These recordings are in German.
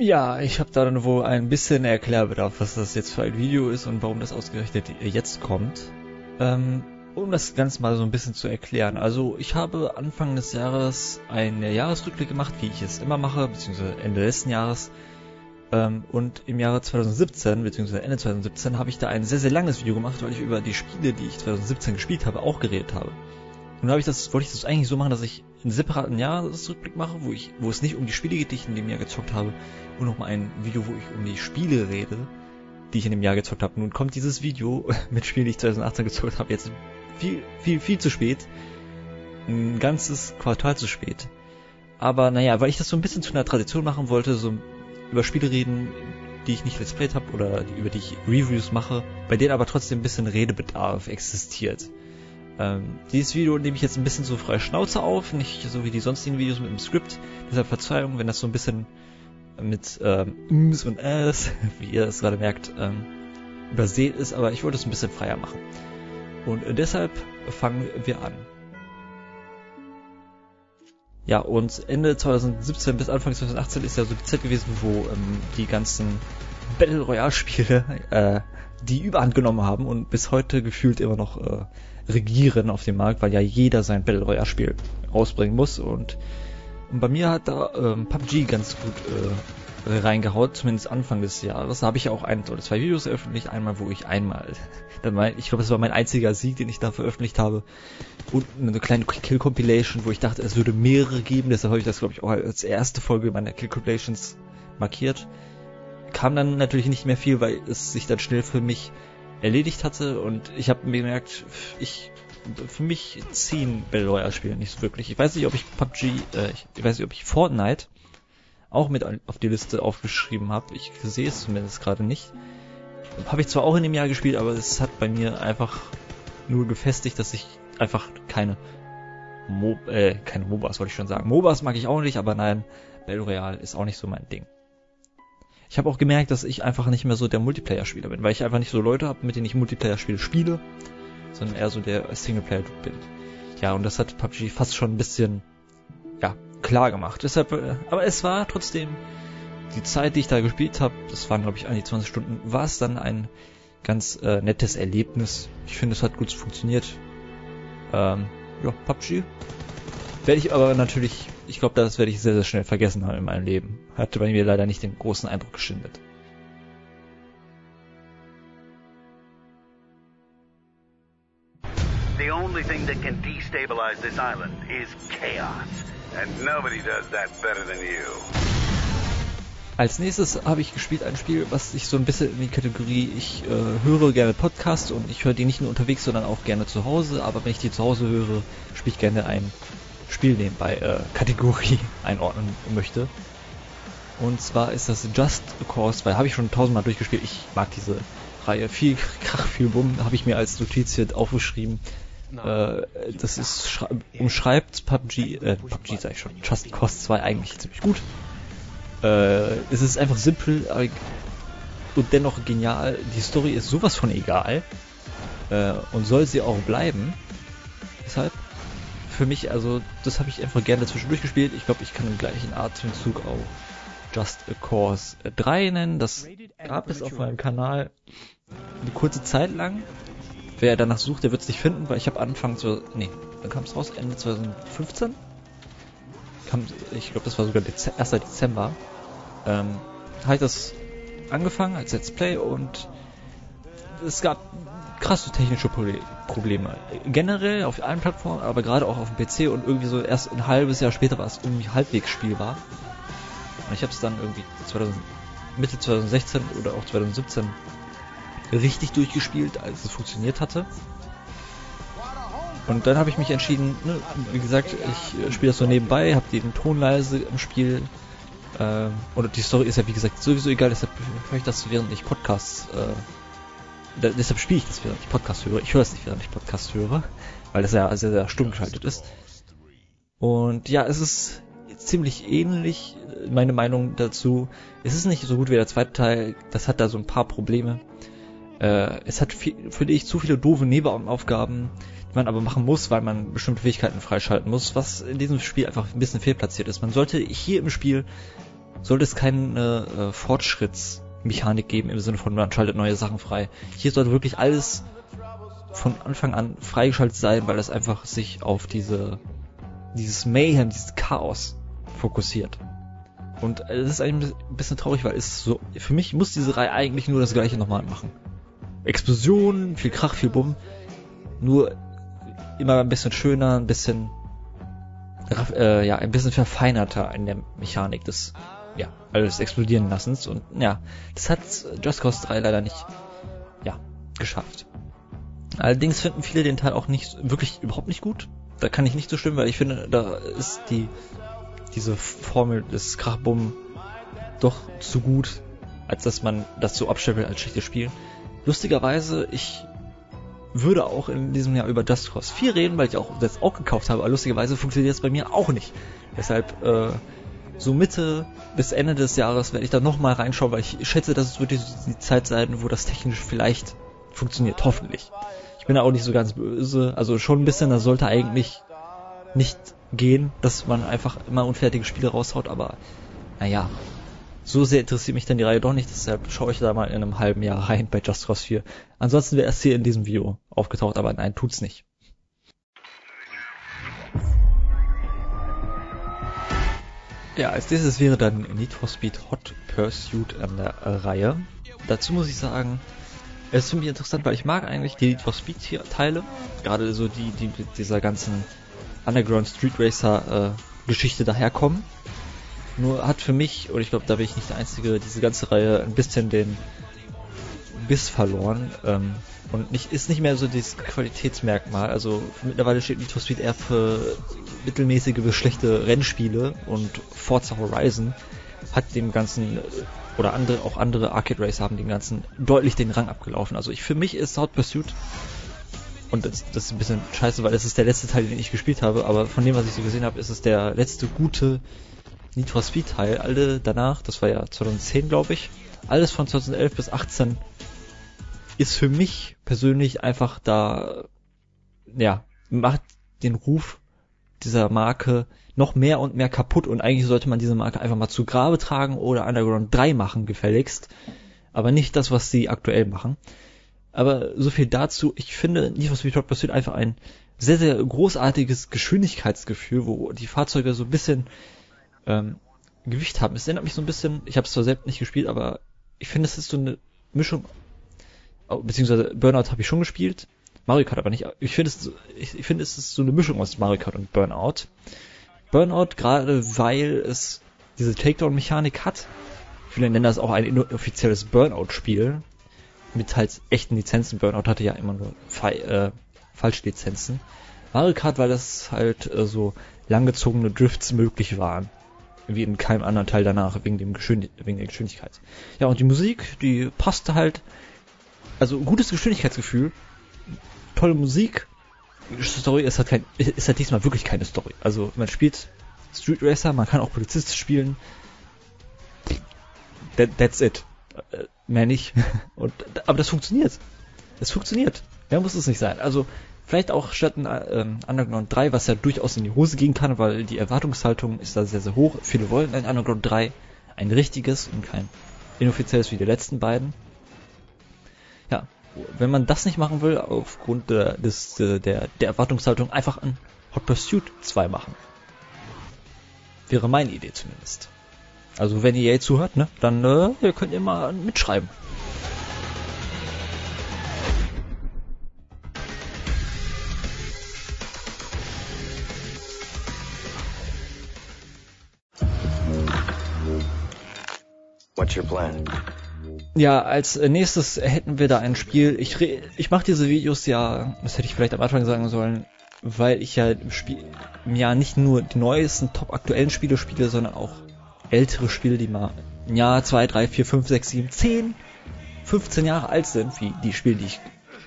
Ja, ich habe da dann wohl ein bisschen Erklärbedarf, was das jetzt für ein Video ist und warum das ausgerechnet jetzt kommt. Ähm, um das Ganze mal so ein bisschen zu erklären. Also ich habe Anfang des Jahres einen Jahresrückblick gemacht, wie ich es immer mache, beziehungsweise Ende letzten Jahres. Ähm, und im Jahre 2017, beziehungsweise Ende 2017, habe ich da ein sehr, sehr langes Video gemacht, weil ich über die Spiele, die ich 2017 gespielt habe, auch geredet habe. Und habe ich das, wollte ich das eigentlich so machen, dass ich einen separaten Jahresrückblick mache, wo ich, wo es nicht um die Spiele geht, die ich in dem Jahr gezockt habe, und nochmal ein Video, wo ich um die Spiele rede, die ich in dem Jahr gezockt habe. Nun kommt dieses Video mit Spielen, die ich 2018 gezockt habe, jetzt viel, viel, viel zu spät. Ein ganzes Quartal zu spät. Aber naja, weil ich das so ein bisschen zu einer Tradition machen wollte, so über Spiele reden, die ich nicht Let's Played habe oder über die ich Reviews mache, bei denen aber trotzdem ein bisschen Redebedarf existiert. Ähm, dieses Video nehme ich jetzt ein bisschen so freie Schnauze auf, nicht so wie die sonstigen Videos mit dem Skript. Deshalb Verzeihung, wenn das so ein bisschen mit ähm, Ms und S, wie ihr es gerade merkt, ähm, übersät ist, aber ich wollte es ein bisschen freier machen. Und deshalb fangen wir an. Ja, und Ende 2017 bis Anfang 2018 ist ja so die Zeit gewesen, wo ähm, die ganzen Battle Royale Spiele äh, die Überhand genommen haben und bis heute gefühlt immer noch äh, regieren auf dem Markt, weil ja jeder sein Battle Royale Spiel rausbringen muss und, und bei mir hat da ähm, PUBG ganz gut äh, reingehaut, zumindest Anfang des Jahres. Da habe ich auch ein oder zwei Videos veröffentlicht, einmal wo ich einmal, ich glaube, das war mein einziger Sieg, den ich da veröffentlicht habe und eine kleine Kill Compilation, wo ich dachte, es würde mehrere geben, deshalb habe ich das glaube ich auch als erste Folge meiner Kill Compilations markiert. Kam dann natürlich nicht mehr viel, weil es sich dann schnell für mich erledigt hatte und ich habe mir gemerkt, ich für mich ziehen Battle Royale Spiele nicht wirklich. Ich weiß nicht, ob ich PUBG, äh, ich weiß nicht, ob ich Fortnite auch mit auf die Liste aufgeschrieben habe. Ich sehe es zumindest gerade nicht. Habe ich zwar auch in dem Jahr gespielt, aber es hat bei mir einfach nur gefestigt, dass ich einfach keine Mo äh, keine MOBAs wollte ich schon sagen. MOBAs mag ich auch nicht, aber nein, Battle Royale ist auch nicht so mein Ding. Ich habe auch gemerkt, dass ich einfach nicht mehr so der Multiplayer-Spieler bin, weil ich einfach nicht so Leute habe, mit denen ich Multiplayer-Spiele spiele, sondern eher so der Singleplayer bin. Ja, und das hat PUBG fast schon ein bisschen, ja, klar gemacht. Deshalb, äh, aber es war trotzdem die Zeit, die ich da gespielt habe, das waren glaube ich an die 20 Stunden, war es dann ein ganz äh, nettes Erlebnis. Ich finde, es hat gut funktioniert. Ähm, ja, PUBG. Werde ich aber natürlich ich glaube, das werde ich sehr, sehr schnell vergessen haben in meinem Leben. Hatte bei mir leider nicht den großen Eindruck geschindet. The only thing that can destabilize this island is chaos. And nobody does that better than you. Als nächstes habe ich gespielt ein Spiel, was sich so ein bisschen in die Kategorie, ich äh, höre gerne Podcasts und ich höre die nicht nur unterwegs, sondern auch gerne zu Hause, aber wenn ich die zu Hause höre, spiele ich gerne ein Spiel nebenbei äh, Kategorie einordnen möchte. Und zwar ist das Just Cause, weil habe ich schon tausendmal durchgespielt. Ich mag diese Reihe. Viel Krach, viel Bumm habe ich mir als Notiz hier aufgeschrieben. Äh, das ist umschreibt PUBG, äh, PUBG sag ich schon, Just Cause 2 eigentlich ziemlich gut. Äh, es ist einfach simpel und dennoch genial. Die Story ist sowas von egal äh, und soll sie auch bleiben. Deshalb für mich, also das habe ich einfach gerne zwischendurch gespielt. Ich glaube, ich kann im gleichen Atemzug auch Just a Cause 3 nennen. Das gab es auf meinem Kanal eine kurze Zeit lang. Wer danach sucht, der wird es nicht finden, weil ich habe Anfang zu, nee, dann kam es raus Ende 2015. Kam, ich glaube, das war sogar Dez 1. Dezember. Ähm, habe ich das angefangen als Let's Play und es gab krasse technische Probleme. Generell auf allen Plattformen, aber gerade auch auf dem PC und irgendwie so erst ein halbes Jahr später war es irgendwie halbwegs spielbar. Und ich habe es dann irgendwie 2000, Mitte 2016 oder auch 2017 richtig durchgespielt, als es funktioniert hatte. Und dann habe ich mich entschieden, ne, wie gesagt, ich äh, spiele das so nebenbei, habe den Ton leise im Spiel. Äh, und die Story ist ja wie gesagt sowieso egal, deshalb höre ich das während ich Podcasts äh, da, deshalb spiele ich das, während ich Podcast höre. Ich höre es nicht, während ich Podcast höre, weil das ja sehr, sehr stumm geschaltet ist. Und ja, es ist ziemlich ähnlich, meine Meinung dazu. Es ist nicht so gut wie der zweite Teil, das hat da so ein paar Probleme. Äh, es hat, viel, finde ich, zu viele doofe Nebenaufgaben, die man aber machen muss, weil man bestimmte Fähigkeiten freischalten muss, was in diesem Spiel einfach ein bisschen fehlplatziert ist. Man sollte hier im Spiel sollte es keine äh, Fortschrittsmechanik geben im Sinne von man schaltet neue Sachen frei. Hier sollte wirklich alles von Anfang an freigeschaltet sein, weil es einfach sich auf diese dieses Mayhem, dieses Chaos fokussiert. Und es ist ein bisschen traurig, weil es so für mich muss diese Reihe eigentlich nur das gleiche nochmal machen. Explosionen, viel Krach, viel Bumm, nur immer ein bisschen schöner, ein bisschen äh, ja, ein bisschen verfeinerter in der Mechanik des ja, alles explodieren lassens und ja, das hat Just Cause 3 leider nicht ja, geschafft. Allerdings finden viele den Teil auch nicht wirklich überhaupt nicht gut. Da kann ich nicht so stimmen, weil ich finde, da ist die diese Formel des Krachbumm doch zu gut, als dass man das so abstempelt als schlechtes Spiel. Lustigerweise, ich würde auch in diesem Jahr über Just Cause 4 reden, weil ich auch das auch gekauft habe, aber lustigerweise funktioniert das bei mir auch nicht. Deshalb äh, so Mitte bis Ende des Jahres werde ich da nochmal reinschauen, weil ich schätze, dass es wirklich die Zeit sein, wo das technisch vielleicht funktioniert, hoffentlich. Ich bin da auch nicht so ganz böse, also schon ein bisschen, das sollte eigentlich nicht gehen, dass man einfach immer unfertige Spiele raushaut, aber naja, so sehr interessiert mich dann die Reihe doch nicht, deshalb schaue ich da mal in einem halben Jahr rein bei Just Cause 4. Ansonsten wäre es hier in diesem Video aufgetaucht, aber nein, tut's nicht. Ja, als nächstes wäre dann Need for Speed Hot Pursuit an der Reihe. Dazu muss ich sagen, es ist für mich interessant, weil ich mag eigentlich die Need for Speed Teile, gerade so die, die mit dieser ganzen Underground Street Racer äh, Geschichte daherkommen. Nur hat für mich, und ich glaube, da bin ich nicht der Einzige, diese ganze Reihe ein bisschen den Biss verloren. Ähm, und nicht, ist nicht mehr so das Qualitätsmerkmal. Also mittlerweile steht for Speed eher für mittelmäßige bis schlechte Rennspiele und Forza Horizon hat dem ganzen oder andere auch andere Arcade Race haben den ganzen deutlich den Rang abgelaufen. Also ich für mich ist Hot Pursuit und das, das ist ein bisschen scheiße, weil das ist der letzte Teil, den ich gespielt habe, aber von dem, was ich so gesehen habe, ist es der letzte gute Need for Speed Teil. Alle danach, das war ja 2010, glaube ich, alles von 2011 bis 18 ist für mich persönlich einfach da, ja, macht den Ruf dieser Marke noch mehr und mehr kaputt und eigentlich sollte man diese Marke einfach mal zu Grabe tragen oder Underground 3 machen, gefälligst. Aber nicht das, was sie aktuell machen. Aber so viel dazu. Ich finde, Need for Speed Hot Pursuit einfach ein sehr, sehr großartiges Geschwindigkeitsgefühl, wo die Fahrzeuge so ein bisschen ähm, Gewicht haben. Es erinnert mich so ein bisschen, ich habe es zwar selbst nicht gespielt, aber ich finde, es ist so eine Mischung, oh, beziehungsweise Burnout habe ich schon gespielt, Mario Kart aber nicht. Ich finde es, ich, ich finde es ist so eine Mischung aus Mario Kart und Burnout. Burnout gerade, weil es diese Takedown-Mechanik hat. Viele nennen das auch ein inoffizielles Burnout-Spiel mit halt echten Lizenzen. Burnout hatte ja immer nur äh, Falschlizenzen. Mario Kart, weil das halt äh, so langgezogene Drifts möglich waren wie in keinem anderen Teil danach, wegen, dem wegen der Geschwindigkeit. Ja, und die Musik, die passte halt, also gutes Geschwindigkeitsgefühl, tolle Musik, Story ist halt kein, ist halt diesmal wirklich keine Story. Also man spielt Street Racer, man kann auch Polizist spielen. That, that's it. Mehr nicht. Und, aber das funktioniert. Es funktioniert. Mehr muss es nicht sein. Also Vielleicht auch statt ein ähm, Underground 3, was ja durchaus in die Hose gehen kann, weil die Erwartungshaltung ist da sehr, sehr hoch. Viele wollen ein Underground 3, ein richtiges und kein inoffizielles wie die letzten beiden. Ja, wenn man das nicht machen will, aufgrund der, des, der, der Erwartungshaltung, einfach ein Hot Pursuit 2 machen. Wäre meine Idee zumindest. Also wenn ihr jetzt zuhört, ne, dann äh, könnt ihr mal mitschreiben. What's your plan? Ja, als nächstes hätten wir da ein Spiel. Ich, ich mache diese Videos ja, das hätte ich vielleicht am Anfang sagen sollen, weil ich ja im Spiel im Jahr nicht nur die neuesten, top aktuellen Spiele spiele, sondern auch ältere Spiele, die mal im Jahr 2, 3, 4, 5, 6, 7, 10, 15 Jahre alt sind, wie die Spiele, die ich,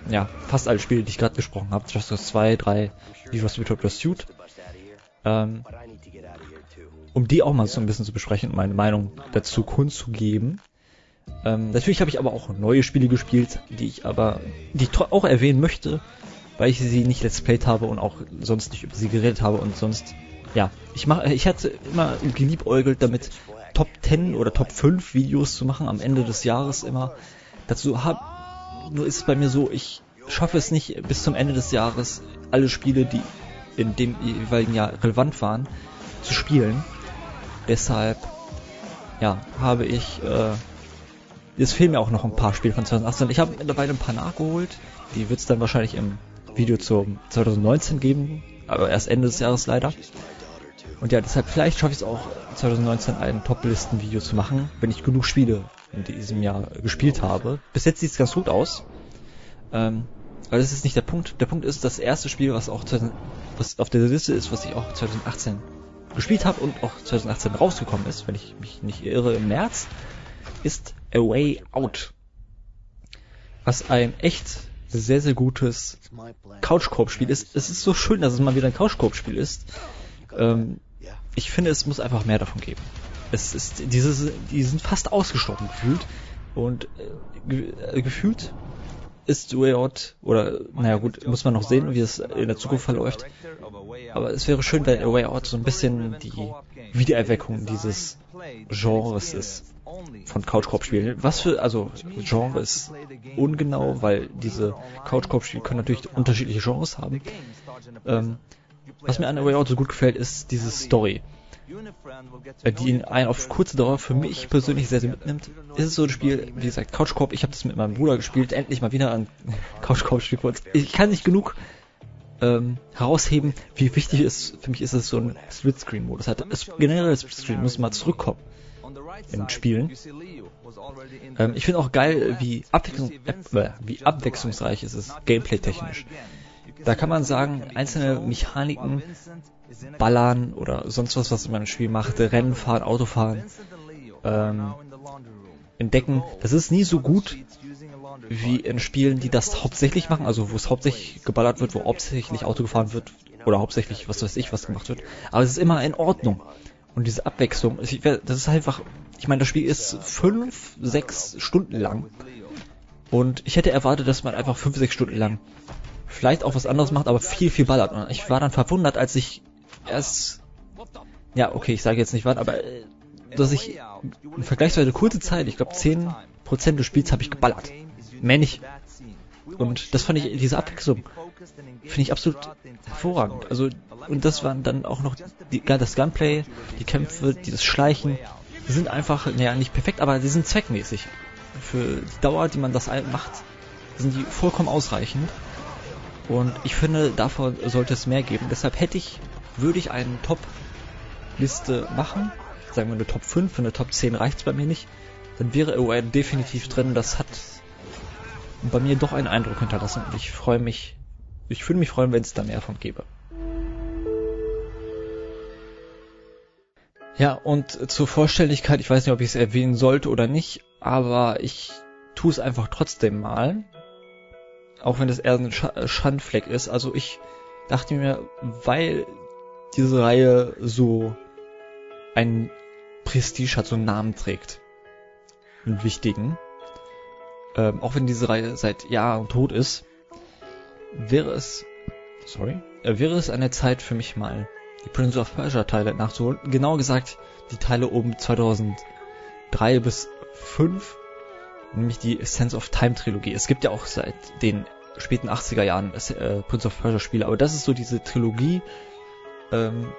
ja, fast alle Spiele, die ich gerade gesprochen habe. Just Cause 2, 3, Need for Speed Pursuit. Ähm, um die auch mal so ein bisschen zu besprechen und meine Meinung dazu kundzugeben. Ähm, natürlich habe ich aber auch neue Spiele gespielt, die ich aber, die ich auch erwähnen möchte, weil ich sie nicht let's played habe und auch sonst nicht über sie geredet habe und sonst, ja, ich mache, ich hatte immer geliebäugelt damit, Top 10 oder Top 5 Videos zu machen am Ende des Jahres immer. Dazu hab, nur ist es bei mir so, ich schaffe es nicht bis zum Ende des Jahres alle Spiele, die in dem jeweiligen Jahr relevant waren, zu spielen. Deshalb, ja, habe ich, äh, es fehlen mir auch noch ein paar Spiele von 2018. Ich habe mittlerweile ein paar nachgeholt. Die wird es dann wahrscheinlich im Video zum 2019 geben, aber erst Ende des Jahres leider. Und ja, deshalb vielleicht schaffe ich es auch 2019 ein Top-Listen-Video zu machen, wenn ich genug Spiele in diesem Jahr gespielt habe. Bis jetzt sieht es ganz gut aus. Ähm, aber das ist nicht der Punkt. Der Punkt ist, das erste Spiel, was auch 2000, was auf der Liste ist, was ich auch 2018 gespielt habe und auch 2018 rausgekommen ist, wenn ich mich nicht irre, im März, ist A Way Out. Was ein echt sehr, sehr gutes Couch-Koop-Spiel ist. Es ist so schön, dass es mal wieder ein Couch-Koop-Spiel ist. Ähm, ich finde, es muss einfach mehr davon geben. Es ist, dieses, die sind fast ausgestorben gefühlt. Und äh, ge gefühlt ist Way Out, oder naja gut, muss man noch sehen, wie es in der Zukunft verläuft. Aber es wäre schön, wenn A Way Out so ein bisschen die Wiedererweckung dieses Genres ist von Couch-Koop-Spielen. Was für, also Genre ist ungenau, weil diese Couch-Koop-Spiele können natürlich unterschiedliche Genres haben. Ähm, was mir an A Way Out so gut gefällt, ist diese Story die ihn ein auf kurze Dauer für mich persönlich sehr, sehr mitnimmt. Ist es so ein Spiel, wie gesagt, Couch Corp, ich habe das mit meinem Bruder gespielt, endlich mal wieder ein Couch Corp Spiel kurz. Ich kann nicht genug ähm, herausheben, wie wichtig es für mich ist, dass es so ein Split-Screen-Modus hat. Es, generell Split-Screen muss mal zurückkommen in Spielen. Ähm, ich finde auch geil, wie, Abwechslung, äh, wie abwechslungsreich es ist, gameplay-technisch. Da kann man sagen, einzelne Mechaniken Ballern oder sonst was, was man im Spiel macht, Rennen fahren, Autofahren, ähm, entdecken. Das ist nie so gut wie in Spielen, die das hauptsächlich machen, also wo es hauptsächlich geballert wird, wo hauptsächlich Auto gefahren wird oder hauptsächlich was weiß ich was gemacht wird. Aber es ist immer in Ordnung. Und diese Abwechslung, das ist einfach, ich meine, das Spiel ist fünf, sechs Stunden lang. Und ich hätte erwartet, dass man einfach fünf, sechs Stunden lang vielleicht auch was anderes macht, aber viel, viel ballert. Und ich war dann verwundert, als ich erst, ja, okay, ich sage jetzt nicht wann, aber äh, dass ich in vergleichsweise kurze Zeit, ich glaube 10% des Spiels habe ich geballert. Mehr nicht. Und das fand ich, diese Abwechslung, finde ich absolut hervorragend. Also, und das waren dann auch noch die, das Gunplay, die Kämpfe, dieses Schleichen, die sind einfach, naja, nicht perfekt, aber die sind zweckmäßig. Für die Dauer, die man das macht, sind die vollkommen ausreichend. Und ich finde, davon sollte es mehr geben. Deshalb hätte ich würde ich eine Top-Liste machen, sagen wir eine Top 5, für eine Top 10 reicht's bei mir nicht, dann wäre Aware definitiv drin. Das hat bei mir doch einen Eindruck hinterlassen und ich freue mich, ich würde mich freuen, wenn es da mehr von gäbe. Ja, und zur Vollständigkeit, ich weiß nicht, ob ich es erwähnen sollte oder nicht, aber ich tue es einfach trotzdem mal. Auch wenn es eher ein Schandfleck ist. Also ich dachte mir, weil diese Reihe so ein Prestige hat, so einen Namen trägt. Einen wichtigen. Ähm, auch wenn diese Reihe seit Jahren tot ist, wäre es, sorry, äh, wäre es eine Zeit für mich mal die Prince of Persia Teile nachzuholen. Genau gesagt, die Teile um 2003 bis 5, nämlich die Sense of Time Trilogie. Es gibt ja auch seit den späten 80er Jahren äh, Prince of Persia Spiele, aber das ist so diese Trilogie, ähm,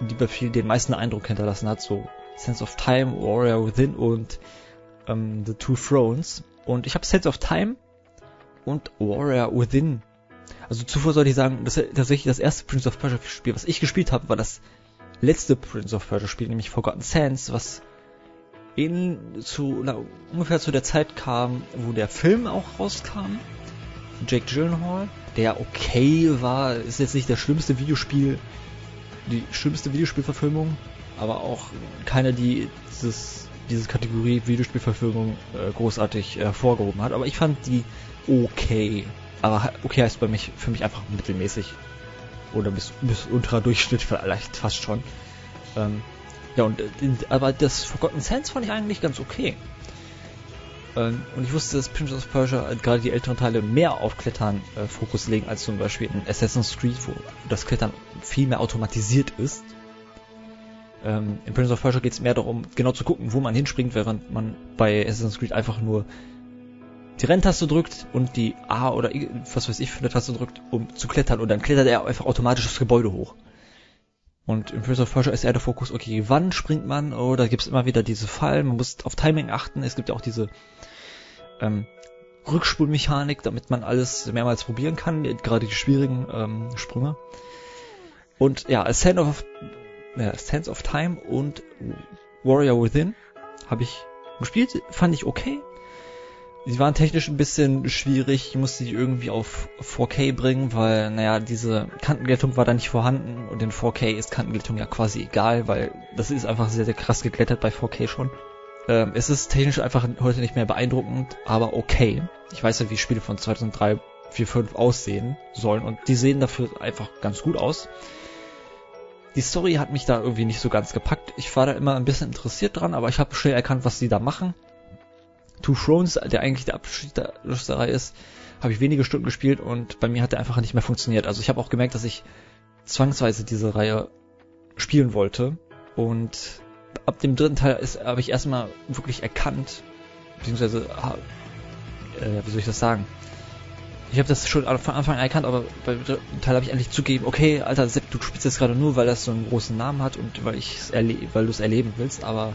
die bei vielen den meisten Eindruck hinterlassen hat, so Sense of Time, Warrior Within und ähm, The Two Thrones. Und ich habe Sense of Time und Warrior Within. Also zuvor sollte ich sagen, dass tatsächlich das erste Prince of Persia Spiel, was ich gespielt habe, war das letzte Prince of Persia Spiel, nämlich Forgotten Sands, was in zu na, ungefähr zu der Zeit kam, wo der Film auch rauskam. Jake Gyllenhaal, der okay war, ist jetzt nicht das schlimmste Videospiel die schlimmste Videospielverfilmung, aber auch keine, die dieses, diese Kategorie Videospielverfilmung äh, großartig hervorgehoben hat. Aber ich fand die okay. Aber okay heißt bei mich, für mich einfach mittelmäßig. Oder bis, bis unterer Durchschnitt vielleicht fast schon. Ähm, ja, und, äh, aber das Forgotten Sands fand ich eigentlich ganz okay. Ähm, und ich wusste, dass Prince of Persia äh, gerade die älteren Teile mehr auf Klettern äh, Fokus legen als zum Beispiel in Assassin's Creed, wo das Klettern viel mehr automatisiert ist. Ähm, in Prince of Persia geht es mehr darum, genau zu gucken, wo man hinspringt, während man bei Assassin's Creed einfach nur die Renntaste drückt und die A oder I, was weiß ich für eine Taste drückt, um zu klettern und dann klettert er einfach automatisch das Gebäude hoch. Und in Prince of Persia ist eher der Fokus, okay, wann springt man? Oh, da gibt's immer wieder diese Fallen, man muss auf Timing achten. Es gibt ja auch diese ähm, Rückspulmechanik, damit man alles mehrmals probieren kann, gerade die schwierigen ähm, Sprünge. Und ja, Sense of, äh, Sense of Time und Warrior Within habe ich gespielt, fand ich okay. Sie waren technisch ein bisschen schwierig, ich musste die irgendwie auf 4K bringen, weil, naja, diese Kantenglättung war da nicht vorhanden und in 4K ist Kantenglättung ja quasi egal, weil das ist einfach sehr, sehr krass geglättet bei 4K schon. Ähm, es ist technisch einfach heute nicht mehr beeindruckend, aber okay. Ich weiß ja, wie Spiele von 2003, 4, 5 aussehen sollen und die sehen dafür einfach ganz gut aus. Die Story hat mich da irgendwie nicht so ganz gepackt. Ich war da immer ein bisschen interessiert dran, aber ich habe schnell erkannt, was sie da machen Two Thrones, der eigentlich der Abschluss der Reihe ist, habe ich wenige Stunden gespielt und bei mir hat der einfach nicht mehr funktioniert. Also ich habe auch gemerkt, dass ich zwangsweise diese Reihe spielen wollte und ab dem dritten Teil habe ich erstmal wirklich erkannt, beziehungsweise, äh, wie soll ich das sagen? Ich habe das schon von Anfang an erkannt, aber beim dritten Teil habe ich endlich zugegeben, okay, Alter, Sepp, du spielst jetzt gerade nur, weil das so einen großen Namen hat und weil weil du es erleben willst, aber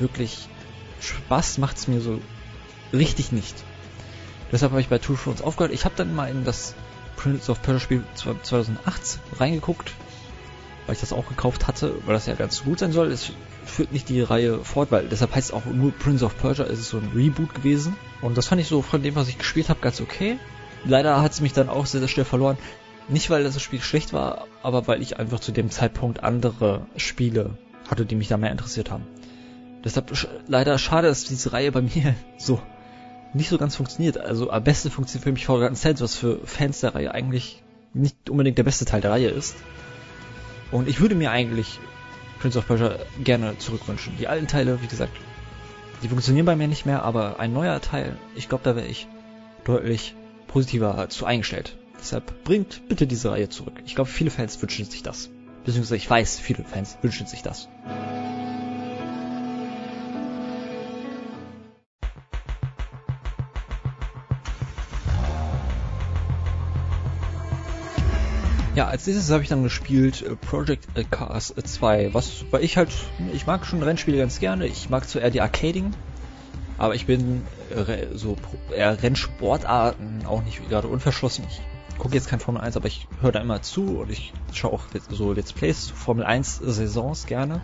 wirklich Spaß macht es mir so richtig nicht. Deshalb habe ich bei Two Thrones aufgehört. Ich habe dann mal in das Prince of Persia Spiel 2008 reingeguckt, weil ich das auch gekauft hatte, weil das ja ganz gut sein soll. Es führt nicht die Reihe fort, weil deshalb heißt es auch nur Prince of Persia, es ist so ein Reboot gewesen. Und das fand ich so von dem, was ich gespielt habe, ganz okay. Leider hat es mich dann auch sehr, sehr schnell verloren. Nicht, weil das Spiel schlecht war, aber weil ich einfach zu dem Zeitpunkt andere Spiele hatte, die mich da mehr interessiert haben. Deshalb sch leider schade, dass diese Reihe bei mir so nicht so ganz funktioniert. Also am besten funktioniert für mich Forgotten Sands, was für Fans der Reihe eigentlich nicht unbedingt der beste Teil der Reihe ist. Und ich würde mir eigentlich Prince of Persia gerne zurückwünschen. Die alten Teile, wie gesagt, die funktionieren bei mir nicht mehr, aber ein neuer Teil, ich glaube, da wäre ich deutlich positiver zu eingestellt. Deshalb bringt bitte diese Reihe zurück. Ich glaube, viele Fans wünschen sich das. Beziehungsweise ich weiß, viele Fans wünschen sich das. Ja, als nächstes habe ich dann gespielt äh, Project Cars 2, was, weil ich halt, ich mag schon Rennspiele ganz gerne, ich mag zwar eher die Arcading, aber ich bin äh, so eher Rennsportarten auch nicht gerade unverschlossen. Ich gucke jetzt kein Formel 1, aber ich höre da immer zu und ich schaue auch so Let's Plays zu Formel 1 Saisons gerne.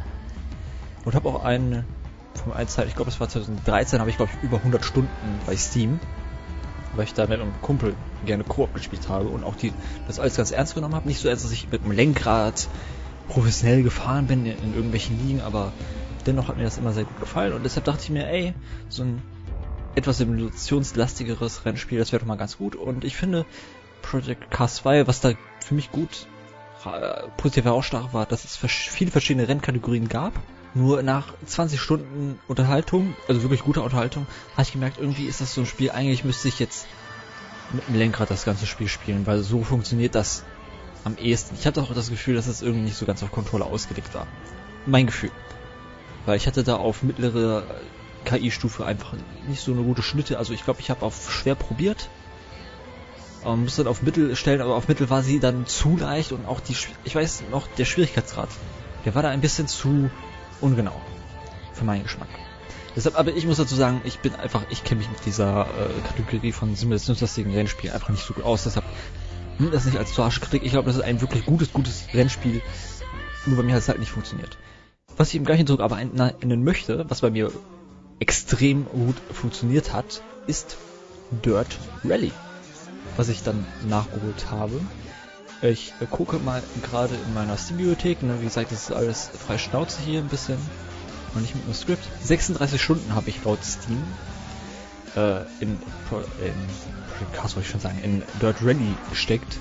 Und habe auch eine Formel 1 Zeit, ich glaube es war 2013, habe ich glaube ich über 100 Stunden bei Steam weil ich da mit einem Kumpel gerne Koop gespielt habe und auch die das alles ganz ernst genommen habe. Nicht so, als dass ich mit dem Lenkrad professionell gefahren bin in, in irgendwelchen Ligen, aber dennoch hat mir das immer sehr gut gefallen. Und deshalb dachte ich mir, ey, so ein etwas simulationslastigeres Rennspiel, das wäre doch mal ganz gut. Und ich finde Project Cars 2, was da für mich gut äh, positiv herausstach war, dass es viele verschiedene Rennkategorien gab nur nach 20 Stunden Unterhaltung, also wirklich guter Unterhaltung, habe ich gemerkt, irgendwie ist das so ein Spiel, eigentlich müsste ich jetzt mit dem Lenkrad das ganze Spiel spielen, weil so funktioniert das am ehesten. Ich hatte auch das Gefühl, dass es irgendwie nicht so ganz auf Controller ausgelegt war. Mein Gefühl. Weil ich hatte da auf mittlere KI-Stufe einfach nicht so eine gute Schnitte. Also ich glaube, ich habe auf schwer probiert. Ähm, musste dann auf Mittel stellen, aber auf Mittel war sie dann zu leicht und auch die, ich weiß noch, der Schwierigkeitsgrad. Der war da ein bisschen zu ungenau. Für meinen Geschmack. Deshalb, aber ich muss dazu sagen, ich bin einfach, ich kenne mich mit dieser äh, Kategorie von simulationslastigen Rennspielen einfach nicht so gut aus. Deshalb nimmt das nicht als zu harsche Kritik. Ich glaube, das ist ein wirklich gutes, gutes Rennspiel. Nur bei mir hat es halt nicht funktioniert. Was ich im gleichen Druck aber nennen möchte, was bei mir extrem gut funktioniert hat, ist Dirt Rally. Was ich dann nachgeholt habe. Ich gucke mal gerade in meiner Steam-Bibliothek. Ne? Wie gesagt, das ist alles frei Schnauze hier ein bisschen. Und nicht mit einem Skript. 36 Stunden habe ich laut Steam äh, in, in Cars soll ich schon sagen, in Dirt Rally gesteckt.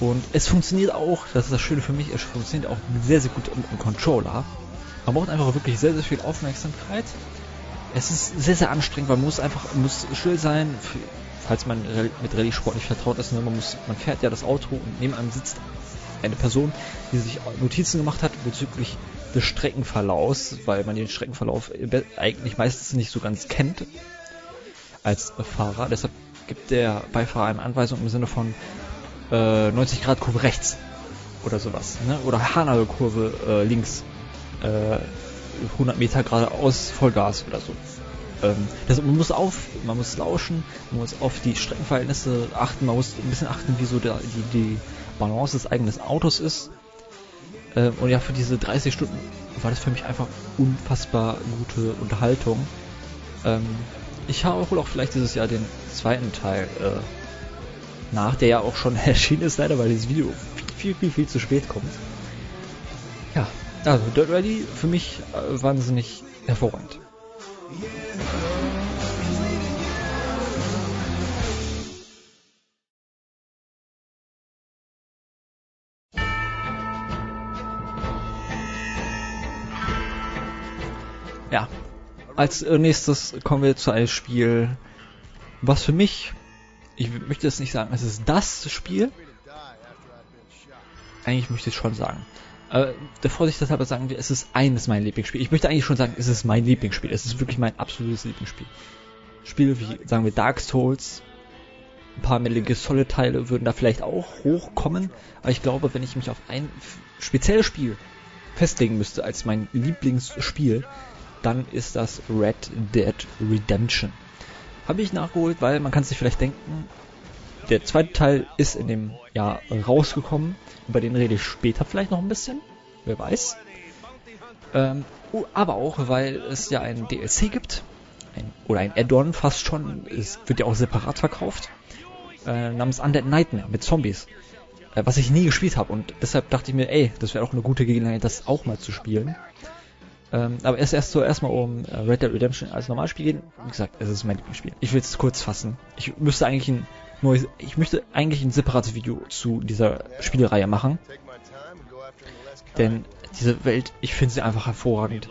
Und es funktioniert auch, das ist das Schöne für mich, es funktioniert auch sehr, sehr gut mit dem Controller. Man braucht einfach wirklich sehr, sehr viel Aufmerksamkeit. Es ist sehr, sehr anstrengend, man muss einfach, muss still sein, falls man mit Rallye-Sport nicht vertraut ist, ne, man, muss, man fährt ja das Auto und neben einem sitzt eine Person, die sich Notizen gemacht hat bezüglich des Streckenverlaufs, weil man den Streckenverlauf eigentlich meistens nicht so ganz kennt als Fahrer. Deshalb gibt der Beifahrer eine Anweisung im Sinne von äh, 90 Grad Kurve rechts oder sowas. Ne? Oder Hanagel-Kurve äh, links. Äh, 100 Meter geradeaus Vollgas oder so. Ähm, das, man muss auf, man muss lauschen, man muss auf die Streckenverhältnisse achten, man muss ein bisschen achten, wie so der, die, die Balance des eigenen Autos ist. Ähm, und ja, für diese 30 Stunden war das für mich einfach unfassbar gute Unterhaltung. Ähm, ich habe wohl auch vielleicht dieses Jahr den zweiten Teil äh, nach, der ja auch schon erschienen ist, leider, weil dieses Video viel, viel, viel, viel zu spät kommt. Ja, also Dirt Rally für mich äh, wahnsinnig hervorragend. Ja, als nächstes kommen wir zu einem Spiel, was für mich, ich möchte jetzt nicht sagen, es ist das Spiel. Eigentlich möchte ich schon sagen. Äh, der Vorsicht deshalb sagen wir, es ist eines meiner Lieblingsspiele. Ich möchte eigentlich schon sagen, es ist mein Lieblingsspiel. Es ist wirklich mein absolutes Lieblingsspiel. Spiele wie, sagen wir, Dark Souls, ein paar Metal Gear Solid Teile würden da vielleicht auch hochkommen, aber ich glaube, wenn ich mich auf ein spezielles Spiel festlegen müsste als mein Lieblingsspiel, dann ist das Red Dead Redemption. Habe ich nachgeholt, weil man kann sich vielleicht denken, der zweite Teil ist in dem Jahr rausgekommen. Über den rede ich später vielleicht noch ein bisschen. Wer weiß. Ähm, aber auch, weil es ja ein DLC gibt. Ein, oder ein Add-on fast schon. Es wird ja auch separat verkauft. Äh, namens Undead Nightmare mit Zombies. Äh, was ich nie gespielt habe. Und deshalb dachte ich mir, ey, das wäre auch eine gute Gelegenheit, das auch mal zu spielen. Ähm, aber erst erst so erstmal um äh, Red Dead Redemption als Normalspiel gehen. Wie gesagt, es ist mein Lieblingsspiel. Ich will es kurz fassen. Ich müsste eigentlich ein neues, ich möchte eigentlich ein separates Video zu dieser Spielreihe machen. Denn diese Welt, ich finde sie einfach hervorragend.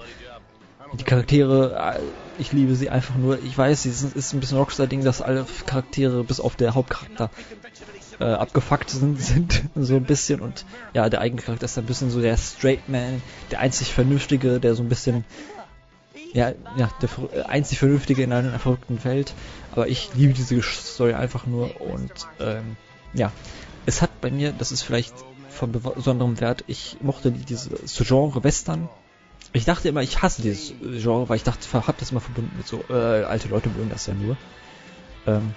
Die Charaktere, äh, ich liebe sie einfach nur. Ich weiß, es ist ein bisschen Rockstar-Ding, dass alle Charaktere bis auf der Hauptcharakter äh, abgefuckt sind, sind, so ein bisschen. Und ja, der eigene Charakter ist ein bisschen so der Straight Man, der einzig Vernünftige, der so ein bisschen, ja, ja, der äh, einzig Vernünftige in einer verrückten Welt. Aber ich liebe diese Story einfach nur und ähm, ja, es hat bei mir, das ist vielleicht von besonderem Wert, ich mochte dieses Genre Western. Ich dachte immer, ich hasse dieses Genre, weil ich dachte, hab das immer verbunden mit so, äh, alte Leute mögen das ja nur. Ähm,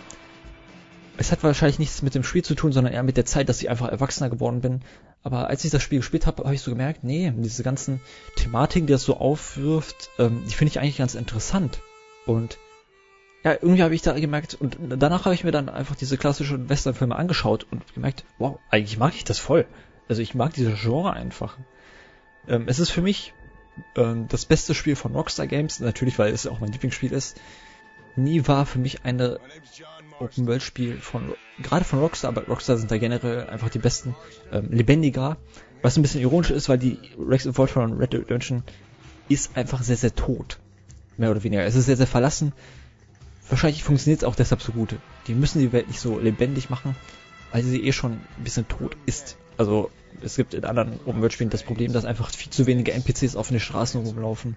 es hat wahrscheinlich nichts mit dem Spiel zu tun, sondern eher mit der Zeit, dass ich einfach erwachsener geworden bin. Aber als ich das Spiel gespielt habe, habe ich so gemerkt, nee, diese ganzen Thematiken, die das so aufwirft, ähm, die finde ich eigentlich ganz interessant. Und ja, irgendwie habe ich da gemerkt, und danach habe ich mir dann einfach diese klassischen Westernfilme angeschaut und gemerkt, wow, eigentlich mag ich das voll. Also ich mag diese Genre einfach. Ähm, es ist für mich ähm, das beste Spiel von Rockstar Games, natürlich, weil es auch mein Lieblingsspiel ist. Nie war für mich eine Open World Spiel von gerade von Rockstar, aber Rockstar sind da generell einfach die besten, ähm, lebendiger. Was ein bisschen ironisch ist, weil die Rex Evolved von Red Dead Redemption ist einfach sehr sehr tot, mehr oder weniger. Es ist sehr sehr verlassen. Wahrscheinlich funktioniert es auch deshalb so gut. Die müssen die Welt nicht so lebendig machen, weil sie eh schon ein bisschen tot ist. Also es gibt in anderen Open World Spielen das Problem, dass einfach viel zu wenige NPCs auf den Straßen rumlaufen.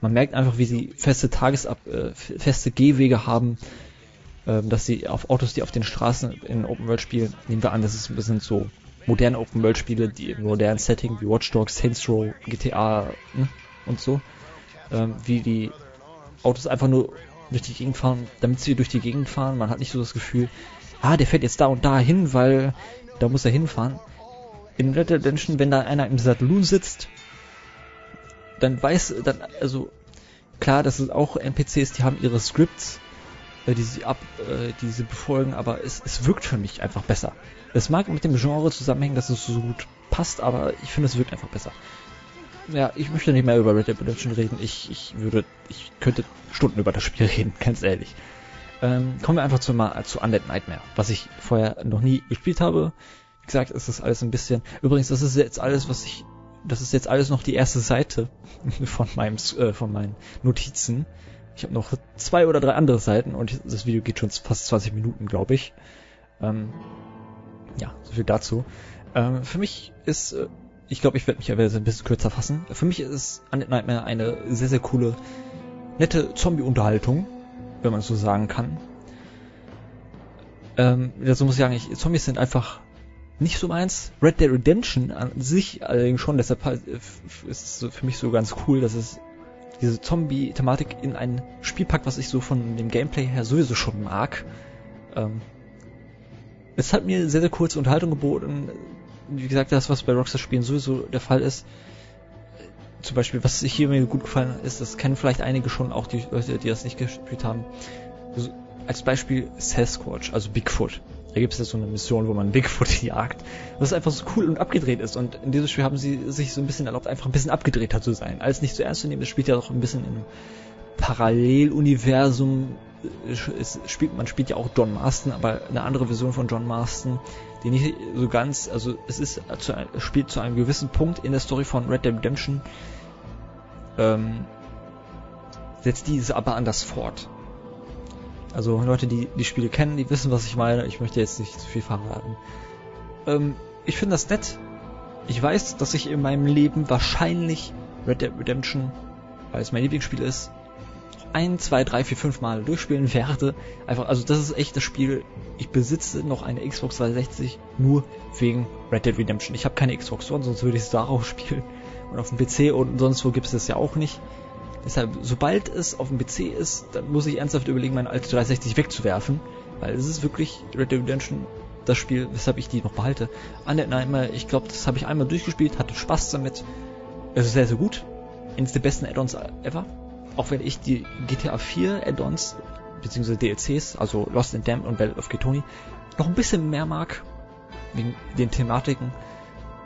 Man merkt einfach, wie sie feste Tagesab, äh, feste Gehwege haben, dass sie auf Autos, die auf den Straßen in Open World spielen, nehmen wir an, das ist ein bisschen so moderne Open World Spiele, die im modernen Setting wie Watch Dogs, Saints Row, GTA ne, und so, ähm, wie die Autos einfach nur durch die Gegend fahren, damit sie durch die Gegend fahren. Man hat nicht so das Gefühl, ah, der fährt jetzt da und da hin, weil da muss er hinfahren. In Red Dead Redemption, wenn da einer im Saloon sitzt, dann weiß, dann, also, klar, das sind auch NPCs, die haben ihre Scripts, äh, die sie ab, äh, die sie befolgen, aber es, es wirkt für mich einfach besser. Es mag mit dem Genre zusammenhängen, dass es so gut passt, aber ich finde, es wirkt einfach besser. Ja, ich möchte nicht mehr über Red Dead Redemption reden. Ich, ich würde, ich könnte Stunden über das Spiel reden, ganz ehrlich. Ähm, kommen wir einfach zu, mal, zu Undead Nightmare, was ich vorher noch nie gespielt habe. Wie gesagt, es ist alles ein bisschen. Übrigens, das ist jetzt alles, was ich. Das ist jetzt alles noch die erste Seite von meinem, äh, von meinen Notizen. Ich habe noch zwei oder drei andere Seiten und das Video geht schon fast 20 Minuten, glaube ich. Ähm, ja, so viel dazu. Ähm, für mich ist, äh, ich glaube, ich werde mich aber ein bisschen kürzer fassen. Für mich ist Undead Nightmare eine sehr, sehr coole, nette Zombie-Unterhaltung, wenn man so sagen kann. Ähm, dazu muss ich sagen, ich, Zombies sind einfach nicht so meins. Red Dead Redemption an sich allerdings schon, deshalb ist es für mich so ganz cool, dass es diese Zombie-Thematik in ein Spiel packt, was ich so von dem Gameplay her sowieso schon mag. Ähm, es hat mir sehr, sehr kurze Unterhaltung geboten. Wie gesagt, das, was bei Rockstar-Spielen sowieso der Fall ist. Zum Beispiel, was sich hier mir gut gefallen ist, das kennen vielleicht einige schon, auch die Leute, die das nicht gespielt haben. Also, als Beispiel Sasquatch, also Bigfoot. Da gibt es jetzt so eine Mission, wo man Bigfoot jagt, was einfach so cool und abgedreht ist. Und in diesem Spiel haben sie sich so ein bisschen erlaubt, einfach ein bisschen abgedrehter zu sein. Alles nicht zu ernst zu nehmen, es spielt ja auch ein bisschen im Paralleluniversum. Es spielt, man spielt ja auch John Marston, aber eine andere Version von John Marston, die nicht so ganz, also es ist zu, spielt zu einem gewissen Punkt in der Story von Red Dead Redemption, ähm, setzt diese aber anders fort. Also Leute, die die Spiele kennen, die wissen, was ich meine. Ich möchte jetzt nicht zu viel verraten. Ähm, ich finde das nett. Ich weiß, dass ich in meinem Leben wahrscheinlich Red Dead Redemption, weil es mein Lieblingsspiel ist, ein, zwei, drei, vier, fünf Mal durchspielen werde. Einfach, also das ist echt das Spiel. Ich besitze noch eine Xbox 360 nur wegen Red Dead Redemption. Ich habe keine Xbox One, sonst würde ich es darauf spielen. Und auf dem PC und sonst wo gibt es das ja auch nicht. Deshalb, sobald es auf dem PC ist, dann muss ich ernsthaft überlegen, meine alte 360 wegzuwerfen. Weil es ist wirklich Red Dead Redemption das Spiel, weshalb ich die noch behalte. Undead Nightmare, ich glaube, das habe ich einmal durchgespielt, hatte Spaß damit. Es ist sehr, sehr gut. Eines der besten Add-ons ever. Auch wenn ich die GTA 4 Add-ons, beziehungsweise DLCs, also Lost and Damned und Battle of Ketoni, noch ein bisschen mehr mag, wegen den Thematiken,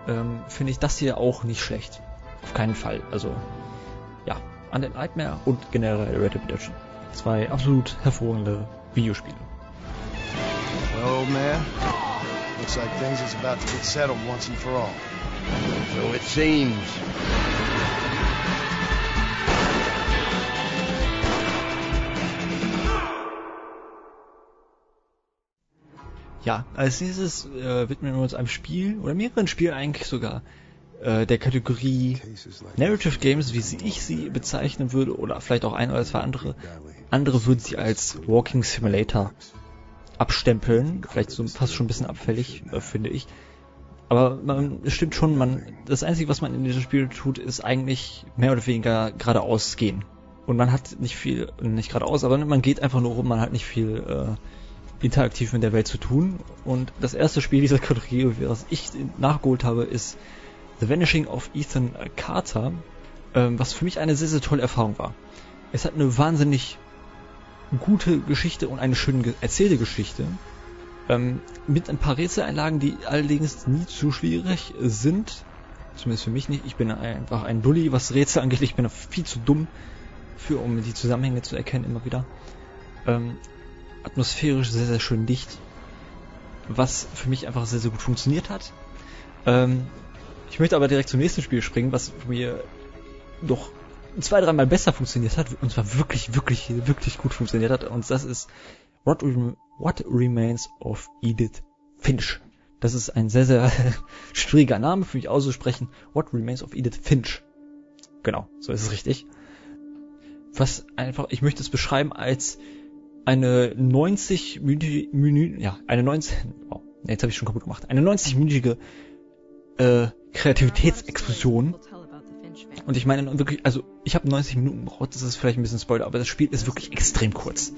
ähm, finde ich das hier auch nicht schlecht. Auf keinen Fall. Also, ja, Undead Nightmare und generell Red Dead Redemption. Zwei absolut hervorragende Videospiele. Well, old man, looks like things is about to get settled once and for all. So it seems. Ja, als nächstes äh, widmen wir uns einem Spiel, oder mehreren Spielen eigentlich sogar, äh, der Kategorie Narrative Games, wie ich sie bezeichnen würde, oder vielleicht auch ein oder zwei andere. Andere würden sie als Walking Simulator abstempeln, vielleicht so fast schon ein bisschen abfällig, äh, finde ich. Aber man, es stimmt schon, man, das Einzige, was man in diesem Spiel tut, ist eigentlich mehr oder weniger geradeaus gehen. Und man hat nicht viel, nicht geradeaus, aber man geht einfach nur rum, man hat nicht viel äh, interaktiv mit der Welt zu tun. Und das erste Spiel dieser Kategorie, was ich nachgeholt habe, ist The Vanishing of Ethan Carter, ähm, was für mich eine sehr, sehr tolle Erfahrung war. Es hat eine wahnsinnig gute Geschichte und eine schön erzählte Geschichte. Ähm, mit ein paar Rätseleinlagen, die allerdings nie zu schwierig sind. Zumindest für mich nicht. Ich bin einfach ein Dulli, was Rätsel angeht. Ich bin viel zu dumm für, um die Zusammenhänge zu erkennen immer wieder. Ähm, atmosphärisch sehr, sehr schön dicht. Was für mich einfach sehr, sehr gut funktioniert hat. Ähm, ich möchte aber direkt zum nächsten Spiel springen, was mir doch zwei, dreimal besser funktioniert hat und zwar wirklich, wirklich, wirklich gut funktioniert hat. Und das ist What, Rem What Remains of Edith Finch. Das ist ein sehr, sehr schwieriger Name für mich auszusprechen. What Remains of Edith Finch. Genau, so ist es richtig. Was einfach, ich möchte es beschreiben als eine 90 Minuten, ja, eine 90, oh, jetzt habe ich schon kaputt gemacht, eine 90-minütige äh, Kreativitätsexplosion. Und ich meine wirklich, also ich habe 90 Minuten gebraucht, das ist vielleicht ein bisschen Spoiler, aber das Spiel ist wirklich extrem kurz.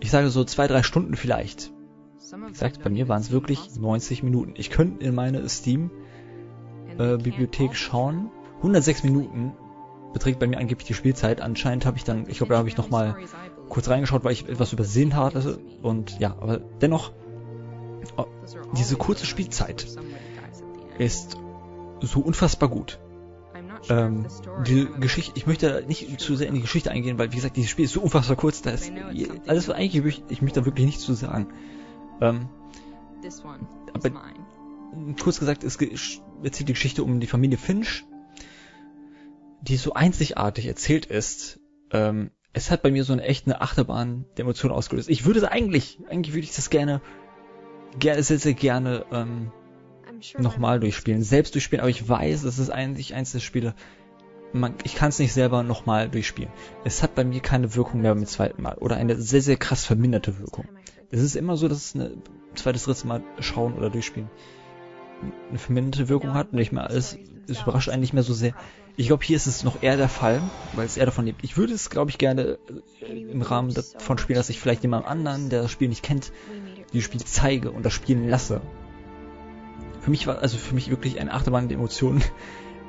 Ich sage so zwei, drei Stunden vielleicht. Wie gesagt, bei mir waren es wirklich 90 Minuten. Ich könnte in meine Steam-Bibliothek äh, schauen. 106 Minuten beträgt bei mir angeblich die Spielzeit. Anscheinend habe ich dann, ich glaube, da habe ich nochmal kurz reingeschaut, weil ich etwas übersehen hatte. Und ja, aber dennoch, oh, diese kurze Spielzeit ist so unfassbar gut. Ähm, die Geschichte, ich möchte nicht zu sehr in die Geschichte eingehen, weil wie gesagt, dieses Spiel ist so unfassbar kurz, da ist alles was eigentlich, ich möchte da wirklich nichts zu sagen. Ähm, aber kurz gesagt, es erzählt die Geschichte um die Familie Finch, die so einzigartig erzählt ist. Ähm, es hat bei mir so eine echte Achterbahn der Emotionen ausgelöst. Ich würde eigentlich, eigentlich würde ich das gerne, gerne, sehr, sehr gerne ähm, nochmal durchspielen, selbst durchspielen, aber ich weiß, es ist eigentlich eins der Spiele, man, ich kann es nicht selber nochmal durchspielen. Es hat bei mir keine Wirkung mehr beim zweiten Mal oder eine sehr, sehr krass verminderte Wirkung. Es ist immer so, dass es eine zweites, drittes Mal schauen oder durchspielen eine verminderte Wirkung hat. Nicht mehr alles, es überrascht einen nicht mehr so sehr. Ich glaube, hier ist es noch eher der Fall, weil es eher davon lebt. Ich würde es, glaube ich, gerne äh, im Rahmen davon spielen, dass ich vielleicht jemand anderen, der das Spiel nicht kennt, dieses Spiel zeige und das spielen lasse. Für mich war, also für mich wirklich eine Achterbahn der Emotionen.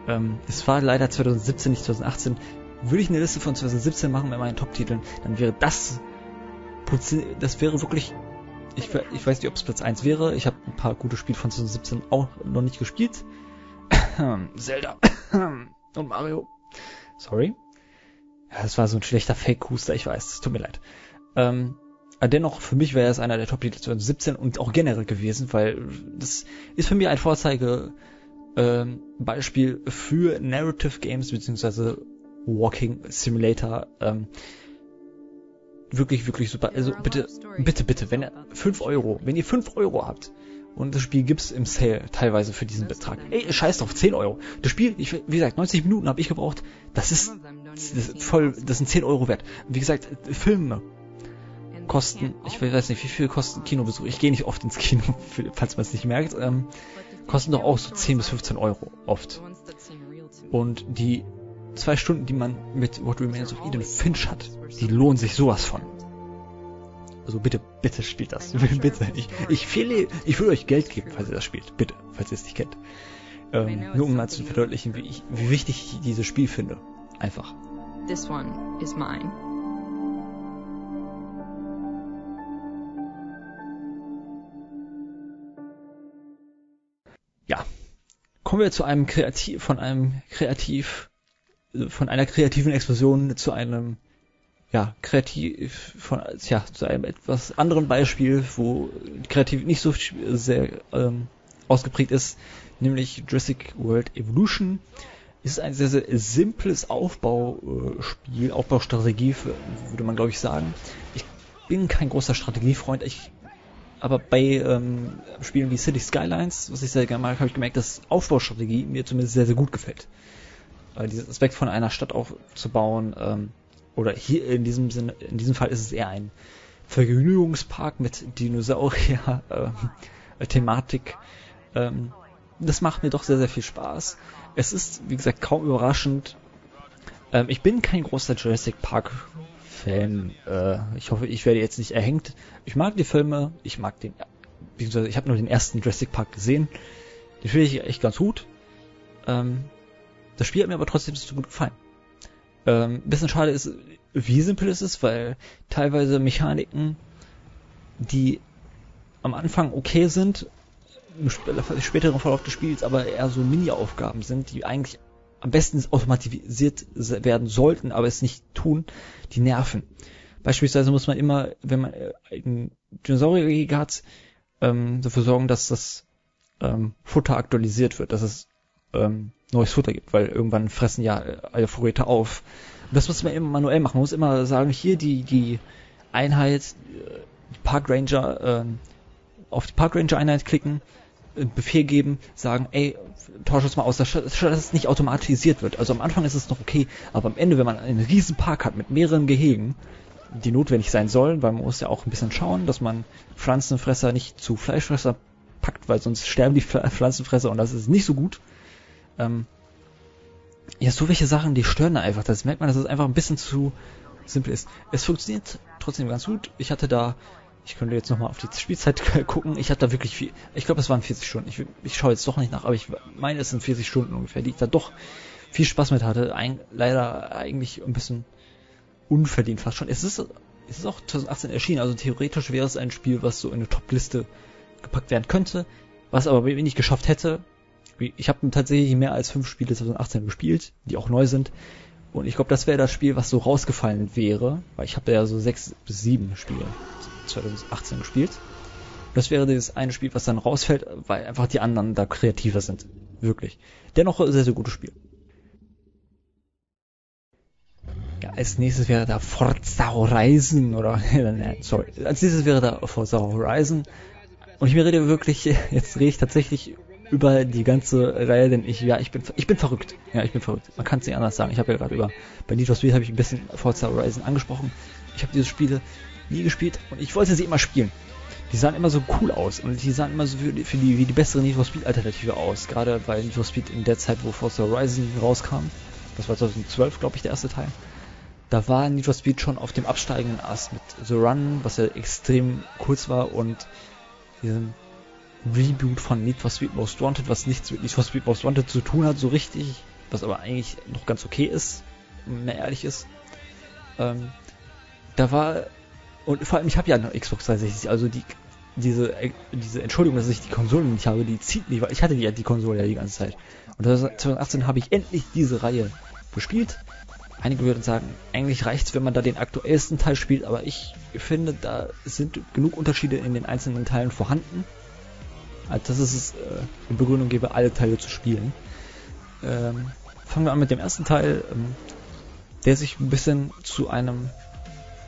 Ähm, es war leider 2017, nicht 2018. Würde ich eine Liste von 2017 machen mit meinen Top-Titeln, dann wäre das, das wäre wirklich ich, ich weiß nicht, ob es Platz 1 wäre. Ich habe ein paar gute Spiele von 2017 auch noch nicht gespielt. Zelda und Mario. Sorry. Ja, das war so ein schlechter Fake-Huster, ich weiß, tut mir leid. Ähm, dennoch, für mich wäre es einer der Top-Titel 2017 und auch generell gewesen, weil das ist für mich ein Vorzeige ähm, Beispiel für Narrative Games beziehungsweise Walking Simulator. Ähm, wirklich, wirklich super. Also bitte, bitte, bitte, wenn ihr 5 Euro, wenn ihr 5 Euro habt und das Spiel gibt's im Sale teilweise für diesen Betrag. Ey, scheiß drauf, 10 Euro. Das Spiel, ich, wie gesagt, 90 Minuten habe ich gebraucht. Das ist, das ist voll, das sind 10 Euro wert. Wie gesagt, Filme kosten, ich weiß nicht, wie viel kosten Kinobesuch. Ich gehe nicht oft ins Kino, falls man es nicht merkt. Ähm, kosten doch auch so 10 bis 15 Euro oft. Und die zwei Stunden, die man mit What Remains of Eden Finch hat, die lohnen sich sowas von. Also bitte, bitte spielt das. bitte. Ich, ich, fehle, ich will euch Geld geben, falls ihr das spielt. Bitte, falls ihr es nicht kennt. Ähm, nur um mal zu verdeutlichen, wie, ich, wie wichtig ich dieses Spiel finde. Einfach. This one is mine. Ja. Kommen wir zu einem Kreativ, von einem Kreativ von einer kreativen Explosion zu einem ja, kreativ von ja, zu einem etwas anderen Beispiel, wo kreativ nicht so sehr ähm, ausgeprägt ist, nämlich Jurassic World Evolution. Ist ein sehr, sehr simples Aufbauspiel, Aufbaustrategie, würde man glaube ich sagen. Ich bin kein großer Strategiefreund, ich aber bei ähm, Spielen wie City Skylines, was ich sehr gerne mag, habe ich gemerkt, dass Aufbaustrategie mir zumindest sehr, sehr gut gefällt äh, diesen Aspekt von einer Stadt aufzubauen, ähm, oder hier in diesem Sinne, in diesem Fall ist es eher ein Vergnügungspark mit Dinosaurier-Thematik. Äh, ähm, das macht mir doch sehr, sehr viel Spaß. Es ist, wie gesagt, kaum überraschend. Ähm, ich bin kein großer Jurassic Park Fan. Äh, ich hoffe, ich werde jetzt nicht erhängt. Ich mag die Filme, ich mag den, beziehungsweise ich habe nur den ersten Jurassic Park gesehen. Den finde ich echt ganz gut. Ähm, das Spiel hat mir aber trotzdem so gut gefallen. Ähm, bisschen schade ist, wie simpel es ist, weil teilweise Mechaniken, die am Anfang okay sind, im späteren Verlauf des Spiels aber eher so Mini-Aufgaben sind, die eigentlich am besten automatisiert werden sollten, aber es nicht tun, die nerven. Beispielsweise muss man immer, wenn man äh, einen Dinosaurier hat, ähm, dafür sorgen, dass das ähm, Futter aktualisiert wird, dass es ähm, neues Futter gibt, weil irgendwann fressen ja alle Vorräte auf. Und das muss man immer manuell machen. Man muss immer sagen, hier die, die Einheit, die Park Ranger, äh, auf die Park Ranger Einheit klicken, Befehl geben, sagen, ey, tausch es mal aus, dass es nicht automatisiert wird. Also am Anfang ist es noch okay, aber am Ende, wenn man einen riesen Park hat mit mehreren Gehegen, die notwendig sein sollen, weil man muss ja auch ein bisschen schauen, dass man Pflanzenfresser nicht zu Fleischfresser packt, weil sonst sterben die Pflanzenfresser und das ist nicht so gut. Ähm, ja, so welche Sachen, die stören da einfach. Das merkt man, dass es einfach ein bisschen zu simpel ist. Es funktioniert trotzdem ganz gut. Ich hatte da, ich könnte jetzt nochmal auf die Spielzeit gucken. Ich hatte da wirklich viel, ich glaube, es waren 40 Stunden. Ich, ich schaue jetzt doch nicht nach, aber ich meine, es sind 40 Stunden ungefähr, die ich da doch viel Spaß mit hatte. Ein, leider eigentlich ein bisschen unverdient fast schon. Es ist, es ist auch 2018 erschienen, also theoretisch wäre es ein Spiel, was so in eine Top-Liste gepackt werden könnte, was aber wenn ich geschafft hätte, ich habe tatsächlich mehr als fünf Spiele 2018 gespielt, die auch neu sind. Und ich glaube, das wäre das Spiel, was so rausgefallen wäre, weil ich habe ja so sechs bis sieben Spiele 2018 gespielt. Das wäre das eine Spiel, was dann rausfällt, weil einfach die anderen da kreativer sind. Wirklich. Dennoch ein sehr, sehr gutes Spiel. Ja, als nächstes wäre da Forza Horizon oder, sorry, als nächstes wäre da Forza Horizon. Und ich rede wirklich, jetzt rede ich tatsächlich über die ganze Reihe, denn ich, ja, ich bin, ich bin verrückt. Ja, ich bin verrückt. Man kann es nicht anders sagen. Ich habe ja gerade über, bei Need for Speed habe ich ein bisschen Forza Horizon angesprochen. Ich habe diese Spiele nie gespielt und ich wollte sie immer spielen. Die sahen immer so cool aus und die sahen immer so für die, für die wie die bessere Need for Speed Alternative aus. Gerade weil Need for Speed in der Zeit, wo Forza Horizon rauskam, das war 2012, glaube ich, der erste Teil, da war Need for Speed schon auf dem absteigenden Ast mit The Run, was ja extrem kurz war und diesem Reboot von Need for Speed Most Wanted, was nichts mit Need for Speed Most Wanted zu tun hat, so richtig, was aber eigentlich noch ganz okay ist, wenn man ehrlich ist. Ähm, da war, und vor allem, ich habe ja eine Xbox 360, also die, diese, diese Entschuldigung, dass ich die Konsole nicht habe, die zieht nicht, weil ich hatte die, die Konsole ja die ganze Zeit. Und 2018 habe ich endlich diese Reihe gespielt. Einige würden sagen, eigentlich reicht's, wenn man da den aktuellsten Teil spielt, aber ich finde, da sind genug Unterschiede in den einzelnen Teilen vorhanden als dass es äh, eine Begründung gäbe, alle Teile zu spielen. Ähm, fangen wir an mit dem ersten Teil, ähm, der sich ein bisschen zu einem,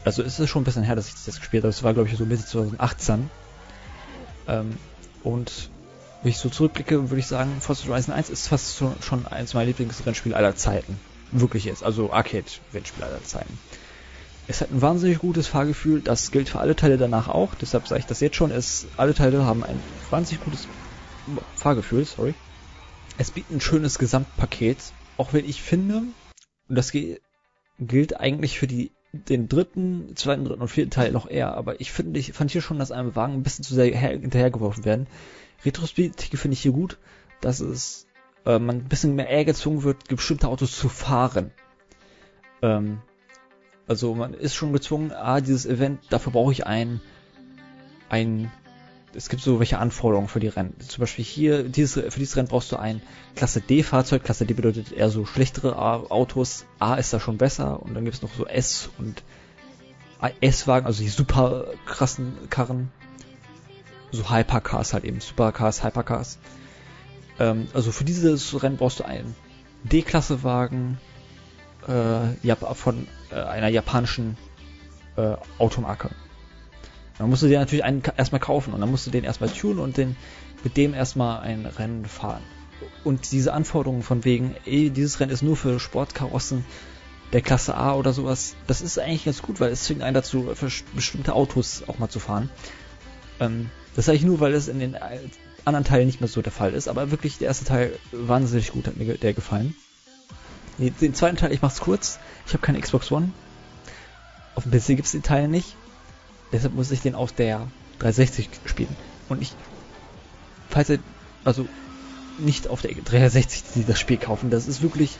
also es ist schon ein bisschen her, dass ich das gespielt habe, das war glaube ich so Mitte 2018. Ähm, und wenn ich so zurückblicke, würde ich sagen, Forza Horizon 1 ist fast schon, schon eins meiner Lieblingsrennspiele aller Zeiten. Wirklich jetzt, also Arcade-Rennspiel aller Zeiten. Es hat ein wahnsinnig gutes Fahrgefühl, das gilt für alle Teile danach auch, deshalb sage ich das jetzt schon, es, alle Teile haben ein wahnsinnig gutes Fahrgefühl, sorry. Es bietet ein schönes Gesamtpaket, auch wenn ich finde, und das gilt eigentlich für die, den dritten, zweiten, dritten und vierten Teil noch eher, aber ich finde, ich fand hier schon, dass einem Wagen ein bisschen zu sehr hinterhergeworfen werden. Retrospekt finde ich hier gut, dass es äh, man ein bisschen mehr eher gezwungen wird, bestimmte Autos zu fahren. Ähm, also man ist schon gezwungen, ah, dieses Event, dafür brauche ich ein, ein, es gibt so welche Anforderungen für die Rennen. Zum Beispiel hier, dieses, für dieses Rennen brauchst du ein Klasse D Fahrzeug. Klasse D bedeutet eher so schlechtere Autos. A ist da schon besser und dann gibt es noch so S und S-Wagen, also die super krassen Karren. So Hypercars halt eben, Supercars, Hypercars. Ähm, also für dieses Rennen brauchst du einen D-Klasse-Wagen, äh, von äh, einer japanischen äh, Automarke. Dann musst du dir natürlich einen erstmal kaufen und dann musst du den erstmal tunen und den, mit dem erstmal ein Rennen fahren. Und diese Anforderungen von wegen, ey, dieses Rennen ist nur für Sportkarossen der Klasse A oder sowas, das ist eigentlich ganz gut, weil es zwingt einen dazu, für bestimmte Autos auch mal zu fahren. Ähm, das sage ich nur, weil es in den anderen Teilen nicht mehr so der Fall ist, aber wirklich der erste Teil wahnsinnig gut hat mir der gefallen. Den zweiten Teil, ich mach's kurz. Ich habe keine Xbox One. Auf dem PC gibt's den Teil nicht. Deshalb muss ich den auf der 360 spielen. Und ich, falls ihr, also nicht auf der 360 das Spiel kaufen, das ist wirklich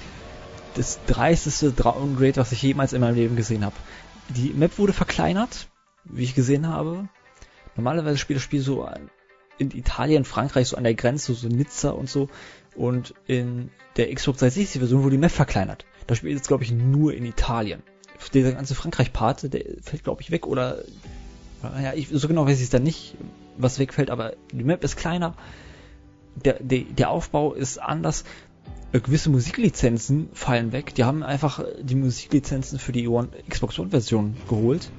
das dreisteste Downgrade, was ich jemals in meinem Leben gesehen habe. Die Map wurde verkleinert, wie ich gesehen habe. Normalerweise spielt das Spiel so in Italien, Frankreich, so an der Grenze, so Nizza und so. Und in der Xbox 360 Version wurde die Map verkleinert. Das spielt jetzt, glaube ich, nur in Italien. Der ganze Frankreich-Part, der fällt, glaube ich, weg oder, ja, ich, so genau weiß ich es dann nicht, was wegfällt, aber die Map ist kleiner. Der, der, der Aufbau ist anders. Äh, gewisse Musiklizenzen fallen weg. Die haben einfach die Musiklizenzen für die One, Xbox One Version geholt.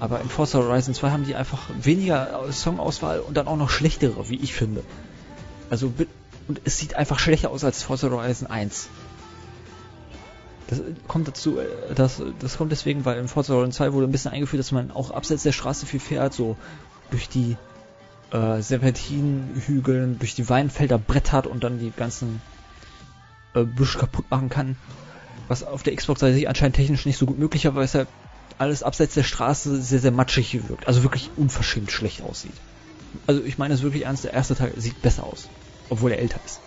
Aber in Forza Horizon 2 haben die einfach weniger Songauswahl und dann auch noch schlechtere, wie ich finde. Also und es sieht einfach schlechter aus als Forza Horizon 1. Das kommt dazu, äh, das, das kommt deswegen, weil in Forza Horizon 2 wurde ein bisschen eingeführt, dass man auch abseits der Straße viel fährt, so durch die äh, Serpentinhügeln, durch die Weinfelder brettert und dann die ganzen äh, Büsche kaputt machen kann. Was auf der Xbox 360 anscheinend technisch nicht so gut möglich war, weil es halt alles abseits der Straße sehr, sehr matschig wirkt. Also wirklich unverschämt schlecht aussieht. Also ich meine es wirklich ernst, der erste Teil sieht besser aus obwohl er älter ist.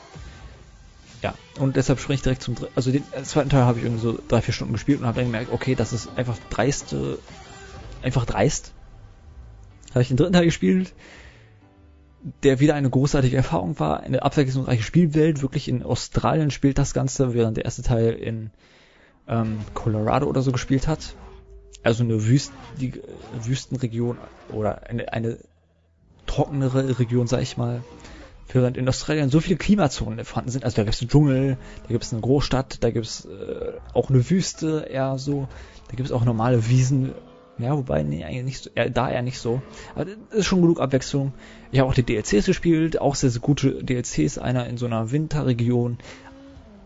Ja, und deshalb springe ich direkt zum dritten. Also den zweiten Teil habe ich irgendwie so drei, vier Stunden gespielt und habe dann gemerkt, okay, das ist einfach dreiste, einfach dreist. Habe ich den dritten Teil gespielt, der wieder eine großartige Erfahrung war, eine abwechslungsreiche Spielwelt, wirklich in Australien spielt das Ganze, während der erste Teil in ähm, Colorado oder so gespielt hat. Also eine Wüst, die, äh, Wüstenregion oder eine, eine trockenere Region, sag ich mal. Während in Australien so viele Klimazonen vorhanden sind, also da gibt es einen Dschungel, da gibt es eine Großstadt, da gibt es äh, auch eine Wüste eher so, da gibt es auch normale Wiesen, Ja, wobei, nee, eigentlich nicht so, äh, da eher nicht so. Aber das ist schon genug Abwechslung. Ich habe auch die DLCs gespielt, auch sehr, sehr gute DLCs, einer in so einer Winterregion.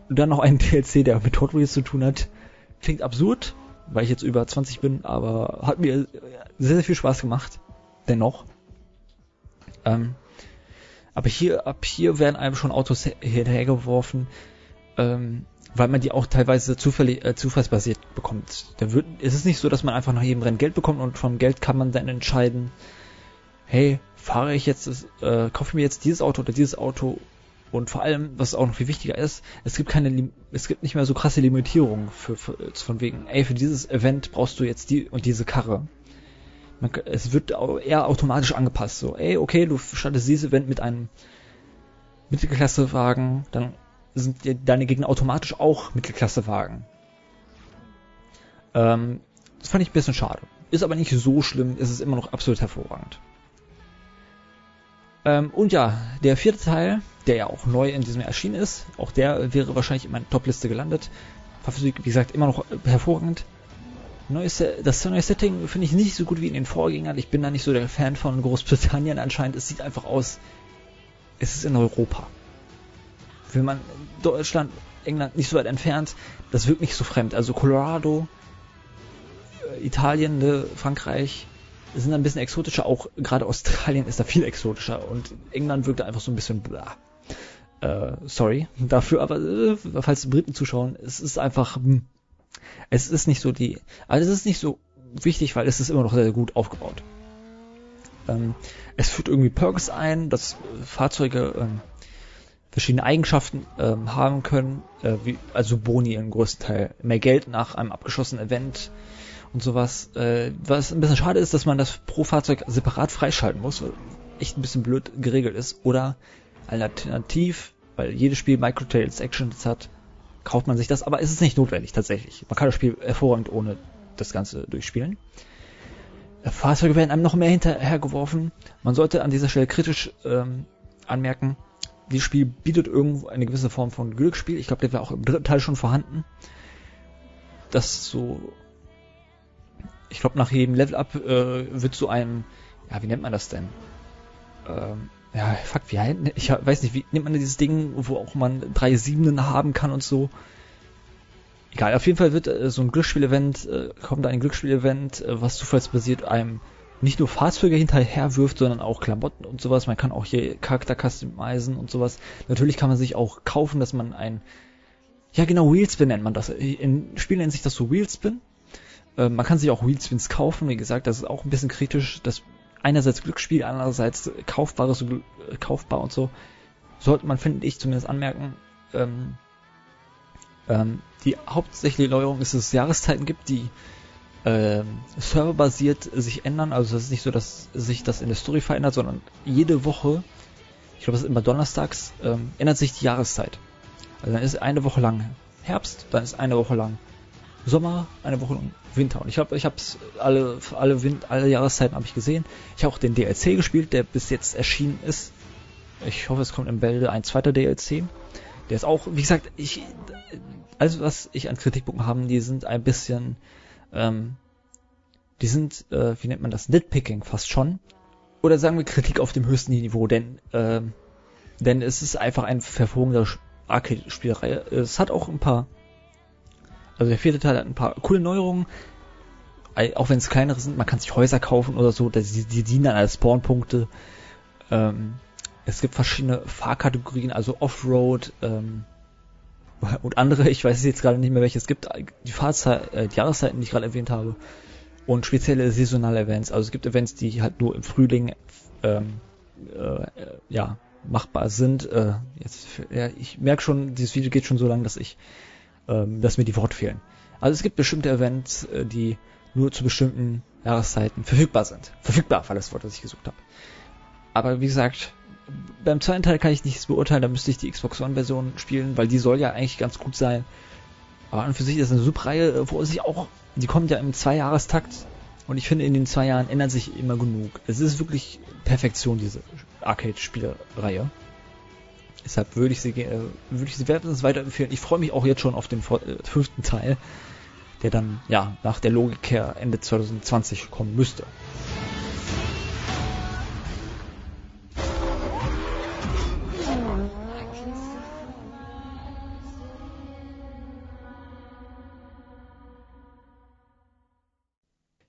Und dann noch ein DLC, der mit Hot Wheels zu tun hat. Klingt absurd, weil ich jetzt über 20 bin, aber hat mir sehr, sehr viel Spaß gemacht. Dennoch. Ähm, aber hier, ab hier werden einem schon Autos hinterhergeworfen, ähm, weil man die auch teilweise zufällig, äh, zufallsbasiert bekommt. Da wird, ist es nicht so, dass man einfach nach jedem Rennen Geld bekommt und vom Geld kann man dann entscheiden, hey, fahre ich jetzt, äh, kaufe ich mir jetzt dieses Auto oder dieses Auto und vor allem, was auch noch viel wichtiger ist, es gibt keine, es gibt nicht mehr so krasse Limitierungen für, für von wegen, ey, für dieses Event brauchst du jetzt die und diese Karre. Man, es wird eher automatisch angepasst, so, ey, okay, du startest dieses Event mit einem Mittelklassewagen, dann sind deine Gegner automatisch auch Mittelklassewagen. Ähm, das fand ich ein bisschen schade. Ist aber nicht so schlimm, ist es immer noch absolut hervorragend. Ähm, und ja, der vierte Teil, der ja auch neu in diesem Jahr erschienen ist, auch der wäre wahrscheinlich in meiner Top-Liste gelandet. War wie gesagt, immer noch hervorragend. Neues, das neue Setting finde ich nicht so gut wie in den Vorgängern. Ich bin da nicht so der Fan von Großbritannien anscheinend. Es sieht einfach aus, es ist in Europa. Wenn man Deutschland, England nicht so weit entfernt, das wirkt nicht so fremd. Also Colorado, äh, Italien, ne, Frankreich, sind ein bisschen exotischer, auch gerade Australien ist da viel exotischer und England wirkt einfach so ein bisschen bla. Äh, sorry dafür, aber äh, falls die Briten zuschauen, es ist einfach, hm, es ist nicht so die, also es ist nicht so wichtig, weil es ist immer noch sehr gut aufgebaut. Ähm, es führt irgendwie Perks ein, dass Fahrzeuge ähm, verschiedene Eigenschaften ähm, haben können, äh, wie, also Boni im größten Teil, mehr Geld nach einem abgeschlossenen Event, und sowas. Äh, was ein bisschen schade ist, dass man das pro Fahrzeug separat freischalten muss, weil echt ein bisschen blöd geregelt ist. Oder alternativ, weil jedes Spiel Microtails Actions hat, kauft man sich das, aber es ist nicht notwendig tatsächlich. Man kann das Spiel hervorragend ohne das Ganze durchspielen. Fahrzeuge werden einem noch mehr hinterhergeworfen. Man sollte an dieser Stelle kritisch ähm, anmerken, dieses Spiel bietet irgendwo eine gewisse Form von Glücksspiel. Ich glaube, der wäre auch im dritten Teil schon vorhanden. Das so ich glaube, nach jedem Level-Up äh, wird so ein, ja, wie nennt man das denn? Ähm, ja, fuck, wie ich weiß nicht, wie nennt man dieses Ding, wo auch man drei Siebenen haben kann und so. Egal, auf jeden Fall wird äh, so ein Glücksspiel-Event, äh, kommt ein Glücksspiel-Event, äh, was zufallsbasiert einem nicht nur Fahrzeuge hinterher wirft, sondern auch Klamotten und sowas. Man kann auch hier Charakter customizen und sowas. Natürlich kann man sich auch kaufen, dass man ein, ja genau, Wheelspin nennt man das. In Spielen nennt sich das so Wheelspin. Äh, man kann sich auch Wheelspins kaufen, wie gesagt, das ist auch ein bisschen kritisch, dass einerseits Glücksspiel, andererseits kaufbares äh, kaufbar und so. Sollte man, finde ich, zumindest anmerken. Ähm, ähm, die hauptsächliche Neuerung ist, dass es Jahreszeiten gibt, die ähm, serverbasiert sich ändern. Also es ist nicht so, dass sich das in der Story verändert, sondern jede Woche, ich glaube, es ist immer donnerstags, ähm, ändert sich die Jahreszeit. Also dann ist eine Woche lang Herbst, dann ist eine Woche lang Sommer, eine Woche lang Winter. Und ich habe ich hab's alle alle Wind, alle Jahreszeiten habe ich gesehen. Ich habe auch den DLC gespielt, der bis jetzt erschienen ist. Ich hoffe, es kommt im Bälde ein zweiter DLC. Der ist auch, wie gesagt, ich alles was ich an Kritikpunkten habe, die sind ein bisschen ähm, die sind, äh, wie nennt man das, Nitpicking fast schon. Oder sagen wir Kritik auf dem höchsten Niveau, denn ähm, denn es ist einfach ein verfolgender Arcade-Spielreihe. Es hat auch ein paar also der vierte Teil hat ein paar coole Neuerungen, auch wenn es kleinere sind, man kann sich Häuser kaufen oder so, die, die dienen dann als Spawnpunkte. Ähm, es gibt verschiedene Fahrkategorien, also Offroad ähm, und andere, ich weiß jetzt gerade nicht mehr welche es gibt, die Fahrzeit, äh, die Jahreszeiten, die ich gerade erwähnt habe und spezielle saisonale Events. Also es gibt Events, die halt nur im Frühling ähm, äh, ja machbar sind. Äh, jetzt, ja, ich merke schon, dieses Video geht schon so lang, dass ich ähm, dass mir die Worte fehlen. Also es gibt bestimmte Events, äh, die nur zu bestimmten Jahreszeiten verfügbar sind. Verfügbar war das Wort, das ich gesucht habe. Aber wie gesagt, beim zweiten Teil kann ich nichts beurteilen, da müsste ich die Xbox One-Version spielen, weil die soll ja eigentlich ganz gut sein. Aber an und für sich ist eine Subreihe, wo sich auch, die kommt ja im Zweijahrestakt und ich finde, in den zwei Jahren ändert sich immer genug. Es ist wirklich Perfektion, diese Arcade-Spielereihe. Deshalb würde ich sie, äh, würde ich sie wärmstens weiterempfehlen. Ich freue mich auch jetzt schon auf den äh, fünften Teil. der dann ja nach der Logik her Ende 2020 kommen müsste.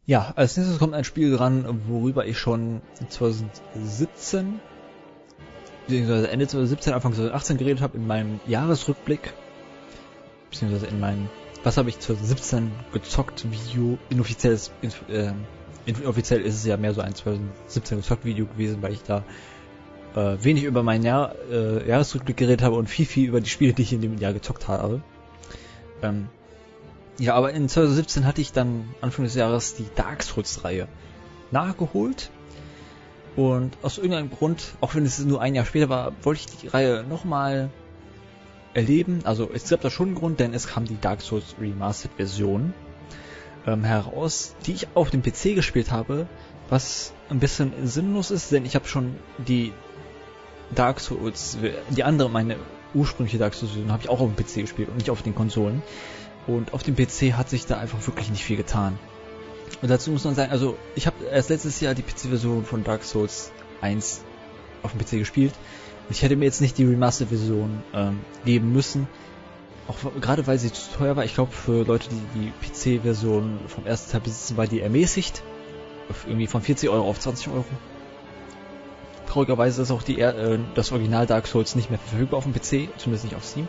Ja, als nächstes kommt ein Spiel ran, worüber ich schon 2017 beziehungsweise Ende 2017, Anfang 2018 geredet habe in meinem Jahresrückblick, beziehungsweise in meinem Was habe ich 2017 gezockt Video, inoffizielles, äh, inoffiziell ist es ja mehr so ein 2017 gezockt Video gewesen, weil ich da äh, wenig über mein Jahr, äh, Jahresrückblick geredet habe und viel, viel über die Spiele, die ich in dem Jahr gezockt habe. Ähm, ja, aber in 2017 hatte ich dann Anfang des Jahres die Dark Souls Reihe nachgeholt und aus irgendeinem Grund, auch wenn es nur ein Jahr später war, wollte ich die Reihe nochmal erleben. Also es gab da schon einen Grund, denn es kam die Dark Souls Remastered Version ähm, heraus, die ich auf dem PC gespielt habe, was ein bisschen sinnlos ist, denn ich habe schon die Dark Souls, die andere, meine ursprüngliche Dark Souls Version habe ich auch auf dem PC gespielt und nicht auf den Konsolen. Und auf dem PC hat sich da einfach wirklich nicht viel getan. Und dazu muss man sagen, also ich habe erst letztes Jahr die PC-Version von Dark Souls 1 auf dem PC gespielt. Ich hätte mir jetzt nicht die Remastered-Version ähm, geben müssen. Auch gerade weil sie zu teuer war. Ich glaube, für Leute, die die PC-Version vom ersten Teil besitzen, war die ermäßigt. Irgendwie von 40 Euro auf 20 Euro. Traurigerweise ist auch die, äh, das Original Dark Souls nicht mehr verfügbar auf dem PC, zumindest nicht auf Steam.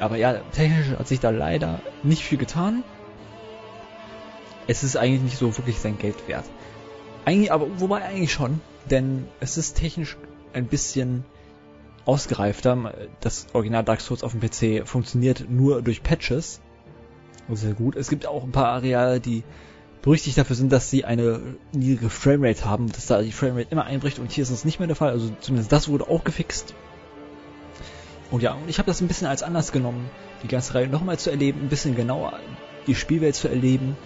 Aber ja, technisch hat sich da leider nicht viel getan es ist eigentlich nicht so wirklich sein Geld wert. Eigentlich, aber wobei eigentlich schon, denn es ist technisch ein bisschen ausgereifter. Das Original Dark Souls auf dem PC funktioniert nur durch Patches. Sehr gut. Es gibt auch ein paar Areale, die berüchtigt dafür sind, dass sie eine niedrige Framerate haben, dass da die Framerate immer einbricht und hier ist es nicht mehr der Fall. Also zumindest das wurde auch gefixt. Und ja, und ich habe das ein bisschen als Anlass genommen, die ganze Reihe nochmal zu erleben, ein bisschen genauer die Spielwelt zu erleben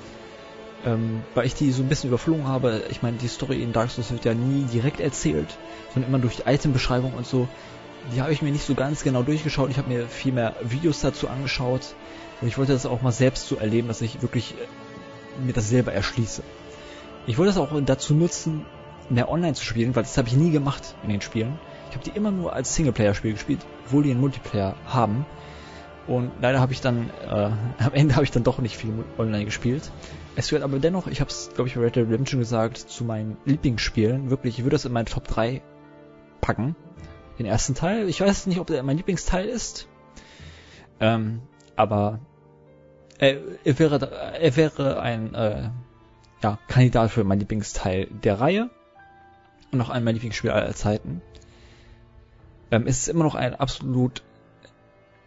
ähm, weil ich die so ein bisschen überflogen habe. Ich meine, die Story in Dark Souls wird ja nie direkt erzählt, sondern immer durch die Itembeschreibung und so. Die habe ich mir nicht so ganz genau durchgeschaut. Ich habe mir viel mehr Videos dazu angeschaut und ich wollte das auch mal selbst so erleben, dass ich wirklich äh, mir das selber erschließe. Ich wollte das auch dazu nutzen, mehr online zu spielen, weil das habe ich nie gemacht in den Spielen. Ich habe die immer nur als Singleplayer-Spiel gespielt, obwohl die einen Multiplayer haben. Und leider habe ich dann, äh, am Ende habe ich dann doch nicht viel online gespielt. Es gehört aber dennoch, ich habe es, glaube ich, bei Red Dead Redemption gesagt, zu meinen Lieblingsspielen. Wirklich, ich würde das in meine Top 3 packen. Den ersten Teil. Ich weiß nicht, ob der mein Lieblingsteil ist. Ähm, aber er, er, wäre, er wäre ein äh, ja, Kandidat für mein Lieblingsteil der Reihe. Und auch ein mein Lieblingsspiel aller Zeiten. Ähm, es ist immer noch ein absolut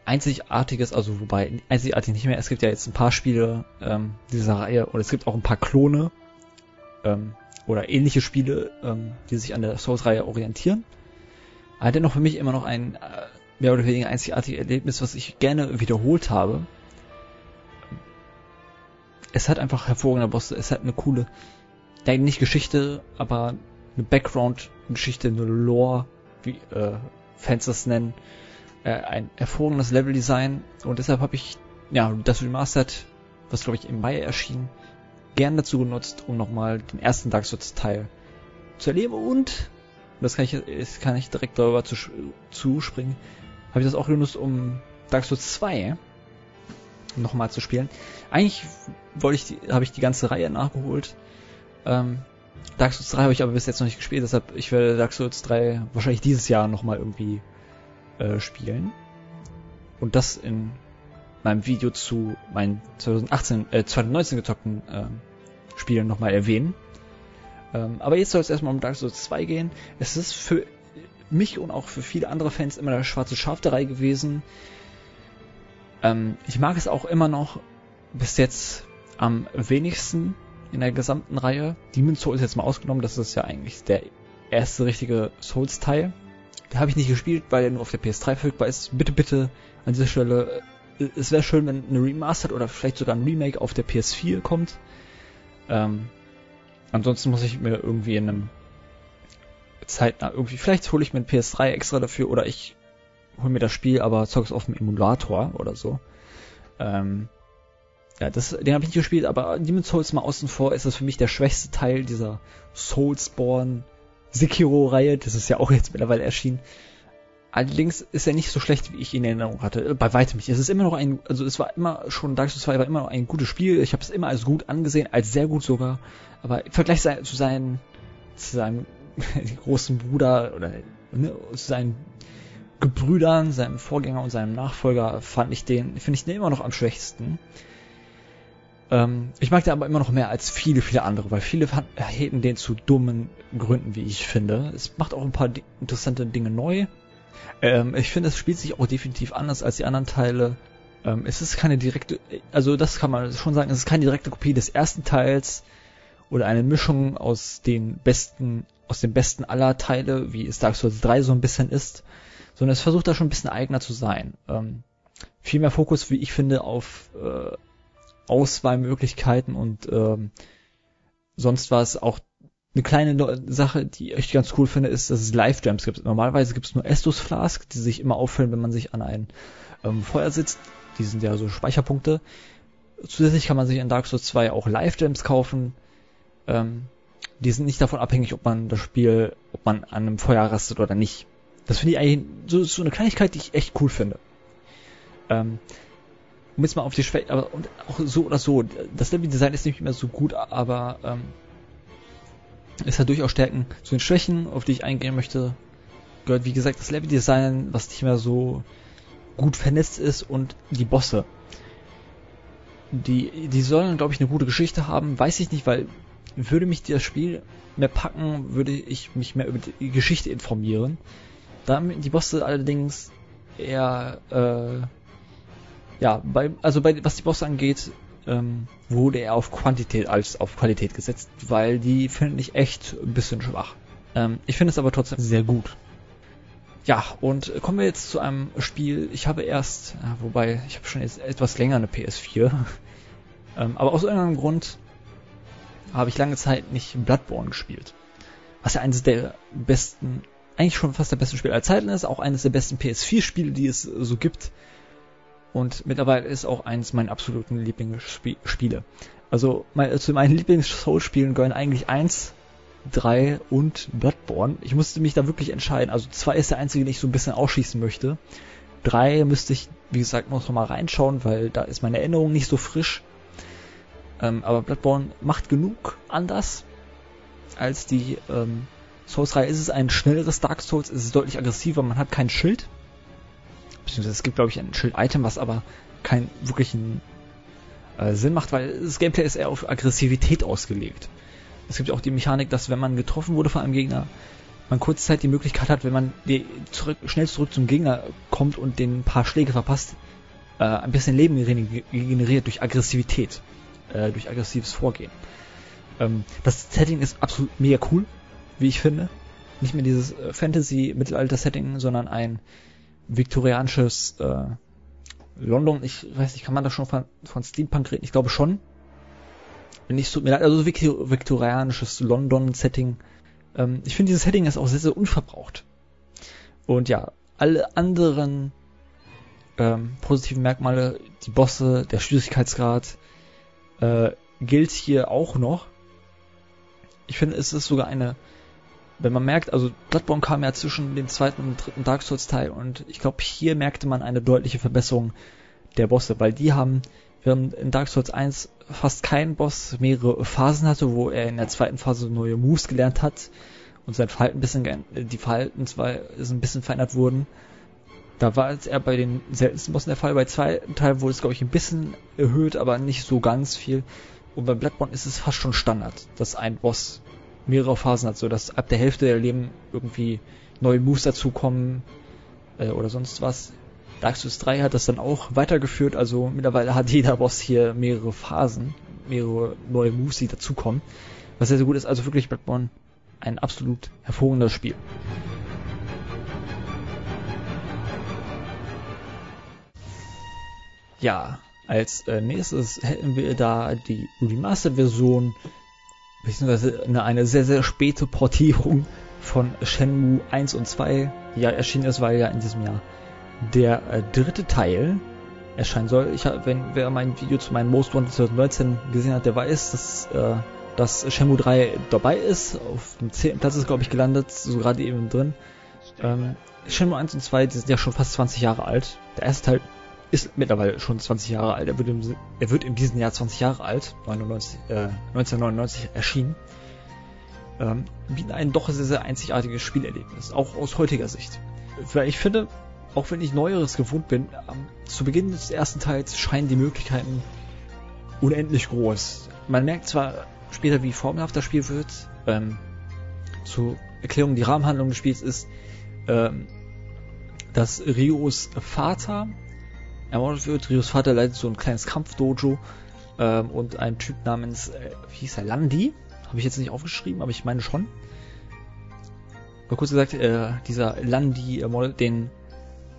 einzigartiges, also wobei einzigartig nicht mehr, es gibt ja jetzt ein paar Spiele ähm, dieser Reihe und es gibt auch ein paar Klone ähm, oder ähnliche Spiele, ähm, die sich an der Souls-Reihe orientieren. Aber dennoch für mich immer noch ein äh, mehr oder weniger einzigartiges Erlebnis, was ich gerne wiederholt habe. Es hat einfach hervorragende Bosse, es hat eine coole, ja nicht Geschichte, aber eine Background-Geschichte, eine Lore, wie äh, Fans das nennen äh, ein hervorragendes Leveldesign und deshalb habe ich ja das Remastered, was glaube ich im Mai erschien, gern dazu genutzt, um nochmal den ersten Dark Souls Teil zu erleben und das kann ich, das kann ich direkt darüber zu, zuspringen, habe ich das auch genutzt, um Dark Souls 2 nochmal zu spielen. Eigentlich wollte ich habe ich die ganze Reihe nachgeholt. Ähm, Dark Souls 3 habe ich aber bis jetzt noch nicht gespielt, deshalb ich werde Dark Souls 3 wahrscheinlich dieses Jahr nochmal irgendwie äh, spielen. Und das in meinem Video zu meinen 2018, äh, 2019 gezockten äh, Spielen nochmal erwähnen. Ähm, aber jetzt soll es erstmal um Dark Souls 2 gehen. Es ist für mich und auch für viele andere Fans immer der schwarze Schaf der Reihe gewesen. Ähm, ich mag es auch immer noch bis jetzt am wenigsten in der gesamten Reihe. Demon's Souls jetzt mal ausgenommen, das ist ja eigentlich der erste richtige Souls-Teil. Habe ich nicht gespielt, weil er nur auf der PS3 verfügbar ist. Bitte, bitte an dieser Stelle, äh, es wäre schön, wenn eine Remastered oder vielleicht sogar ein Remake auf der PS4 kommt. Ähm, ansonsten muss ich mir irgendwie in einem zeitnah irgendwie, vielleicht hole ich mir ein PS3 extra dafür oder ich hole mir das Spiel, aber zock es auf dem Emulator oder so. Ähm, ja, das, den habe ich nicht gespielt, aber Demon's Souls mal außen vor ist das für mich der schwächste Teil dieser Soulsborne Sekiro-Reihe. Das ist ja auch jetzt mittlerweile erschienen. Allerdings ist er nicht so schlecht, wie ich ihn in Erinnerung hatte. Bei weitem nicht. Es ist immer noch ein, also es war immer schon, Dark Souls 2 war immer noch ein gutes Spiel. Ich habe es immer als gut angesehen, als sehr gut sogar. Aber im Vergleich zu seinen, zu seinem großen Bruder oder ne, zu seinen Gebrüdern, seinem Vorgänger und seinem Nachfolger fand ich den, finde ich den immer noch am schwächsten. Ähm, ich mag den aber immer noch mehr als viele, viele andere, weil viele heben den zu dummen Gründen, wie ich finde. Es macht auch ein paar interessante Dinge neu. Ähm, ich finde, es spielt sich auch definitiv anders als die anderen Teile. Ähm, es ist keine direkte, also das kann man schon sagen, es ist keine direkte Kopie des ersten Teils oder eine Mischung aus den besten, aus den besten aller Teile, wie es Dark Souls 3 so ein bisschen ist, sondern es versucht da schon ein bisschen eigener zu sein. Ähm, viel mehr Fokus, wie ich finde, auf äh, Auswahlmöglichkeiten und ähm, sonst war es auch eine kleine Sache, die ich ganz cool finde, ist, dass es Live-Jams gibt. Normalerweise gibt es nur Estus Flask, die sich immer auffüllen, wenn man sich an ein ähm, Feuer sitzt. Die sind ja so Speicherpunkte. Zusätzlich kann man sich in Dark Souls 2 auch Live-Jams kaufen. Ähm, die sind nicht davon abhängig, ob man das Spiel, ob man an einem Feuer rastet oder nicht. Das finde ich eigentlich so, so eine Kleinigkeit, die ich echt cool finde. Ähm, um jetzt mal auf die Schwäche, aber und auch so oder so, das Level-Design ist nicht mehr so gut, aber ähm, es hat durchaus Stärken zu den Schwächen, auf die ich eingehen möchte. Gehört, wie gesagt, das Level-Design, was nicht mehr so gut vernetzt ist und die Bosse. Die, die sollen, glaube ich, eine gute Geschichte haben, weiß ich nicht, weil würde mich das Spiel mehr packen, würde ich mich mehr über die Geschichte informieren. Damit die Bosse allerdings eher äh, ja, bei, also bei, was die Bosse angeht, ähm, wurde er auf Quantität als auf Qualität gesetzt, weil die finde ich echt ein bisschen schwach. Ähm, ich finde es aber trotzdem sehr gut. Ja, und kommen wir jetzt zu einem Spiel. Ich habe erst, ja, wobei ich habe schon jetzt etwas länger eine PS4, ähm, aber aus irgendeinem Grund habe ich lange Zeit nicht Bloodborne gespielt. Was ja eines der besten, eigentlich schon fast der besten Spiele aller Zeiten ist, auch eines der besten PS4-Spiele, die es so gibt. Und mittlerweile ist auch eines meiner absoluten Lieblingsspiele. Also mein, zu meinen Lieblings-Soul-Spielen gehören eigentlich eins, drei und Bloodborne. Ich musste mich da wirklich entscheiden. Also zwei ist der einzige, den ich so ein bisschen ausschießen möchte. Drei müsste ich, wie gesagt, noch mal reinschauen, weil da ist meine Erinnerung nicht so frisch. Ähm, aber Bloodborne macht genug anders als die ähm, Souls-Reihe. Ist es ein schnelleres Dark Souls, ist es deutlich aggressiver, man hat kein Schild beziehungsweise es gibt, glaube ich, ein Schild-Item, was aber keinen wirklichen äh, Sinn macht, weil das Gameplay ist eher auf Aggressivität ausgelegt. Es gibt auch die Mechanik, dass wenn man getroffen wurde von einem Gegner, man kurze Zeit die Möglichkeit hat, wenn man zurück, schnell zurück zum Gegner kommt und den ein paar Schläge verpasst, äh, ein bisschen Leben generiert durch Aggressivität, äh, durch aggressives Vorgehen. Ähm, das Setting ist absolut mega cool, wie ich finde. Nicht mehr dieses äh, Fantasy-Mittelalter-Setting, sondern ein viktorianisches äh, London. Ich weiß nicht, kann man da schon von, von Steampunk reden? Ich glaube schon. Wenn nicht so, also viktorianisches London-Setting. Ähm, ich finde dieses Setting ist auch sehr, sehr unverbraucht. Und ja, alle anderen ähm, positiven Merkmale, die Bosse, der Schwierigkeitsgrad, äh, gilt hier auch noch. Ich finde, es ist sogar eine wenn man merkt, also Bloodborne kam ja zwischen dem zweiten und dritten Dark Souls Teil und ich glaube, hier merkte man eine deutliche Verbesserung der Bosse, weil die haben, während in Dark Souls 1 fast kein Boss mehrere Phasen hatte, wo er in der zweiten Phase neue Moves gelernt hat und sein Verhalten ein bisschen, die Verhaltensweise ein bisschen verändert wurden. Da war es eher bei den seltensten Bossen der Fall. Bei zweiten Teil wurde es, glaube ich, ein bisschen erhöht, aber nicht so ganz viel. Und bei Bloodborne ist es fast schon Standard, dass ein Boss mehrere Phasen hat, so dass ab der Hälfte der Leben irgendwie neue Moves dazukommen äh, oder sonst was. Dark Souls 3 hat das dann auch weitergeführt, also mittlerweile hat jeder Boss hier mehrere Phasen, mehrere neue Moves, die dazukommen. Was sehr, sehr gut ist, also wirklich Bloodborne ein absolut hervorragendes Spiel. Ja, als äh, nächstes hätten wir da die Remastered-Version beziehungsweise eine, eine sehr, sehr späte Portierung von Shenmue 1 und 2, die ja erschienen ist, weil ja in diesem Jahr der äh, dritte Teil erscheinen soll. Ich hab, wenn wer mein Video zu meinem Most Wanted 2019 gesehen hat, der weiß, dass äh, dass Shenmue 3 dabei ist. Auf dem 10. Platz ist glaube ich gelandet, so gerade eben drin. Ähm, Shenmue 1 und 2, die sind ja schon fast 20 Jahre alt. Der erste Teil ist mittlerweile schon 20 Jahre alt. Er wird im, er wird in diesem Jahr 20 Jahre alt, 99, äh, 1999 erschienen. Ähm, bieten ein doch sehr, sehr einzigartiges Spielerlebnis, auch aus heutiger Sicht. Weil ich finde, auch wenn ich Neueres gewohnt bin, ähm, zu Beginn des ersten Teils scheinen die Möglichkeiten unendlich groß. Man merkt zwar später, wie formelhaft das Spiel wird, ähm, zur Erklärung, die Rahmenhandlung des Spiels ist, ähm, dass Rios Vater ermordet wird. Rios Vater leitet so ein kleines Kampfdojo ähm, und ein Typ namens, äh, wie hieß er, Landi? Habe ich jetzt nicht aufgeschrieben, aber ich meine schon. Mal kurz gesagt, äh, dieser Landi ermordet den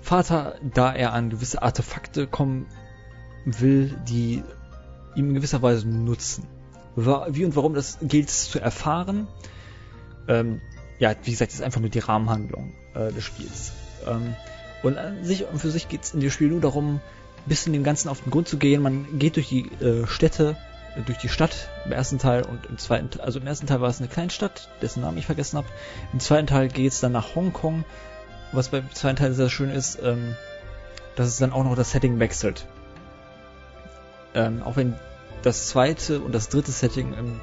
Vater, da er an gewisse Artefakte kommen will, die ihm in gewisser Weise nutzen. Wie und warum das gilt zu erfahren. Ähm, ja, wie gesagt, das ist einfach nur die Rahmenhandlung äh, des Spiels. Ähm, und an sich und für sich geht es in dem Spiel nur darum, ein bisschen dem Ganzen auf den Grund zu gehen. Man geht durch die äh, Städte, äh, durch die Stadt im ersten Teil und im zweiten also im ersten Teil war es eine Kleinstadt, dessen Namen ich vergessen habe. Im zweiten Teil geht es dann nach Hongkong. Was beim zweiten Teil sehr schön ist, ähm, dass es dann auch noch das Setting wechselt. Ähm, auch wenn das zweite und das dritte Setting im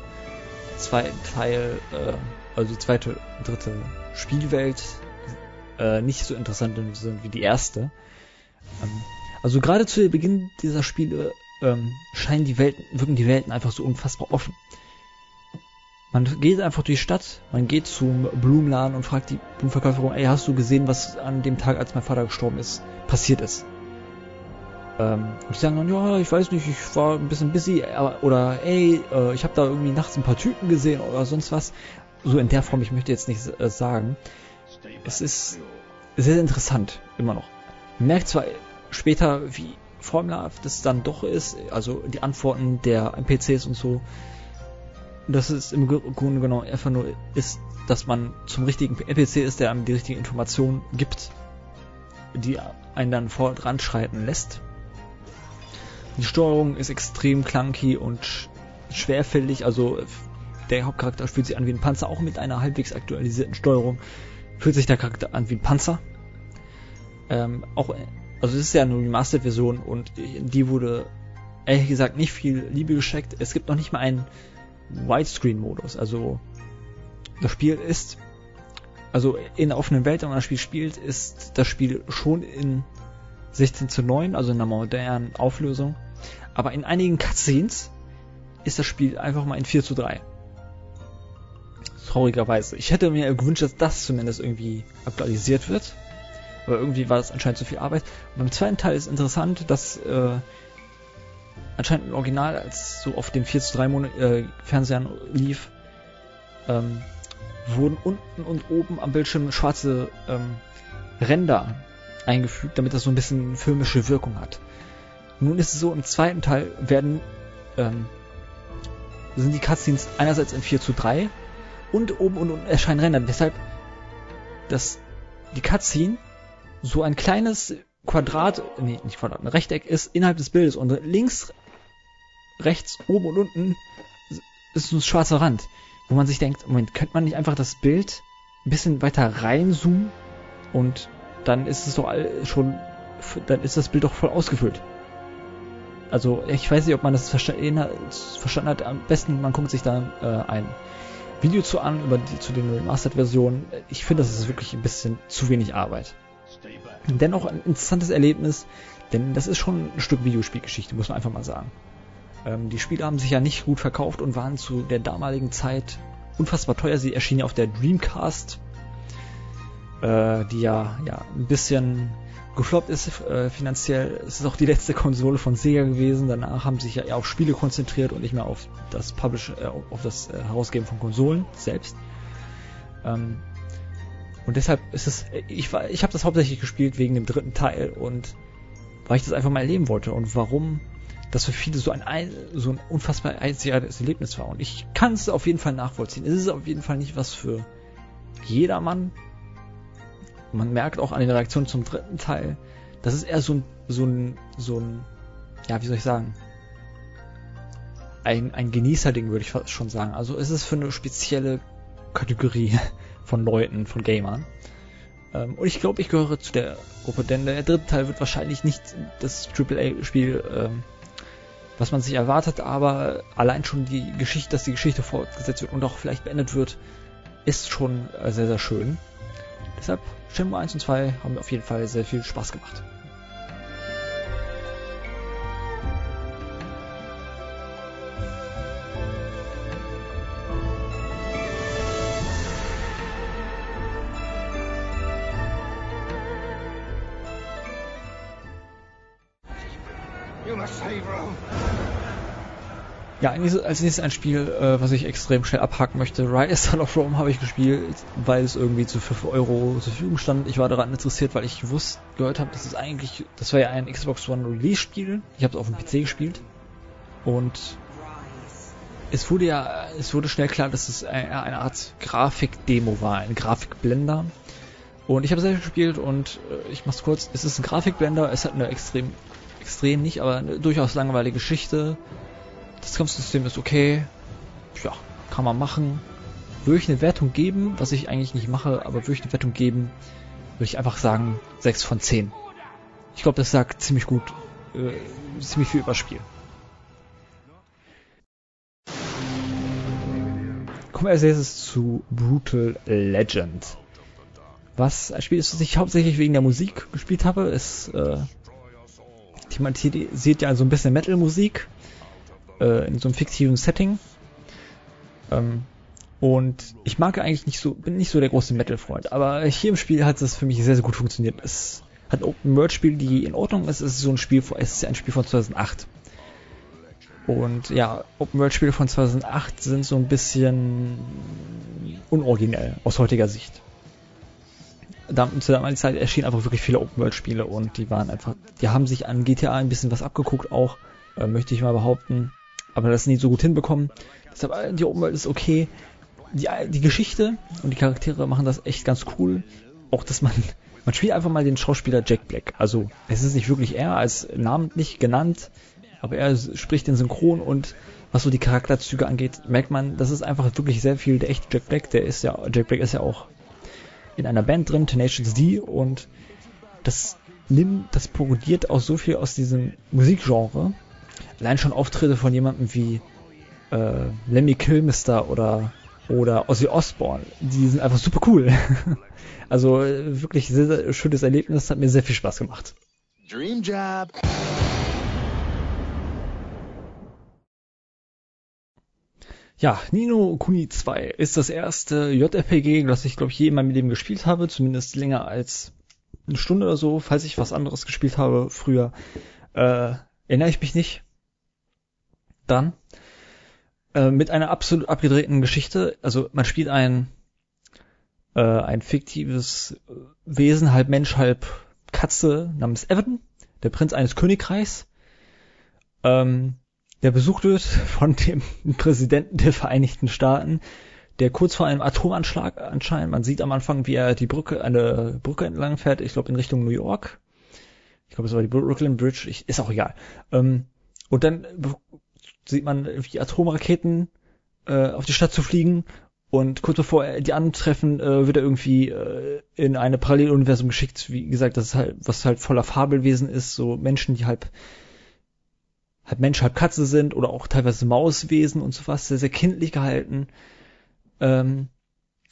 zweiten Teil, äh, also die zweite und dritte Spielwelt äh, nicht so interessant sind wie die erste. Ähm, also gerade zu Beginn dieser Spiele ähm, scheinen die Welten, wirken die Welten einfach so unfassbar offen. Man geht einfach durch die Stadt, man geht zum Blumenladen und fragt die Blumenverkäuferin, ey, hast du gesehen, was an dem Tag, als mein Vater gestorben ist, passiert ist? Ähm, und die sagen dann, ja, ich weiß nicht, ich war ein bisschen busy, aber, oder ey, äh, ich habe da irgendwie nachts ein paar Typen gesehen oder sonst was. So in der Form, ich möchte jetzt nicht äh, sagen. Es ist sehr interessant, immer noch. Man merkt zwar später, wie formelhaft es dann doch ist, also die Antworten der NPCs und so, dass es im Grunde genommen einfach nur ist, dass man zum richtigen NPC ist, der einem die richtigen Informationen gibt, die einen dann voranschreiten lässt. Die Steuerung ist extrem clunky und schwerfällig, also der Hauptcharakter fühlt sich an wie ein Panzer, auch mit einer halbwegs aktualisierten Steuerung fühlt sich der Charakter an wie ein Panzer. Ähm, auch, also es ist ja eine Remastered-Version und die wurde ehrlich gesagt nicht viel Liebe gescheckt. Es gibt noch nicht mal einen Widescreen-Modus. Also das Spiel ist, also in der offenen Welt, wenn man das Spiel spielt, ist das Spiel schon in 16 zu 9, also in einer modernen Auflösung. Aber in einigen Cutscenes ist das Spiel einfach mal in 4 zu 3. Traurigerweise. Ich hätte mir gewünscht, dass das zumindest irgendwie aktualisiert wird. Aber irgendwie war das anscheinend zu viel Arbeit. Und beim zweiten Teil ist interessant, dass äh, anscheinend im Original, als so auf den 4 zu 3 Mon äh, Fernsehern lief, ähm, wurden unten und oben am Bildschirm schwarze ähm, Ränder eingefügt, damit das so ein bisschen filmische Wirkung hat. Nun ist es so, im zweiten Teil werden ähm, sind die Cutscenes einerseits in 4 zu 3 und oben und unten erscheinen Ränder. Deshalb, dass die Cutscene so ein kleines Quadrat, nee, nicht Quadrat, ein Rechteck ist innerhalb des Bildes und links, rechts, oben und unten ist ein schwarzer Rand, wo man sich denkt, Moment, könnte man nicht einfach das Bild ein bisschen weiter reinzoomen und dann ist es doch schon, dann ist das Bild doch voll ausgefüllt. Also ich weiß nicht, ob man das verstanden hat. Am besten, man guckt sich da äh, ein Video zu an über die zu den Remastered-Versionen. Ich finde, das ist wirklich ein bisschen zu wenig Arbeit. Dennoch ein interessantes Erlebnis, denn das ist schon ein Stück Videospielgeschichte, muss man einfach mal sagen. Ähm, die Spiele haben sich ja nicht gut verkauft und waren zu der damaligen Zeit unfassbar teuer. Sie erschienen ja auf der Dreamcast, äh, die ja, ja ein bisschen gefloppt ist äh, finanziell. Es ist auch die letzte Konsole von Sega gewesen. Danach haben sie sich ja eher auf Spiele konzentriert und nicht mehr auf das Publish, äh, auf das äh, Herausgeben von Konsolen selbst. Ähm, und deshalb ist es, ich war, ich habe das hauptsächlich gespielt wegen dem dritten Teil und weil ich das einfach mal erleben wollte und warum das für viele so ein, so ein unfassbar einzigartiges Erlebnis war. Und ich kann es auf jeden Fall nachvollziehen. Es ist auf jeden Fall nicht was für jedermann. Man merkt auch an den Reaktionen zum dritten Teil, das ist eher so ein, so ein, so ein, ja, wie soll ich sagen, ein, ein Genießerding, würde ich fast schon sagen. Also es ist für eine spezielle Kategorie von Leuten, von Gamern. Ähm, und ich glaube, ich gehöre zu der Gruppe, denn der dritte Teil wird wahrscheinlich nicht das AAA-Spiel, ähm, was man sich erwartet, aber allein schon die Geschichte, dass die Geschichte fortgesetzt wird und auch vielleicht beendet wird, ist schon äh, sehr, sehr schön. Deshalb Shenmue 1 und 2 haben mir auf jeden Fall sehr viel Spaß gemacht. Ja, als nächstes ein Spiel, äh, was ich extrem schnell abhaken möchte. Rise Son of Rome habe ich gespielt, weil es irgendwie zu 5 Euro zur Verfügung stand. Ich war daran interessiert, weil ich wusste, gehört habe, dass es eigentlich, das war ja ein Xbox One Release Spiel. Ich habe es auf dem PC gespielt. Und es wurde ja, es wurde schnell klar, dass es eine, eine Art Grafikdemo war, ein Grafikblender. Und ich habe es selbst gespielt und äh, ich mach's kurz. Es ist ein Grafikblender, es hat eine extrem, extrem nicht, aber eine durchaus langweilige Geschichte das Kampfsystem ist okay. Ja, kann man machen. Würde ich eine Wertung geben, was ich eigentlich nicht mache, aber würde ich eine Wertung geben, würde ich einfach sagen 6 von 10. Ich glaube, das sagt ziemlich gut, äh, ziemlich viel über Spiel. Kommen wir als nächstes zu Brutal Legend. Was ein Spiel ist, das ich hauptsächlich wegen der Musik gespielt habe, ist äh, thematisiert ja so ein bisschen Metal-Musik äh, in so einem fiktiven Setting. Ähm, und ich mag eigentlich nicht so, bin nicht so der große Metal-Freund, aber hier im Spiel hat es für mich sehr, sehr gut funktioniert. Es hat ein Open-World-Spiel, die in Ordnung ist. Es ist so ein Spiel, es ist ein Spiel von 2008. Und ja, Open-World-Spiele von 2008 sind so ein bisschen unoriginell aus heutiger Sicht. Da, zu der Zeit erschienen einfach wirklich viele Open-World-Spiele und die waren einfach, die haben sich an GTA ein bisschen was abgeguckt auch, äh, möchte ich mal behaupten aber das nicht so gut hinbekommen. Deshalb, äh, die World ist okay. Die, die Geschichte und die Charaktere machen das echt ganz cool. Auch, dass man, man spielt einfach mal den Schauspieler Jack Black. Also, es ist nicht wirklich er als namentlich genannt, aber er spricht den Synchron und was so die Charakterzüge angeht, merkt man, das ist einfach wirklich sehr viel der echte Jack Black. Der ist ja, Jack Black ist ja auch in einer Band drin, Tenacious D, und das nimmt, das parodiert auch so viel aus diesem Musikgenre, allein schon Auftritte von jemandem wie äh, Lemmy Kilmister oder oder Ozzy Osbourne, die sind einfach super cool. also äh, wirklich sehr, sehr schönes Erlebnis, hat mir sehr viel Spaß gemacht. Dream Job. Ja, Nino Kuni 2 ist das erste JRPG, das ich glaube ich je in meinem Leben gespielt habe, zumindest länger als eine Stunde oder so, falls ich was anderes gespielt habe früher. Äh, erinnere ich mich nicht dann äh, mit einer absolut abgedrehten Geschichte. Also man spielt ein äh, ein fiktives Wesen, halb Mensch, halb Katze namens Evan, der Prinz eines Königreichs, ähm, der besucht wird von dem Präsidenten der Vereinigten Staaten, der kurz vor einem Atomanschlag anscheinend, man sieht am Anfang, wie er die Brücke, eine Brücke entlang fährt, ich glaube in Richtung New York. Ich glaube, es war die Brooklyn Bridge, ich, ist auch egal. Ähm, und dann sieht man wie Atomraketen äh, auf die Stadt zu fliegen und kurz bevor die antreffen, äh, wird er irgendwie äh, in eine Paralleluniversum geschickt. Wie gesagt, das ist halt, was halt voller Fabelwesen ist, so Menschen, die halb halb Mensch, halb Katze sind oder auch teilweise Mauswesen und sowas, sehr, sehr kindlich gehalten. Ähm,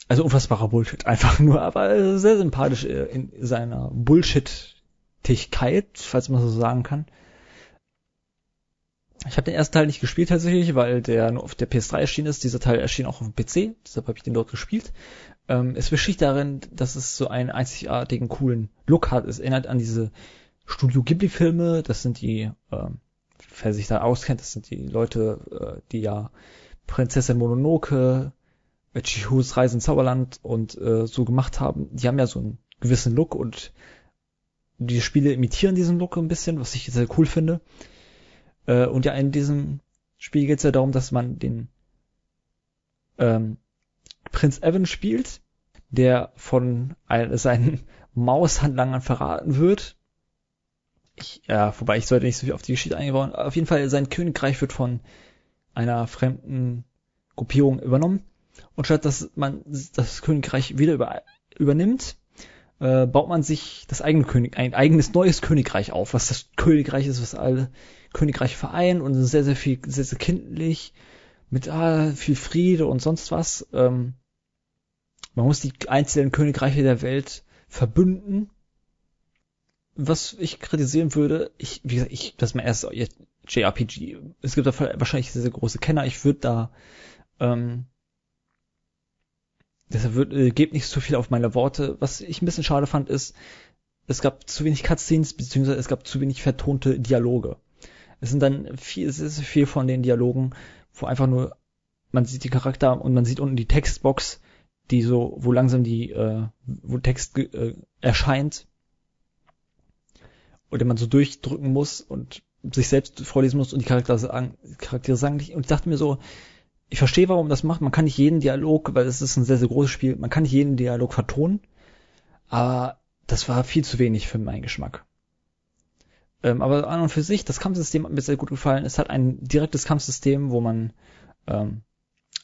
also unfassbarer Bullshit, einfach nur, aber sehr sympathisch äh, in seiner Bullshit-Tigkeit, falls man so sagen kann. Ich habe den ersten Teil nicht gespielt tatsächlich, weil der nur auf der PS3 erschienen ist. Dieser Teil erschien auch auf dem PC, deshalb habe ich den dort gespielt. Ähm, es besticht darin, dass es so einen einzigartigen, coolen Look hat. Es erinnert an diese Studio Ghibli-Filme. Das sind die, ähm, wer sich da auskennt, das sind die Leute, äh, die ja Prinzessin Mononoke, Chihus Reise ins Zauberland und äh, so gemacht haben. Die haben ja so einen gewissen Look und die Spiele imitieren diesen Look ein bisschen, was ich sehr cool finde. Äh, und ja, in diesem Spiel geht es ja darum, dass man den ähm, Prinz Evan spielt, der von ein, seinen Maushandlangern verraten wird ich, ja, wobei ich sollte nicht so viel auf die Geschichte eingehen. Auf jeden Fall, sein Königreich wird von einer fremden Gruppierung übernommen. Und statt dass man das Königreich wieder über, übernimmt, äh, baut man sich das eigene König, ein eigenes neues Königreich auf, was das Königreich ist, was alle Königreiche vereint und sehr, sehr viel, sehr, sehr kindlich, mit ah, viel Friede und sonst was. Ähm, man muss die einzelnen Königreiche der Welt verbünden. Was ich kritisieren würde, ich, wie gesagt, ich, das ist mein erstes JRPG. Es gibt da wahrscheinlich sehr, sehr große Kenner. Ich würde da, ähm, deshalb wird, äh, gebt nicht so viel auf meine Worte. Was ich ein bisschen schade fand, ist, es gab zu wenig Cutscenes, beziehungsweise es gab zu wenig vertonte Dialoge. Es sind dann viel, es ist viel von den Dialogen, wo einfach nur, man sieht die Charakter und man sieht unten die Textbox, die so, wo langsam die, äh, wo Text äh, erscheint. Oder man so durchdrücken muss und sich selbst vorlesen muss und die Charaktere sagen, Charaktere sagen nicht. Und ich dachte mir so, ich verstehe, warum das macht. Man kann nicht jeden Dialog, weil es ist ein sehr, sehr großes Spiel, man kann nicht jeden Dialog vertonen. Aber das war viel zu wenig für meinen Geschmack. Ähm, aber an und für sich, das Kampfsystem hat mir sehr gut gefallen. Es hat ein direktes Kampfsystem, wo man ähm,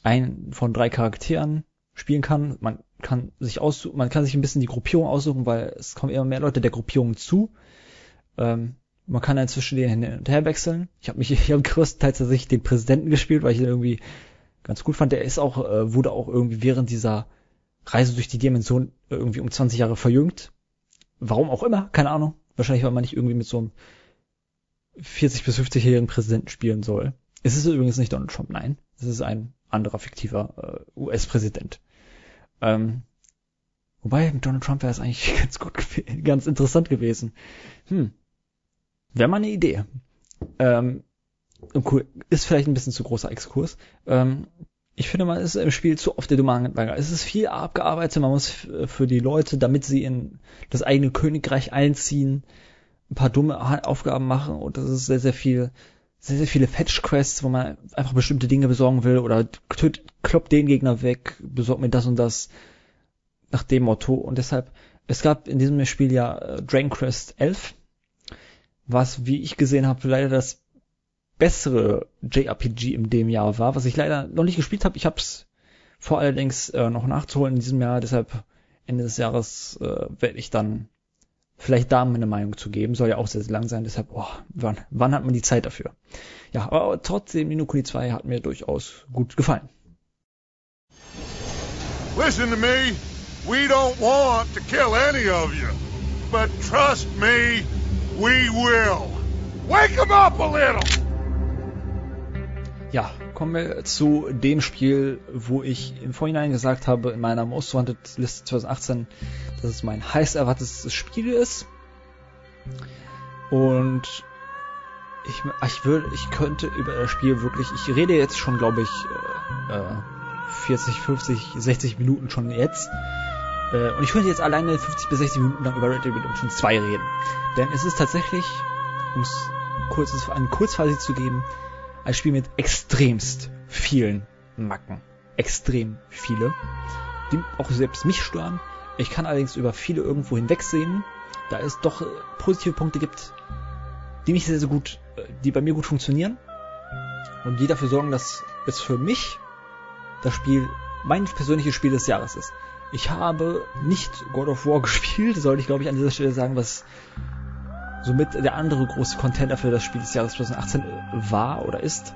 einen von drei Charakteren spielen kann. Man kann sich aussuchen, man kann sich ein bisschen die Gruppierung aussuchen, weil es kommen immer mehr Leute der Gruppierung zu. Ähm, man kann dann zwischen denen hin und her wechseln. Ich habe mich, ich habe größtenteils tatsächlich den Präsidenten gespielt, weil ich irgendwie ganz gut fand. Der ist auch, äh, wurde auch irgendwie während dieser Reise durch die Dimension irgendwie um 20 Jahre verjüngt. Warum auch immer, keine Ahnung. Wahrscheinlich, weil man nicht irgendwie mit so einem 40 bis 50-jährigen Präsidenten spielen soll. Es ist übrigens nicht Donald Trump, nein. Es ist ein anderer fiktiver äh, US-Präsident. Ähm, wobei mit Donald Trump wäre es eigentlich ganz gut, ganz interessant gewesen. Hm. Wäre mal eine Idee. Ähm, cool, ist vielleicht ein bisschen zu großer Exkurs. Ähm, ich finde, man ist im Spiel zu oft der Dumangenlager. Es ist viel abgearbeitet, man muss für die Leute, damit sie in das eigene Königreich einziehen, ein paar dumme Aufgaben machen und das ist sehr, sehr viel, sehr, sehr viele Fetch-Quests, wo man einfach bestimmte Dinge besorgen will oder töt, kloppt den Gegner weg, besorgt mir das und das nach dem Motto und deshalb, es gab in diesem Spiel ja äh, Dragon Quest 11, was, wie ich gesehen habe, leider das bessere JRPG in dem Jahr war, was ich leider noch nicht gespielt habe. Ich habe es vor allerdings äh, noch nachzuholen in diesem Jahr, deshalb Ende des Jahres äh, werde ich dann vielleicht da meine Meinung zu geben. Soll ja auch sehr, sehr lang sein, deshalb, oh, wann, wann hat man die Zeit dafür? Ja, aber trotzdem, Minokuni 2 hat mir durchaus gut gefallen. Listen to me. We don't want to kill any of you. But trust me, we will. Wake them up a little! Ja, kommen wir zu dem Spiel, wo ich im Vorhinein gesagt habe, in meiner Most Wanted Liste 2018, dass es mein heiß erwartetes Spiel ist. Und ich, ich würde, ich könnte über das Spiel wirklich, ich rede jetzt schon, glaube ich, äh, 40, 50, 60 Minuten schon jetzt. Äh, und ich könnte jetzt alleine 50 bis 60 Minuten lang über Red Dead Redemption 2 reden. Denn es ist tatsächlich, um es kurz, ein Kurzfazit zu geben, ein Spiel mit extremst vielen Macken. Extrem viele. Die auch selbst mich stören. Ich kann allerdings über viele irgendwo hinwegsehen, da es doch äh, positive Punkte gibt, die mich sehr, sehr gut, äh, die bei mir gut funktionieren. Und die dafür sorgen, dass es für mich das Spiel, mein persönliches Spiel des Jahres ist. Ich habe nicht God of War gespielt, sollte ich glaube ich an dieser Stelle sagen, was somit der andere große Contender für das Spiel des Jahres 2018 äh, war oder ist.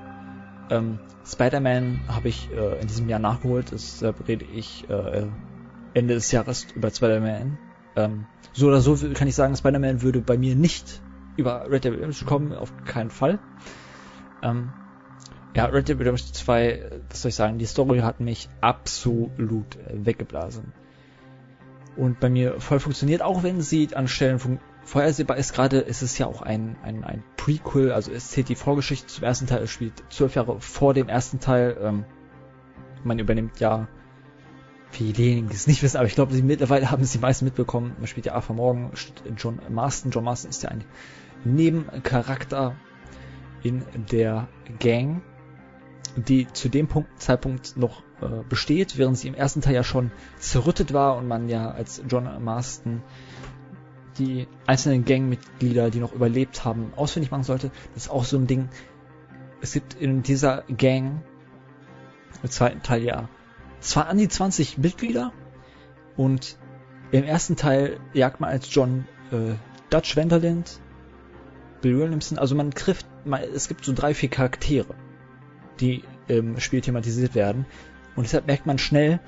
Ähm, Spider-Man habe ich äh, in diesem Jahr nachgeholt. Deshalb rede ich äh, Ende des Jahres über Spider-Man. Ähm, so oder so kann ich sagen, Spider-Man würde bei mir nicht über Red Dead Redemption kommen, auf keinen Fall. Ähm, ja, Red Dead Redemption 2, was soll ich sagen, die Story hat mich absolut äh, weggeblasen. Und bei mir voll funktioniert, auch wenn sie an Stellen vorhersehbar ist gerade, ist es ja auch ein, ein, ein Prequel, also es zählt die Vorgeschichte zum ersten Teil, es spielt zwölf Jahre vor dem ersten Teil. Ähm, man übernimmt ja, für diejenigen, die es nicht wissen, aber ich glaube, sie mittlerweile haben es die meisten mitbekommen. Man spielt ja Arthur Morgan, John Marston. John Marston ist ja ein Nebencharakter in der Gang, die zu dem Punkt, Zeitpunkt noch äh, besteht, während sie im ersten Teil ja schon zerrüttet war und man ja als John Marston die einzelnen Gangmitglieder, die noch überlebt haben, ausfindig machen sollte. Das ist auch so ein Ding. Es gibt in dieser Gang, im zweiten Teil ja, zwar an die 20 Mitglieder und im ersten Teil jagt man als John äh, Dutch Vanderland, Bill Williamson, also man trifft, man, es gibt so drei, vier Charaktere, die im Spiel thematisiert werden und deshalb merkt man schnell,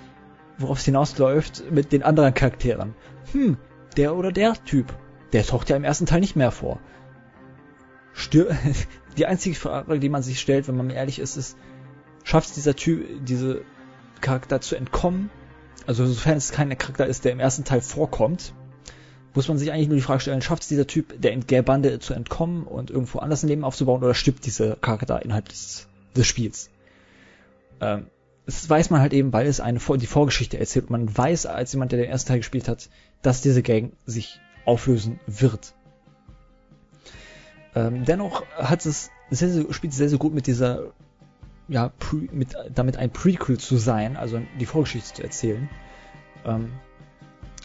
worauf es hinausläuft mit den anderen Charakteren. Hm, der oder der Typ, der taucht ja im ersten Teil nicht mehr vor. Stür die einzige Frage, die man sich stellt, wenn man ehrlich ist, ist, schafft dieser Typ, diese Charakter zu entkommen? Also sofern es kein Charakter ist, der im ersten Teil vorkommt, muss man sich eigentlich nur die Frage stellen, schafft es dieser Typ, der in der Bande zu entkommen und irgendwo anders ein Leben aufzubauen oder stirbt dieser Charakter innerhalb des, des Spiels? Ähm, das weiß man halt eben, weil es eine die Vorgeschichte erzählt. Man weiß als jemand, der den ersten Teil gespielt hat, dass diese Gang sich auflösen wird. Ähm, dennoch hat es sehr, sehr, spielt sehr, sehr gut mit dieser, ja, pre, mit, damit ein Prequel zu sein, also die Vorgeschichte zu erzählen. Ähm,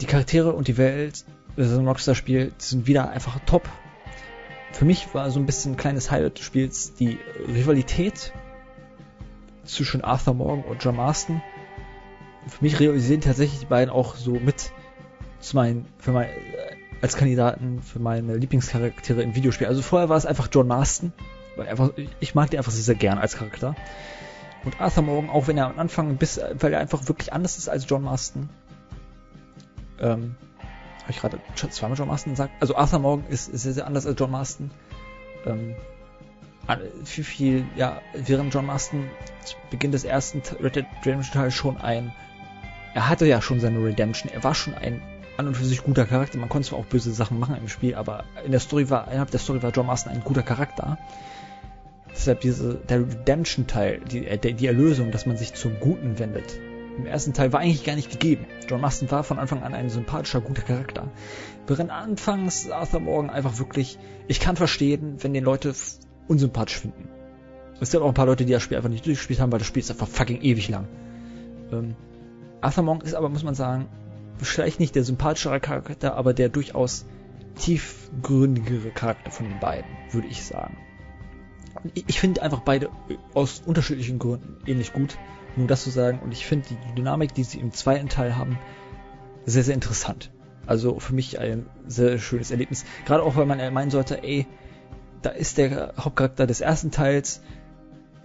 die Charaktere und die Welt, das ist ein Rockstar-Spiel, sind wieder einfach top. Für mich war so ein bisschen ein kleines Highlight des Spiels die Rivalität zwischen Arthur Morgan und John Marston. Für mich realisieren tatsächlich die beiden auch so mit zu meinen, für mein, als Kandidaten für meine Lieblingscharaktere im Videospiel. Also vorher war es einfach John Marston, weil einfach, ich mag den einfach sehr, sehr gern als Charakter. Und Arthur Morgan, auch wenn er am Anfang bis, weil er einfach wirklich anders ist als John Marston. Ähm, habe ich gerade zweimal John Marston gesagt? Also Arthur Morgan ist, ist sehr, sehr anders als John Marston. Ähm, viel, viel, ja, während John Marston zu Beginn des ersten Red Dead Redemption Teils schon ein, er hatte ja schon seine Redemption, er war schon ein an und für sich guter Charakter, man konnte zwar auch böse Sachen machen im Spiel, aber in der Story war, innerhalb der Story war John Marston ein guter Charakter. Deshalb diese, der Redemption-Teil, die, die Erlösung, dass man sich zum Guten wendet, im ersten Teil war eigentlich gar nicht gegeben. John Marston war von Anfang an ein sympathischer, guter Charakter. Während anfangs Arthur Morgan einfach wirklich, ich kann verstehen, wenn die Leute unsympathisch finden. Es gibt auch ein paar Leute, die das Spiel einfach nicht durchgespielt haben, weil das Spiel ist einfach fucking ewig lang. Ähm, Arthur Monk ist aber, muss man sagen, vielleicht nicht der sympathischere Charakter, aber der durchaus tiefgründigere Charakter von den beiden, würde ich sagen. Ich, finde einfach beide aus unterschiedlichen Gründen ähnlich gut, nur das zu sagen. Und ich finde die Dynamik, die sie im zweiten Teil haben, sehr, sehr interessant. Also für mich ein sehr schönes Erlebnis. Gerade auch, weil man meinen sollte, ey, da ist der Hauptcharakter des ersten Teils,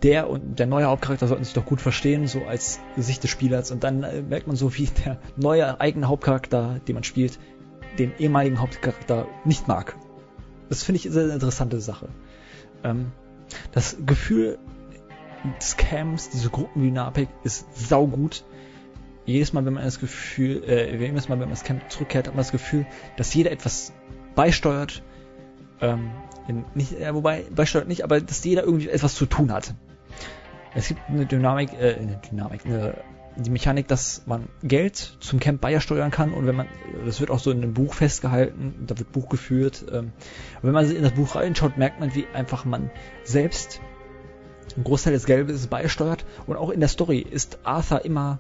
der und der neue Hauptcharakter sollten sich doch gut verstehen, so als Sicht des Spielers. Und dann äh, merkt man so, wie der neue eigene Hauptcharakter, den man spielt, den ehemaligen Hauptcharakter nicht mag. Das finde ich eine sehr interessante Sache. Ähm, das Gefühl des Camps, diese Gruppendynamik ist saugut. Jedes Mal, wenn man das Gefühl, äh, jedes Mal, wenn man das Camp zurückkehrt, hat man das Gefühl, dass jeder etwas beisteuert, ähm, in, nicht, äh, wobei, beisteuert nicht, aber dass jeder irgendwie etwas zu tun hat. Es gibt eine Dynamik, äh, eine Dynamik, eine, die Mechanik, dass man Geld zum Camp beisteuern kann und wenn man, das wird auch so in einem Buch festgehalten, da wird Buch geführt. Ähm, wenn man in das Buch reinschaut, merkt man, wie einfach man selbst einen Großteil des Geldes beisteuert und auch in der Story ist Arthur immer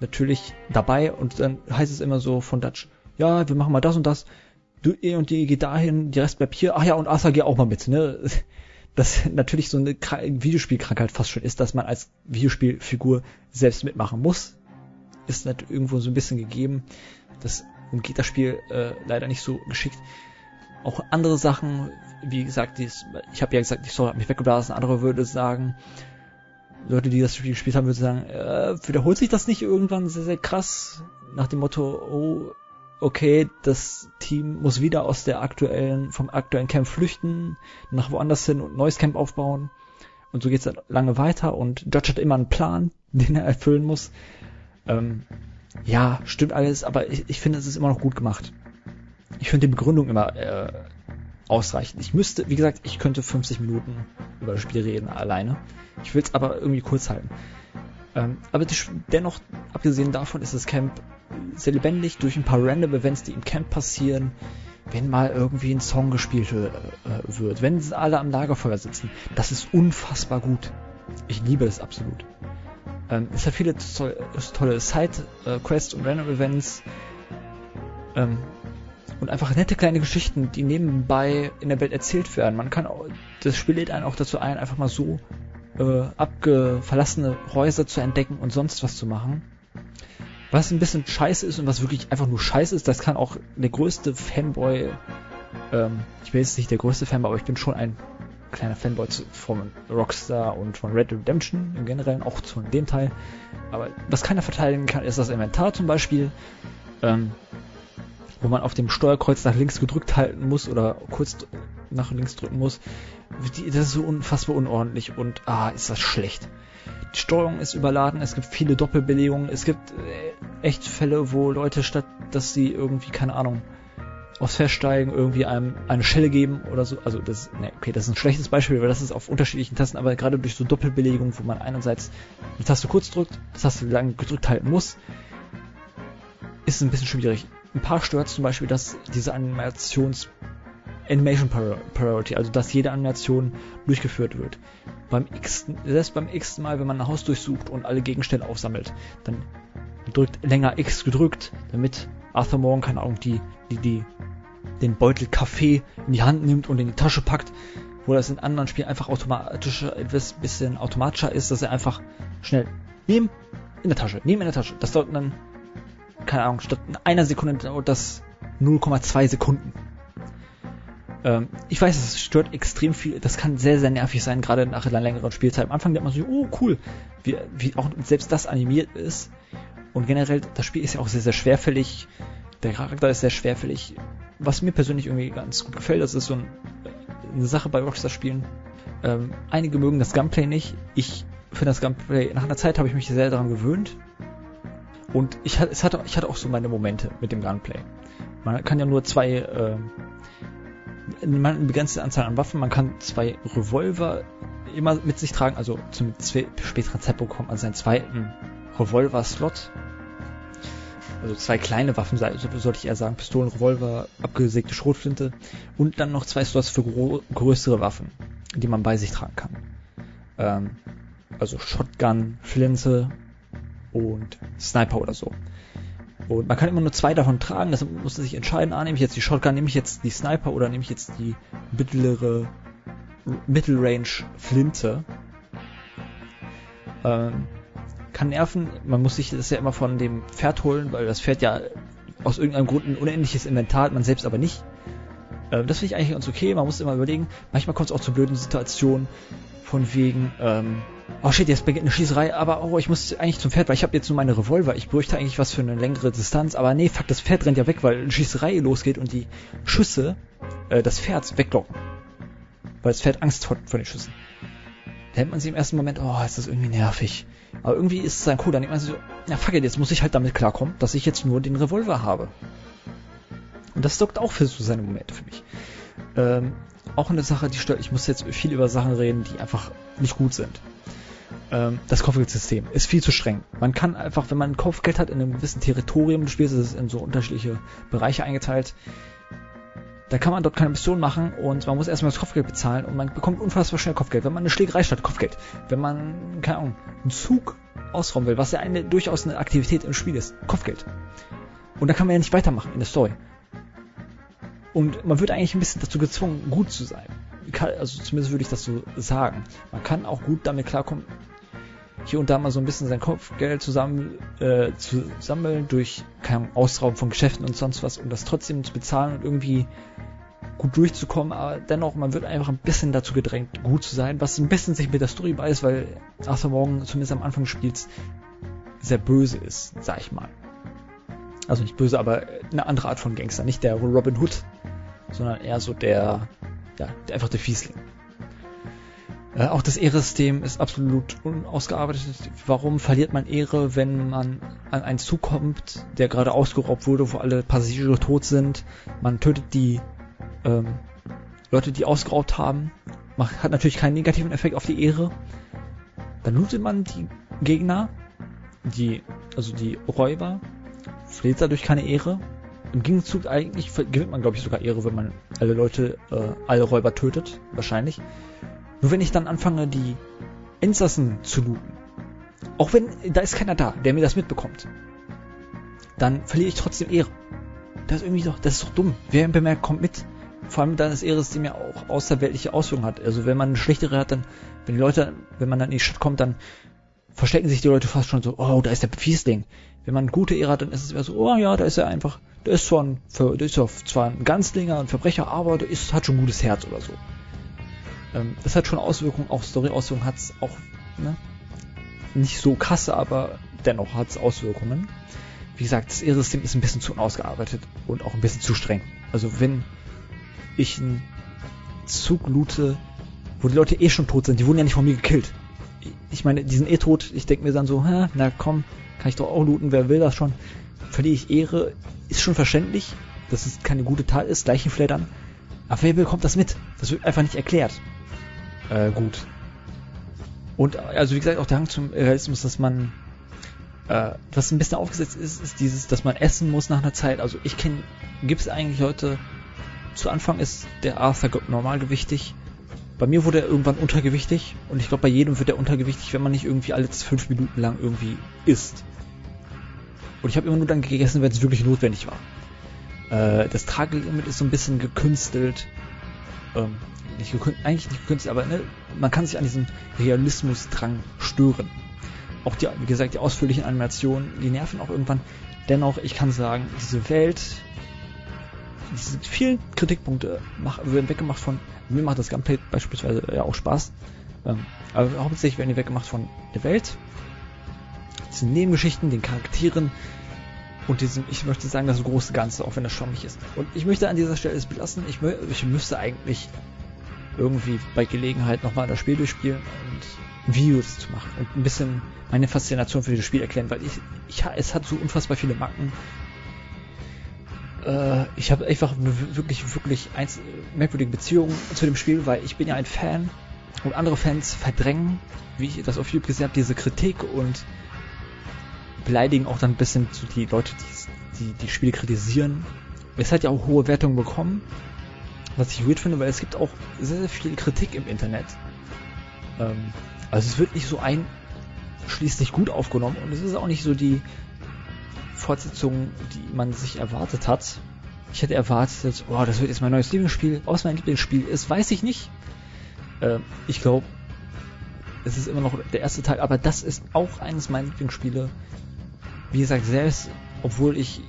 natürlich dabei und dann heißt es immer so von Dutch, ja, wir machen mal das und das du eh und die geht dahin, die Rest bleibt hier. Ach ja, und Arthur geh auch mal mit, ne? Das natürlich so eine Videospielkrankheit fast schon ist, dass man als Videospielfigur selbst mitmachen muss. Ist natürlich irgendwo so ein bisschen gegeben. Das umgeht das Spiel äh, leider nicht so geschickt. Auch andere Sachen, wie gesagt, dies, ich habe ja gesagt, die Story hat mich weggeblasen. Andere würde sagen, Leute, die das Spiel gespielt haben, würden sagen, äh, wiederholt sich das nicht irgendwann sehr, sehr krass? Nach dem Motto, oh, okay, das Team muss wieder aus der aktuellen, vom aktuellen Camp flüchten, nach woanders hin und ein neues Camp aufbauen. Und so geht's dann lange weiter und Judge hat immer einen Plan, den er erfüllen muss. Ähm, ja, stimmt alles, aber ich, ich finde, es ist immer noch gut gemacht. Ich finde die Begründung immer äh, ausreichend. Ich müsste, wie gesagt, ich könnte 50 Minuten über das Spiel reden alleine. Ich will es aber irgendwie kurz halten. Ähm, aber dennoch, abgesehen davon, ist das Camp sehr lebendig durch ein paar random Events, die im Camp passieren. Wenn mal irgendwie ein Song gespielt äh, wird, wenn alle am Lagerfeuer sitzen, das ist unfassbar gut. Ich liebe es absolut. Ähm, es hat viele to tolle Side-Quests und Random Events. Ähm, und einfach nette kleine Geschichten, die nebenbei in der Welt erzählt werden. Man kann auch, das Spiel lädt einen auch dazu ein, einfach mal so äh, abgeverlassene Häuser zu entdecken und sonst was zu machen. Was ein bisschen scheiße ist und was wirklich einfach nur scheiße ist, das kann auch der größte Fanboy, ähm, ich bin jetzt nicht der größte Fanboy, aber ich bin schon ein kleiner Fanboy von Rockstar und von Red Redemption im Generellen, auch zu dem Teil. Aber was keiner verteidigen kann, ist das Inventar zum Beispiel. Ähm, wo man auf dem Steuerkreuz nach links gedrückt halten muss oder kurz nach links drücken muss. Das ist so unfassbar unordentlich und ah, ist das schlecht. Die Steuerung ist überladen, es gibt viele Doppelbelegungen, es gibt äh, echt Fälle, wo Leute statt, dass sie irgendwie, keine Ahnung, aufs Feststeigen irgendwie einem eine Schelle geben oder so. Also das, ne, okay, das ist ein schlechtes Beispiel, weil das ist auf unterschiedlichen Tasten, aber gerade durch so Doppelbelegung, wo man einerseits eine Taste kurz drückt, das Taste lang gedrückt halten muss, ist es ein bisschen schwierig ein paar stört zum Beispiel, dass diese Animations Animation Priority, also dass jede Animation durchgeführt wird. Beim x, selbst beim x Mal, wenn man ein Haus durchsucht und alle Gegenstände aufsammelt, dann drückt länger X gedrückt, damit Arthur Morgan, keine Ahnung, die, die, die, den Beutel Kaffee in die Hand nimmt und in die Tasche packt, wo das in anderen Spielen einfach automatisch, etwas bisschen automatischer ist, dass er einfach schnell nehmen, in der Tasche, nehmen in der Tasche. Das dauert dann keine Ahnung, statt einer Sekunde dauert das 0,2 Sekunden. Ähm, ich weiß, es stört extrem viel, das kann sehr, sehr nervig sein, gerade nach einer längeren Spielzeit. Am Anfang denkt man so, oh cool, wie, wie auch selbst das animiert ist. Und generell, das Spiel ist ja auch sehr, sehr schwerfällig. Der Charakter ist sehr schwerfällig. Was mir persönlich irgendwie ganz gut gefällt, das ist so ein, eine Sache bei Rockstar-Spielen. Ähm, einige mögen das Gunplay nicht. Ich finde das Gunplay, nach einer Zeit habe ich mich sehr daran gewöhnt. Und ich, es hatte, ich hatte auch so meine Momente mit dem Gunplay. Man kann ja nur zwei, äh, eine begrenzte Anzahl an Waffen, man kann zwei Revolver immer mit sich tragen, also zum späteren Zeitpunkt bekommt man seinen zweiten Revolver-Slot. Also zwei kleine Waffen, sollte ich eher sagen, Pistolen, Revolver, abgesägte Schrotflinte und dann noch zwei Slots für größere Waffen, die man bei sich tragen kann. Ähm, also Shotgun, Flinte und Sniper oder so. Und man kann immer nur zwei davon tragen, muss man sich entscheiden, ah, nehme ich jetzt die Shotgun, nehme ich jetzt die Sniper oder nehme ich jetzt die mittlere Mittelrange Flinte. Ähm, kann nerven, man muss sich das ja immer von dem Pferd holen, weil das Pferd ja aus irgendeinem Grund ein unendliches Inventar hat, man selbst aber nicht. Ähm, das finde ich eigentlich ganz okay, man muss immer überlegen, manchmal kommt es auch zu blöden Situationen, von wegen, ähm, oh shit, jetzt beginnt eine Schießerei, aber oh, ich muss eigentlich zum Pferd, weil ich habe jetzt nur meine Revolver. Ich bräuchte eigentlich was für eine längere Distanz, aber nee, fuck, das Pferd rennt ja weg, weil eine Schießerei losgeht und die Schüsse äh, das Pferd weglocken. Weil das Pferd Angst hat vor den Schüssen. Da denkt man sich im ersten Moment, oh, ist das irgendwie nervig. Aber irgendwie ist es dann cool, dann denkt man sich so, ja fuck it, jetzt muss ich halt damit klarkommen, dass ich jetzt nur den Revolver habe. Und das sorgt auch für so seine Momente für mich. Ähm, auch eine Sache, die stört. Ich muss jetzt viel über Sachen reden, die einfach nicht gut sind. Ähm, das Kopfgeldsystem ist viel zu streng. Man kann einfach, wenn man Kopfgeld hat in einem gewissen Territorium des Spiels, ist es in so unterschiedliche Bereiche eingeteilt, da kann man dort keine Mission machen und man muss erstmal das Kopfgeld bezahlen und man bekommt unfassbar schnell Kopfgeld. Wenn man eine Schlägerei statt Kopfgeld. Wenn man, keine Ahnung, einen Zug ausrauben will, was ja eine, durchaus eine Aktivität im Spiel ist. Kopfgeld. Und da kann man ja nicht weitermachen in der Story. Und man wird eigentlich ein bisschen dazu gezwungen, gut zu sein. Also zumindest würde ich das so sagen. Man kann auch gut damit klarkommen, hier und da mal so ein bisschen sein Kopfgeld zusammen äh, zu sammeln durch kein Ausrauben von Geschäften und sonst was, um das trotzdem zu bezahlen und irgendwie gut durchzukommen, aber dennoch, man wird einfach ein bisschen dazu gedrängt, gut zu sein, was ein bisschen sich mit der Story beißt, weil Arthur Morgan zumindest am Anfang des Spiels sehr böse ist, sag ich mal. Also nicht böse, aber eine andere Art von Gangster, nicht der Robin Hood, sondern eher so der, ja, einfach der Fiesling. Äh, auch das Ehresystem ist absolut unausgearbeitet. Warum verliert man Ehre, wenn man an einen Zug kommt, der gerade ausgeraubt wurde, wo alle Passagiere tot sind? Man tötet die ähm, Leute, die ausgeraubt haben. Macht, hat natürlich keinen negativen Effekt auf die Ehre. Dann lootet man die Gegner, die, also die Räuber, verliert dadurch keine Ehre im Gegenzug eigentlich gewinnt man, glaube ich, sogar Ehre, wenn man alle Leute, äh, alle Räuber tötet. Wahrscheinlich. Nur wenn ich dann anfange, die Insassen zu looten, auch wenn da ist keiner da, der mir das mitbekommt, dann verliere ich trotzdem Ehre. das ist irgendwie doch, das ist doch dumm. Wer bemerkt, kommt mit. Vor allem dann ist Eris, die mir auch außerweltliche Auswirkungen hat. Also wenn man eine schlechtere hat, dann, wenn die Leute, wenn man dann in die Stadt kommt, dann verstecken sich die Leute fast schon so, oh, da ist der Fiesling. Wenn man gute Ehre hat, dann ist es wieder so, oh ja, da ist er einfach, der ist zwar ein, der ist zwar ein Ganzlinger, ein Verbrecher, aber der ist, hat schon ein gutes Herz oder so. Ähm, das hat schon Auswirkungen, auch Story-Auswirkungen hat es auch, ne? Nicht so krasse, aber dennoch hat es Auswirkungen. Wie gesagt, das Ehre-System ist ein bisschen zu unausgearbeitet und auch ein bisschen zu streng. Also wenn ich einen Zug loote, wo die Leute eh schon tot sind, die wurden ja nicht von mir gekillt. Ich meine, die sind eh tot, ich denke mir dann so, hä, na komm, kann ich doch auch looten, wer will das schon? Verliere ich Ehre, ist schon verständlich, dass es keine gute Tat ist, Leichenflattern. Aber wer bekommt das mit? Das wird einfach nicht erklärt. Äh, gut. Und also wie gesagt, auch der Hang zum Realismus, dass man äh, was ein bisschen aufgesetzt ist, ist dieses, dass man essen muss nach einer Zeit. Also ich kenne, gibt es eigentlich Leute, zu Anfang ist der Arthur normalgewichtig. Bei mir wurde er irgendwann untergewichtig und ich glaube, bei jedem wird er untergewichtig, wenn man nicht irgendwie alle fünf Minuten lang irgendwie isst. Und ich habe immer nur dann gegessen, wenn es wirklich notwendig war. Äh, das Tragelimit ist so ein bisschen gekünstelt. Ähm, nicht gekünstelt, eigentlich nicht gekünstelt, aber ne, man kann sich an diesem Realismusdrang stören. Auch die, wie gesagt, die ausführlichen Animationen, die nerven auch irgendwann. Dennoch, ich kann sagen, diese Welt, diese vielen Kritikpunkte mach, werden weggemacht von, mir macht das Gameplay beispielsweise ja auch Spaß, ähm, aber hauptsächlich werden die weggemacht von der Welt, diesen Nebengeschichten, den Charakteren und diesem, ich möchte sagen, das große Ganze, auch wenn das schwammig ist. Und ich möchte an dieser Stelle es belassen, ich, ich müsste eigentlich irgendwie bei Gelegenheit nochmal das Spiel durchspielen und Videos zu machen und ein bisschen meine Faszination für dieses Spiel erklären, weil ich, ich es hat so unfassbar viele Macken. Äh, ich habe einfach wirklich, wirklich eins, merkwürdige Beziehung zu dem Spiel, weil ich bin ja ein Fan und andere Fans verdrängen, wie ich das auf YouTube gesehen habe, diese Kritik und beleidigen auch dann ein bisschen so die Leute, die die, die Spiele kritisieren. Es hat ja auch hohe Wertungen bekommen, was ich weird finde, weil es gibt auch sehr, sehr viel Kritik im Internet. Ähm, also es wird nicht so einschließlich gut aufgenommen und es ist auch nicht so die Fortsetzung, die man sich erwartet hat. Ich hätte erwartet, oh, das wird jetzt mein neues Lieblingsspiel. Was mein Lieblingsspiel ist, weiß ich nicht. Äh, ich glaube, es ist immer noch der erste Teil, aber das ist auch eines meiner Lieblingsspiele wie gesagt, selbst obwohl ich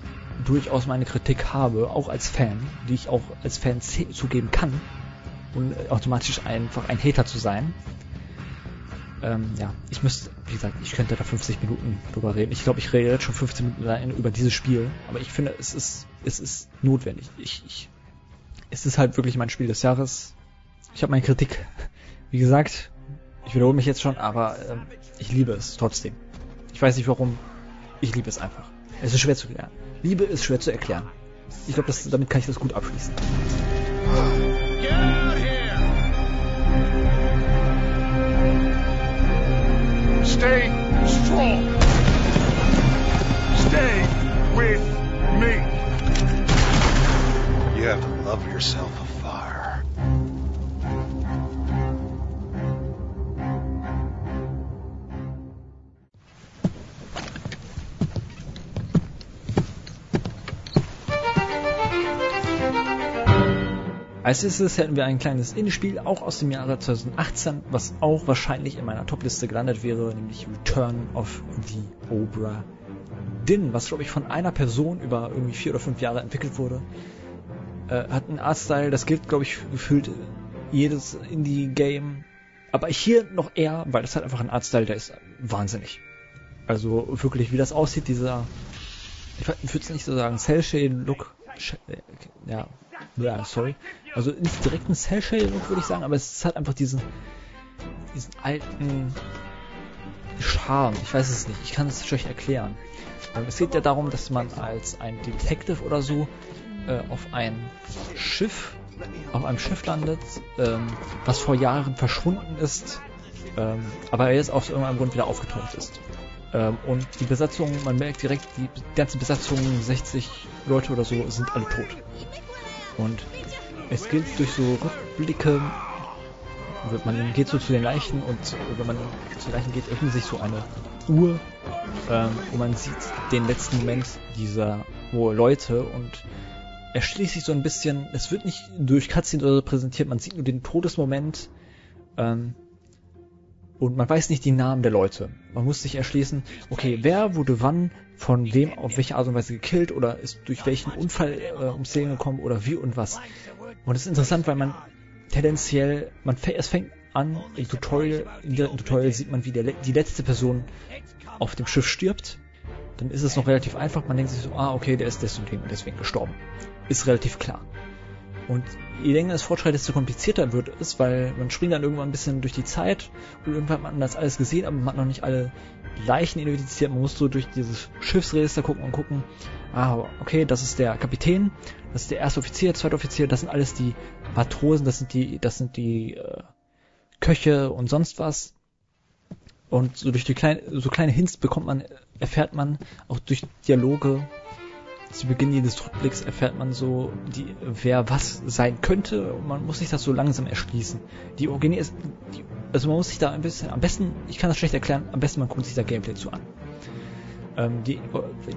durchaus meine Kritik habe, auch als Fan, die ich auch als Fan zugeben kann, und automatisch einfach ein Hater zu sein. Ähm, ja, ich müsste, wie gesagt, ich könnte da 50 Minuten drüber reden. Ich glaube, ich rede jetzt schon 15 Minuten über dieses Spiel, aber ich finde, es ist, es ist notwendig. Ich, ich, es ist halt wirklich mein Spiel des Jahres. Ich habe meine Kritik, wie gesagt, ich wiederhole mich jetzt schon, aber äh, ich liebe es trotzdem. Ich weiß nicht warum, ich liebe es einfach. Es ist schwer zu erklären. Liebe ist schwer zu erklären. Ich glaube, damit kann ich das gut abschließen. Get out here! Stay strong. Stay with me. You have to love yourself Als erstes hätten wir ein kleines Indie-Spiel, auch aus dem Jahre 2018, was auch wahrscheinlich in meiner Top-Liste gelandet wäre, nämlich Return of the Obra Dinn, was glaube ich von einer Person über irgendwie vier oder fünf Jahre entwickelt wurde. Äh, hat einen Artstyle, das gilt glaube ich gefühlt jedes Indie-Game, aber hier noch eher, weil das hat einfach ein Artstyle, der ist wahnsinnig. Also wirklich, wie das aussieht, dieser, ich würde es nicht so sagen, Cell-Shade-Look, äh, ja, ja, sorry. Also nicht direkt ein Cell-Shading, würde ich sagen, aber es hat einfach diesen, diesen alten Charme. Ich weiß es nicht. Ich kann es schlecht erklären. Es geht ja darum, dass man als ein Detective oder so äh, auf ein Schiff, auf einem Schiff landet, ähm, was vor Jahren verschwunden ist, ähm, aber jetzt aus irgendeinem Grund wieder aufgetaucht ist. Ähm, und die Besatzung, man merkt direkt, die ganze Besatzung, 60 Leute oder so, sind alle tot. Und es gilt durch so Rückblicke, man geht so zu den Leichen und wenn man zu den Leichen geht, öffnet sich so eine Uhr ähm, und man sieht den letzten Moment dieser irgendwo Leute und erschließt sich so ein bisschen, es wird nicht durch Cutscenes oder so präsentiert, man sieht nur den Todesmoment ähm, und man weiß nicht die Namen der Leute. Man muss sich erschließen, okay, wer wurde wann von wem auf welche Art und Weise gekillt oder ist durch welchen Unfall äh, ums Leben gekommen oder wie und was. Und es ist interessant, weil man tendenziell, man es fängt an, im Tutorial, im direkten Tutorial sieht man, wie der, die letzte Person auf dem Schiff stirbt. Dann ist es noch relativ einfach, man denkt sich so, ah, okay, der ist deswegen, deswegen gestorben. Ist relativ klar. Und je länger das fortschreitet, desto komplizierter wird es, weil man springt dann irgendwann ein bisschen durch die Zeit und irgendwann hat man das alles gesehen, aber man hat noch nicht alle Leichen identifiziert. Man muss so durch dieses Schiffsregister gucken und gucken, ah, okay, das ist der Kapitän, das ist der erste Offizier, zweite Offizier, das sind alles die Matrosen, das sind die, das sind die äh, Köche und sonst was. Und so durch die kleine, so kleine Hints bekommt man, erfährt man auch durch Dialoge zu Beginn jedes Rückblicks erfährt man so, die, wer was sein könnte und man muss sich das so langsam erschließen. Die Origine ist, die, also man muss sich da ein bisschen, am besten, ich kann das schlecht erklären, am besten man guckt sich da Gameplay zu an. Ähm, die,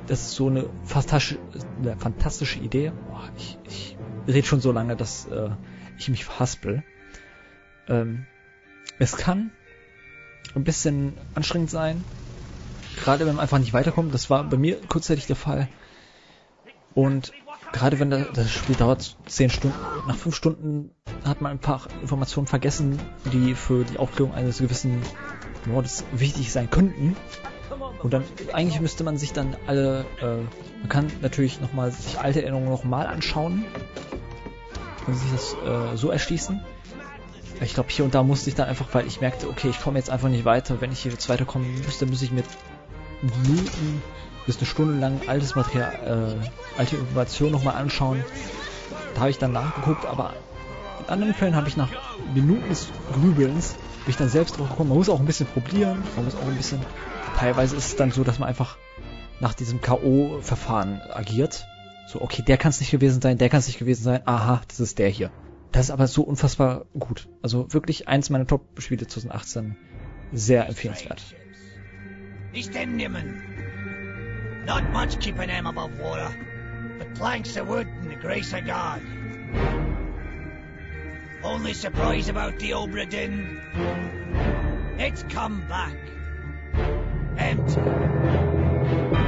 das ist so eine fantastische, eine fantastische Idee. Boah, ich, ich rede schon so lange, dass äh, ich mich verhaspel. Ähm, es kann ein bisschen anstrengend sein, gerade wenn man einfach nicht weiterkommt. Das war bei mir kurzzeitig der Fall. Und gerade wenn das Spiel dauert zehn Stunden, nach fünf Stunden hat man ein paar Informationen vergessen, die für die Aufklärung eines gewissen Mordes wichtig sein könnten. Und dann eigentlich müsste man sich dann alle, äh, man kann natürlich nochmal sich alte Erinnerungen nochmal anschauen und sich das äh, so erschließen. Ich glaube, hier und da musste ich dann einfach, weil ich merkte, okay, ich komme jetzt einfach nicht weiter. Wenn ich hier jetzt weiterkommen müsste, muss ich mit Minuten bis eine Stunde lang altes Material, äh, alte Informationen nochmal anschauen. Da habe ich dann nachgeguckt, aber in anderen Fällen habe ich nach Minuten des Grübelns bin ich dann selbst drauf gekommen. Man muss auch ein bisschen probieren, man muss auch ein bisschen. Teilweise ist es dann so, dass man einfach nach diesem K.O.-Verfahren agiert. So, okay, der kann es nicht gewesen sein, der kann es nicht gewesen sein. Aha, das ist der hier. Das ist aber so unfassbar gut. Also wirklich eins meiner Top-Spiele 2018. Sehr empfehlenswert. Ich denn nehmen. Not much keeping them above water, but planks of wood and the grace of God. Only surprise about the Obra Dinn? It's come back. Empty.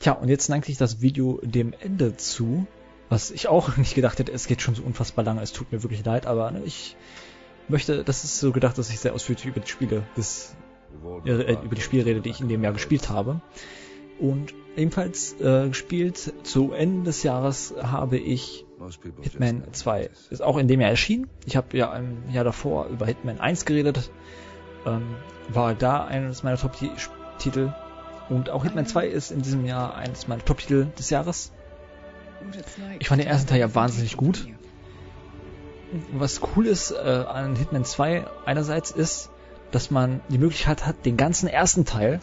Tja, und jetzt neigt sich das Video dem Ende zu, was ich auch nicht gedacht hätte, es geht schon so unfassbar lange, es tut mir wirklich leid, aber ne, ich möchte, das ist so gedacht, dass ich sehr ausführlich über die Spiele des, äh, über die Spielrede, die ich in dem Jahr gespielt habe. Und ebenfalls äh, gespielt zu Ende des Jahres habe ich Hitman 2. Ist auch in dem Jahr erschienen. Ich habe ja im Jahr davor über Hitman 1 geredet. Ähm, war da eines meiner Top-Titel und auch Hitman 2 ist in diesem Jahr eines meiner Top-Titel des Jahres. Ich fand den ersten Teil ja wahnsinnig gut. Was cool ist äh, an Hitman 2 einerseits ist, dass man die Möglichkeit hat, den ganzen ersten Teil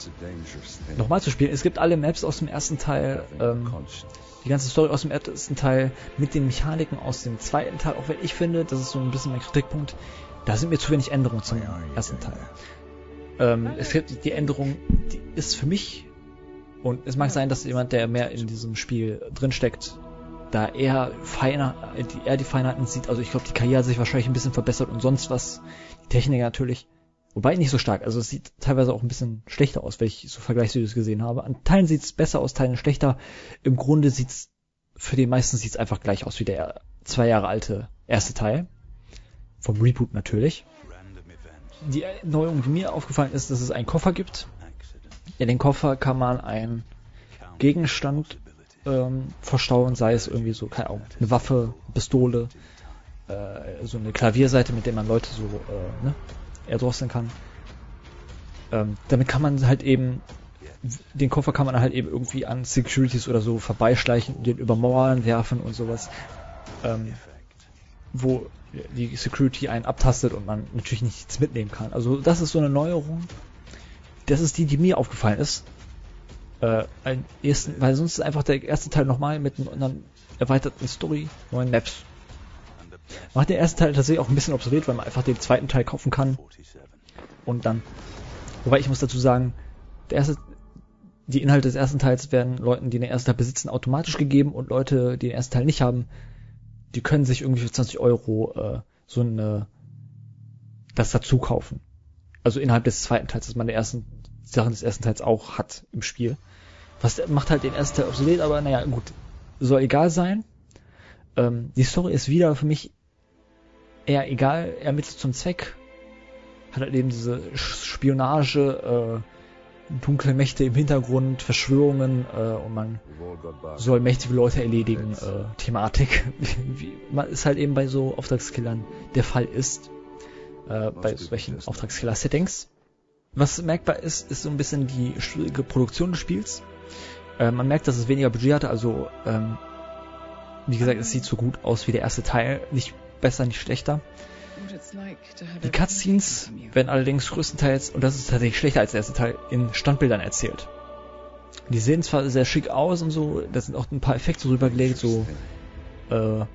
nochmal zu spielen. Es gibt alle Maps aus dem ersten Teil, ähm, die ganze Story aus dem ersten Teil mit den Mechaniken aus dem zweiten Teil, auch wenn ich finde, das ist so ein bisschen mein Kritikpunkt, da sind mir zu wenig Änderungen zum ersten Teil. Ähm, es gibt die Änderung, die ist für mich, und es mag sein, dass jemand, der mehr in diesem Spiel drinsteckt, da eher feiner, eher die Feinheiten sieht. Also ich glaube, die Karriere hat sich wahrscheinlich ein bisschen verbessert und sonst was. Die Technik natürlich. Wobei nicht so stark. Also es sieht teilweise auch ein bisschen schlechter aus, wenn ich so Vergleichsvideos gesehen habe. An Teilen sieht es besser aus, Teilen schlechter. Im Grunde sieht's für den meisten sieht's einfach gleich aus wie der zwei Jahre alte erste Teil. Vom Reboot natürlich die Neuerung, die mir aufgefallen ist, dass es einen Koffer gibt. In den Koffer kann man einen Gegenstand ähm, verstauen, sei es irgendwie so, keine Ahnung, eine Waffe, Pistole, äh, so eine Klavierseite, mit der man Leute so äh, ne, erdrosseln kann. Ähm, damit kann man halt eben, den Koffer kann man halt eben irgendwie an Securities oder so vorbeischleichen, den über Mauern werfen und sowas. ähm, wo die Security einen abtastet und man natürlich nichts mitnehmen kann. Also das ist so eine Neuerung. Das ist die, die mir aufgefallen ist. Äh, ein ersten, weil sonst ist einfach der erste Teil nochmal mit einer erweiterten Story, neuen Maps. Macht der erste Teil tatsächlich auch ein bisschen obsolet, weil man einfach den zweiten Teil kaufen kann und dann. Wobei ich muss dazu sagen, der erste, die Inhalte des ersten Teils werden Leuten, die den ersten Teil besitzen, automatisch gegeben und Leute, die den ersten Teil nicht haben, die können sich irgendwie für 20 Euro äh, so eine das dazu kaufen. Also innerhalb des zweiten Teils, dass man die ersten Sachen des ersten Teils auch hat im Spiel. Was macht halt den ersten Teil obsolet, aber naja, gut, soll egal sein. Ähm, die Story ist wieder für mich eher egal, eher Mittel zum Zweck. Hat halt eben diese Spionage, äh, dunkle Mächte im Hintergrund, Verschwörungen äh, und man soll mächtige Leute erledigen, äh, Thematik. Wie man ist halt eben bei so Auftragskillern der Fall ist. Äh, bei solchen Auftragskiller-Settings. Was merkbar ist, ist so ein bisschen die schwierige Produktion des Spiels. Äh, man merkt, dass es weniger Budget hatte, also ähm, wie gesagt, es sieht so gut aus wie der erste Teil, nicht besser, nicht schlechter. Die Cutscenes werden allerdings größtenteils, und das ist tatsächlich schlechter als der erste Teil, in Standbildern erzählt. Die sehen zwar sehr schick aus und so, da sind auch ein paar Effekte rübergelegt, so äh,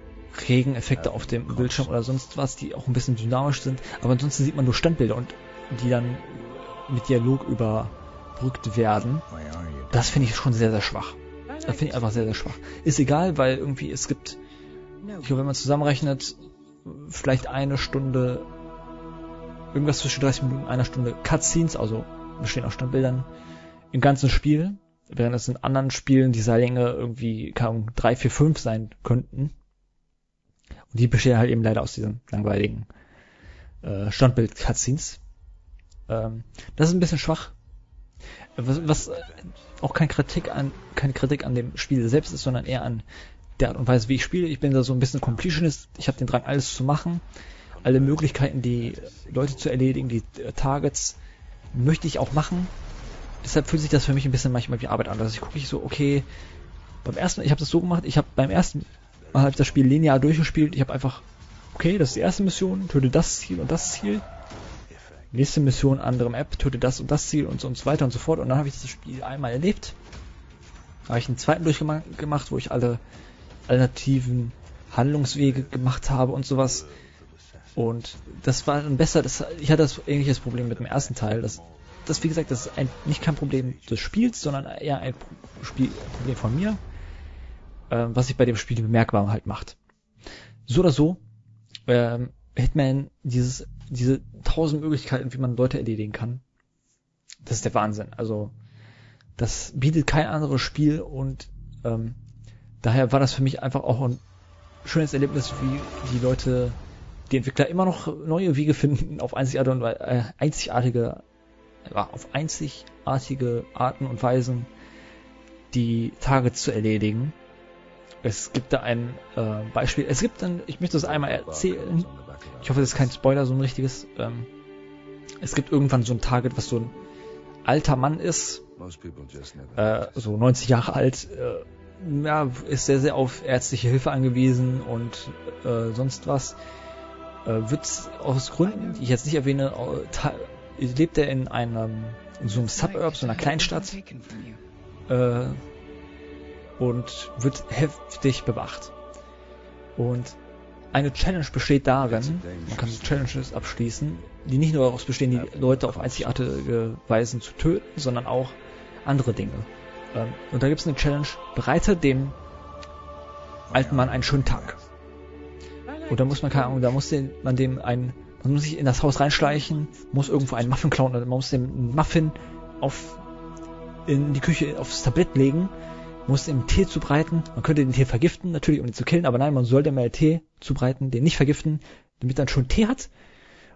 Regeneffekte auf dem Bildschirm oder sonst was, die auch ein bisschen dynamisch sind, aber ansonsten sieht man nur Standbilder und die dann mit Dialog überbrückt werden. Das finde ich schon sehr, sehr schwach. Das finde ich einfach sehr, sehr schwach. Ist egal, weil irgendwie es gibt, ich glaube, wenn man zusammenrechnet, vielleicht eine Stunde, irgendwas zwischen 30 Minuten einer Stunde Cutscenes, also bestehen aus Standbildern, im ganzen Spiel, während es in anderen Spielen dieser Länge irgendwie, Ahnung, 3, 4, 5 sein könnten. Und die bestehen halt eben leider aus diesen langweiligen äh, Standbild-Cutscenes. Ähm, das ist ein bisschen schwach. Was, was auch keine Kritik an, keine Kritik an dem Spiel selbst ist, sondern eher an der Art und Weise, wie ich spiele. Ich bin da so ein bisschen Completionist. Ich habe den Drang, alles zu machen. Alle Möglichkeiten, die Leute zu erledigen, die äh, Targets, möchte ich auch machen. Deshalb fühlt sich das für mich ein bisschen manchmal wie Arbeit an. Also ich gucke ich so, okay, beim ersten, ich habe das so gemacht, ich habe beim ersten Mal habe ich das Spiel linear durchgespielt. Ich habe einfach, okay, das ist die erste Mission, töte das Ziel und das Ziel. Nächste Mission, andere Map, töte das und das Ziel und so und so weiter und so fort. Und dann habe ich das Spiel einmal erlebt. Habe ich einen zweiten durchgemacht, wo ich alle alternativen Handlungswege gemacht habe und sowas. Und das war dann besser. Das, ich hatte das ähnliches Problem mit dem ersten Teil. Das, das wie gesagt, das ist ein, nicht kein Problem des Spiels, sondern eher ein Spiel, Problem von mir, äh, was sich bei dem Spiel bemerkbar halt macht. So oder so, ähm, Hitman dieses, diese tausend Möglichkeiten, wie man Leute erledigen kann. Das ist der Wahnsinn. Also, das bietet kein anderes Spiel und ähm, daher war das für mich einfach auch ein schönes Erlebnis, wie die Leute, die Entwickler immer noch neue Wege finden, auf einzigartige, und, äh, einzigartige, ja, auf einzigartige Arten und Weisen die Targets zu erledigen. Es gibt da ein äh, Beispiel. Es gibt dann, ich möchte das einmal erzählen. Ich hoffe, das ist kein Spoiler, so ein richtiges. Ähm, es gibt irgendwann so ein Target, was so ein alter Mann ist, äh, so 90 Jahre alt, äh, ja, ist sehr, sehr auf ärztliche Hilfe angewiesen und äh, sonst was. Äh, wird aus Gründen, die ich jetzt nicht erwähne, äh, lebt er in einem in so einem Suburb, so einer Kleinstadt äh, und wird heftig bewacht. Und eine Challenge besteht darin, man kann Challenges abschließen, die nicht nur daraus bestehen, die Leute auf einzigartige Weisen zu töten, sondern auch andere Dinge. Ähm, und da gibt es eine Challenge, bereite dem alten Mann einen schönen Tag. Und da muss man, keine Ahnung, da muss man dem einen, man muss sich in das Haus reinschleichen, muss irgendwo einen Muffin klauen, man muss dem einen Muffin auf, in die Küche aufs Tablett legen, muss dem Tee zubereiten, man könnte den Tee vergiften, natürlich, um ihn zu killen, aber nein, man soll dem mal Tee zubereiten, den nicht vergiften, damit er einen schönen Tee hat.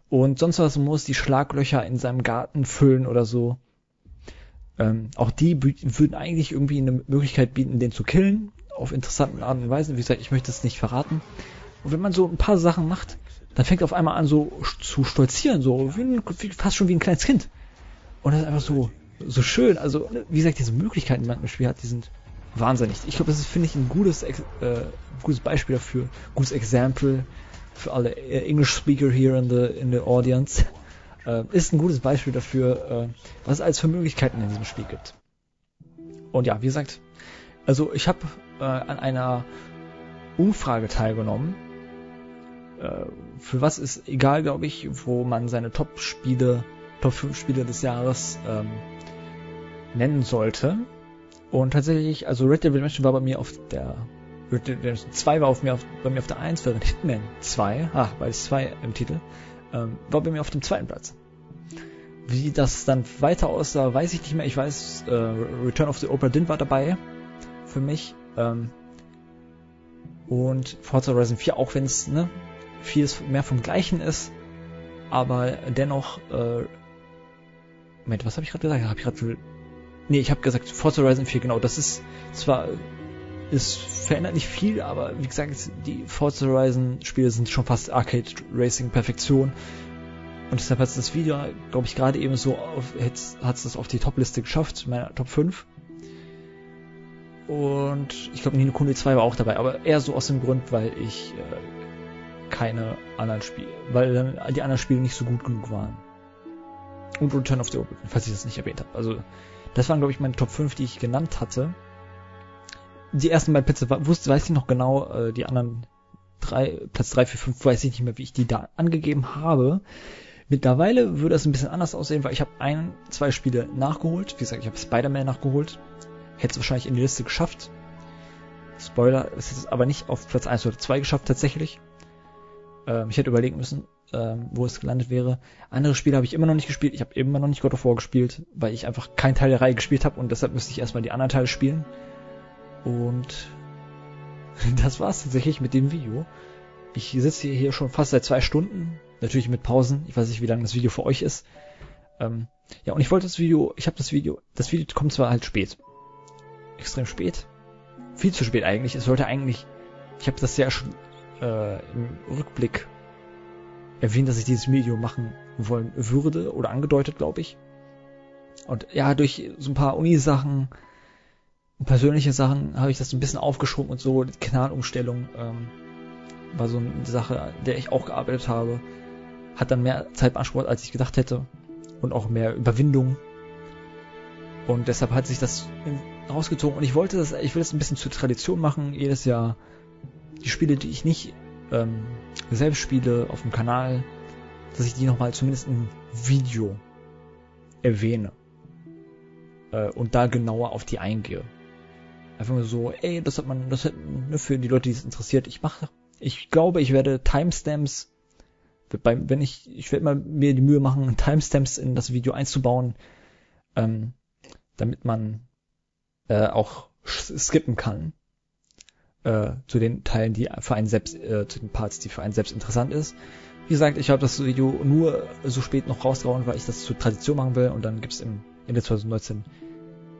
Und sonst was, muss die Schlaglöcher in seinem Garten füllen oder so. Ähm, auch die würden eigentlich irgendwie eine Möglichkeit bieten, den zu killen, auf interessanten Arten und Weisen. Wie gesagt, ich möchte es nicht verraten. Und wenn man so ein paar Sachen macht, dann fängt auf einmal an so zu stolzieren, so wie, ein, wie, fast schon wie ein kleines Kind. Und das ist einfach so, so schön. Also, wie gesagt, diese Möglichkeiten, die man im Spiel hat, die sind wahnsinnig. Ich glaube, das ist, finde ich, ein gutes, äh, gutes Beispiel dafür, gutes Example für alle äh, English Speaker here in the, in the audience. Äh, ist ein gutes Beispiel dafür, äh, was es alles für Möglichkeiten in diesem Spiel gibt. Und ja, wie gesagt, also ich habe äh, an einer Umfrage teilgenommen. Äh, für was ist egal, glaube ich, wo man seine Top-Spiele, Top 5 Spiele des Jahres ähm, nennen sollte. Und tatsächlich, also Red Dead Redemption war bei mir auf der Red Dead Redemption 2 war auf mir auf, bei mir auf der 1, während Hitman 2, ah, weil es 2 im Titel, ähm, war bei mir auf dem zweiten Platz. Wie das dann weiter aussah, weiß ich nicht mehr. Ich weiß, äh, Return of the Opera Din war dabei für mich. Ähm, und Forza Horizon 4, auch wenn es ne, vieles mehr vom Gleichen ist, aber dennoch, äh, Moment, was habe ich gerade gesagt? Hab ich gerade Nee, ich habe gesagt Forza Horizon 4, genau. Das ist zwar es verändert nicht viel, aber wie gesagt, die Forza Horizon Spiele sind schon fast Arcade Racing Perfektion. Und deshalb hat es das Video, glaube ich, gerade eben so auf, hat es das auf die Top-Liste geschafft, meiner Top 5. Und ich glaube, Nino Kuni 2 war auch dabei, aber eher so aus dem Grund, weil ich äh, keine anderen Spiele, weil dann die anderen Spiele nicht so gut genug waren. Und Return of the Obra, falls ich das nicht erwähnt habe. Also, das waren, glaube ich, meine Top 5, die ich genannt hatte. Die ersten beiden Plätze wusste, weiß ich noch genau, äh, die anderen drei, Platz 3, 4, 5, weiß ich nicht mehr, wie ich die da angegeben habe. Mittlerweile würde es ein bisschen anders aussehen, weil ich habe ein, zwei Spiele nachgeholt. Wie gesagt, ich habe Spider-Man nachgeholt. Hätte es wahrscheinlich in die Liste geschafft. Spoiler, es ist aber nicht auf Platz 1 oder 2 geschafft tatsächlich. Ähm, ich hätte überlegen müssen, ähm, wo es gelandet wäre. Andere Spiele habe ich immer noch nicht gespielt. Ich habe immer noch nicht God of War gespielt, weil ich einfach keinen Teil der Reihe gespielt habe und deshalb müsste ich erstmal die anderen Teile spielen. Und das war's tatsächlich mit dem Video. Ich sitze hier schon fast seit zwei Stunden, natürlich mit Pausen. Ich weiß nicht, wie lange das Video für euch ist. Ähm, ja, und ich wollte das Video, ich habe das Video, das Video kommt zwar halt spät, extrem spät. Viel zu spät eigentlich. Es sollte eigentlich, ich habe das ja schon äh, im Rückblick erwähnt, dass ich dieses Video machen wollen würde oder angedeutet, glaube ich. Und ja, durch so ein paar Uni-Sachen, persönliche Sachen habe ich das ein bisschen aufgeschoben und so. Die Kanalumstellung ähm, war so eine Sache, der ich auch gearbeitet habe. Hat dann mehr Zeit beansprucht, als ich gedacht hätte. Und auch mehr Überwindung. Und deshalb hat sich das rausgezogen und ich wollte das, ich will das ein bisschen zur Tradition machen, jedes Jahr die Spiele, die ich nicht ähm, selbst spiele auf dem Kanal, dass ich die nochmal zumindest im Video erwähne äh, und da genauer auf die eingehe. Einfach nur so, ey, das hat man, das hat ne, für die Leute, die es interessiert. Ich mache, ich glaube, ich werde Timestamps, wenn ich, ich werde mal mir die Mühe machen, Timestamps in das Video einzubauen, ähm, damit man äh, auch skippen kann äh, zu den Teilen, die für einen selbst, äh, zu den Parts, die für einen selbst interessant ist. Wie gesagt, ich habe das Video nur so spät noch rausgehauen, weil ich das zur Tradition machen will und dann gibt's im Ende 2019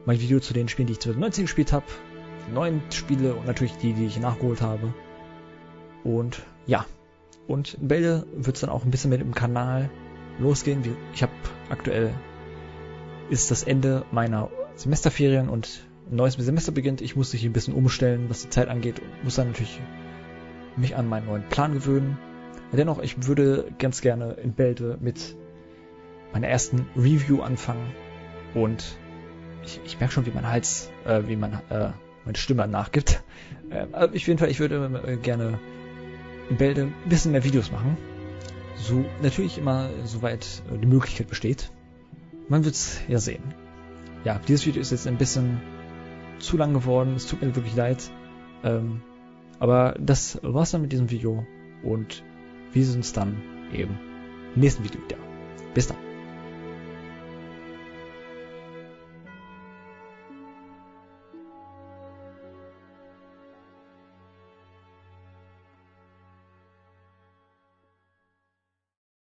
mein Video zu den Spielen, die ich 2019 gespielt habe, die neuen Spiele und natürlich die, die ich nachgeholt habe. Und ja, und in Bälde wird's dann auch ein bisschen mit dem Kanal losgehen. Ich habe aktuell ist das Ende meiner Semesterferien und ein neues Semester beginnt. Ich muss mich ein bisschen umstellen, was die Zeit angeht. Muss dann natürlich mich an meinen neuen Plan gewöhnen. Dennoch, ich würde ganz gerne in Bälde mit meiner ersten Review anfangen. Und ich, ich merke schon, wie mein Hals, äh, wie mein, äh, meine Stimme nachgibt. Äh, aber auf jeden Fall, ich würde äh, gerne in Bälde ein bisschen mehr Videos machen. So, natürlich immer, soweit äh, die Möglichkeit besteht. Man wird's ja sehen. Ja, dieses Video ist jetzt ein bisschen zu lang geworden. Es tut mir wirklich leid. Ähm, aber das war's dann mit diesem Video. Und wir sehen uns dann eben im nächsten Video wieder.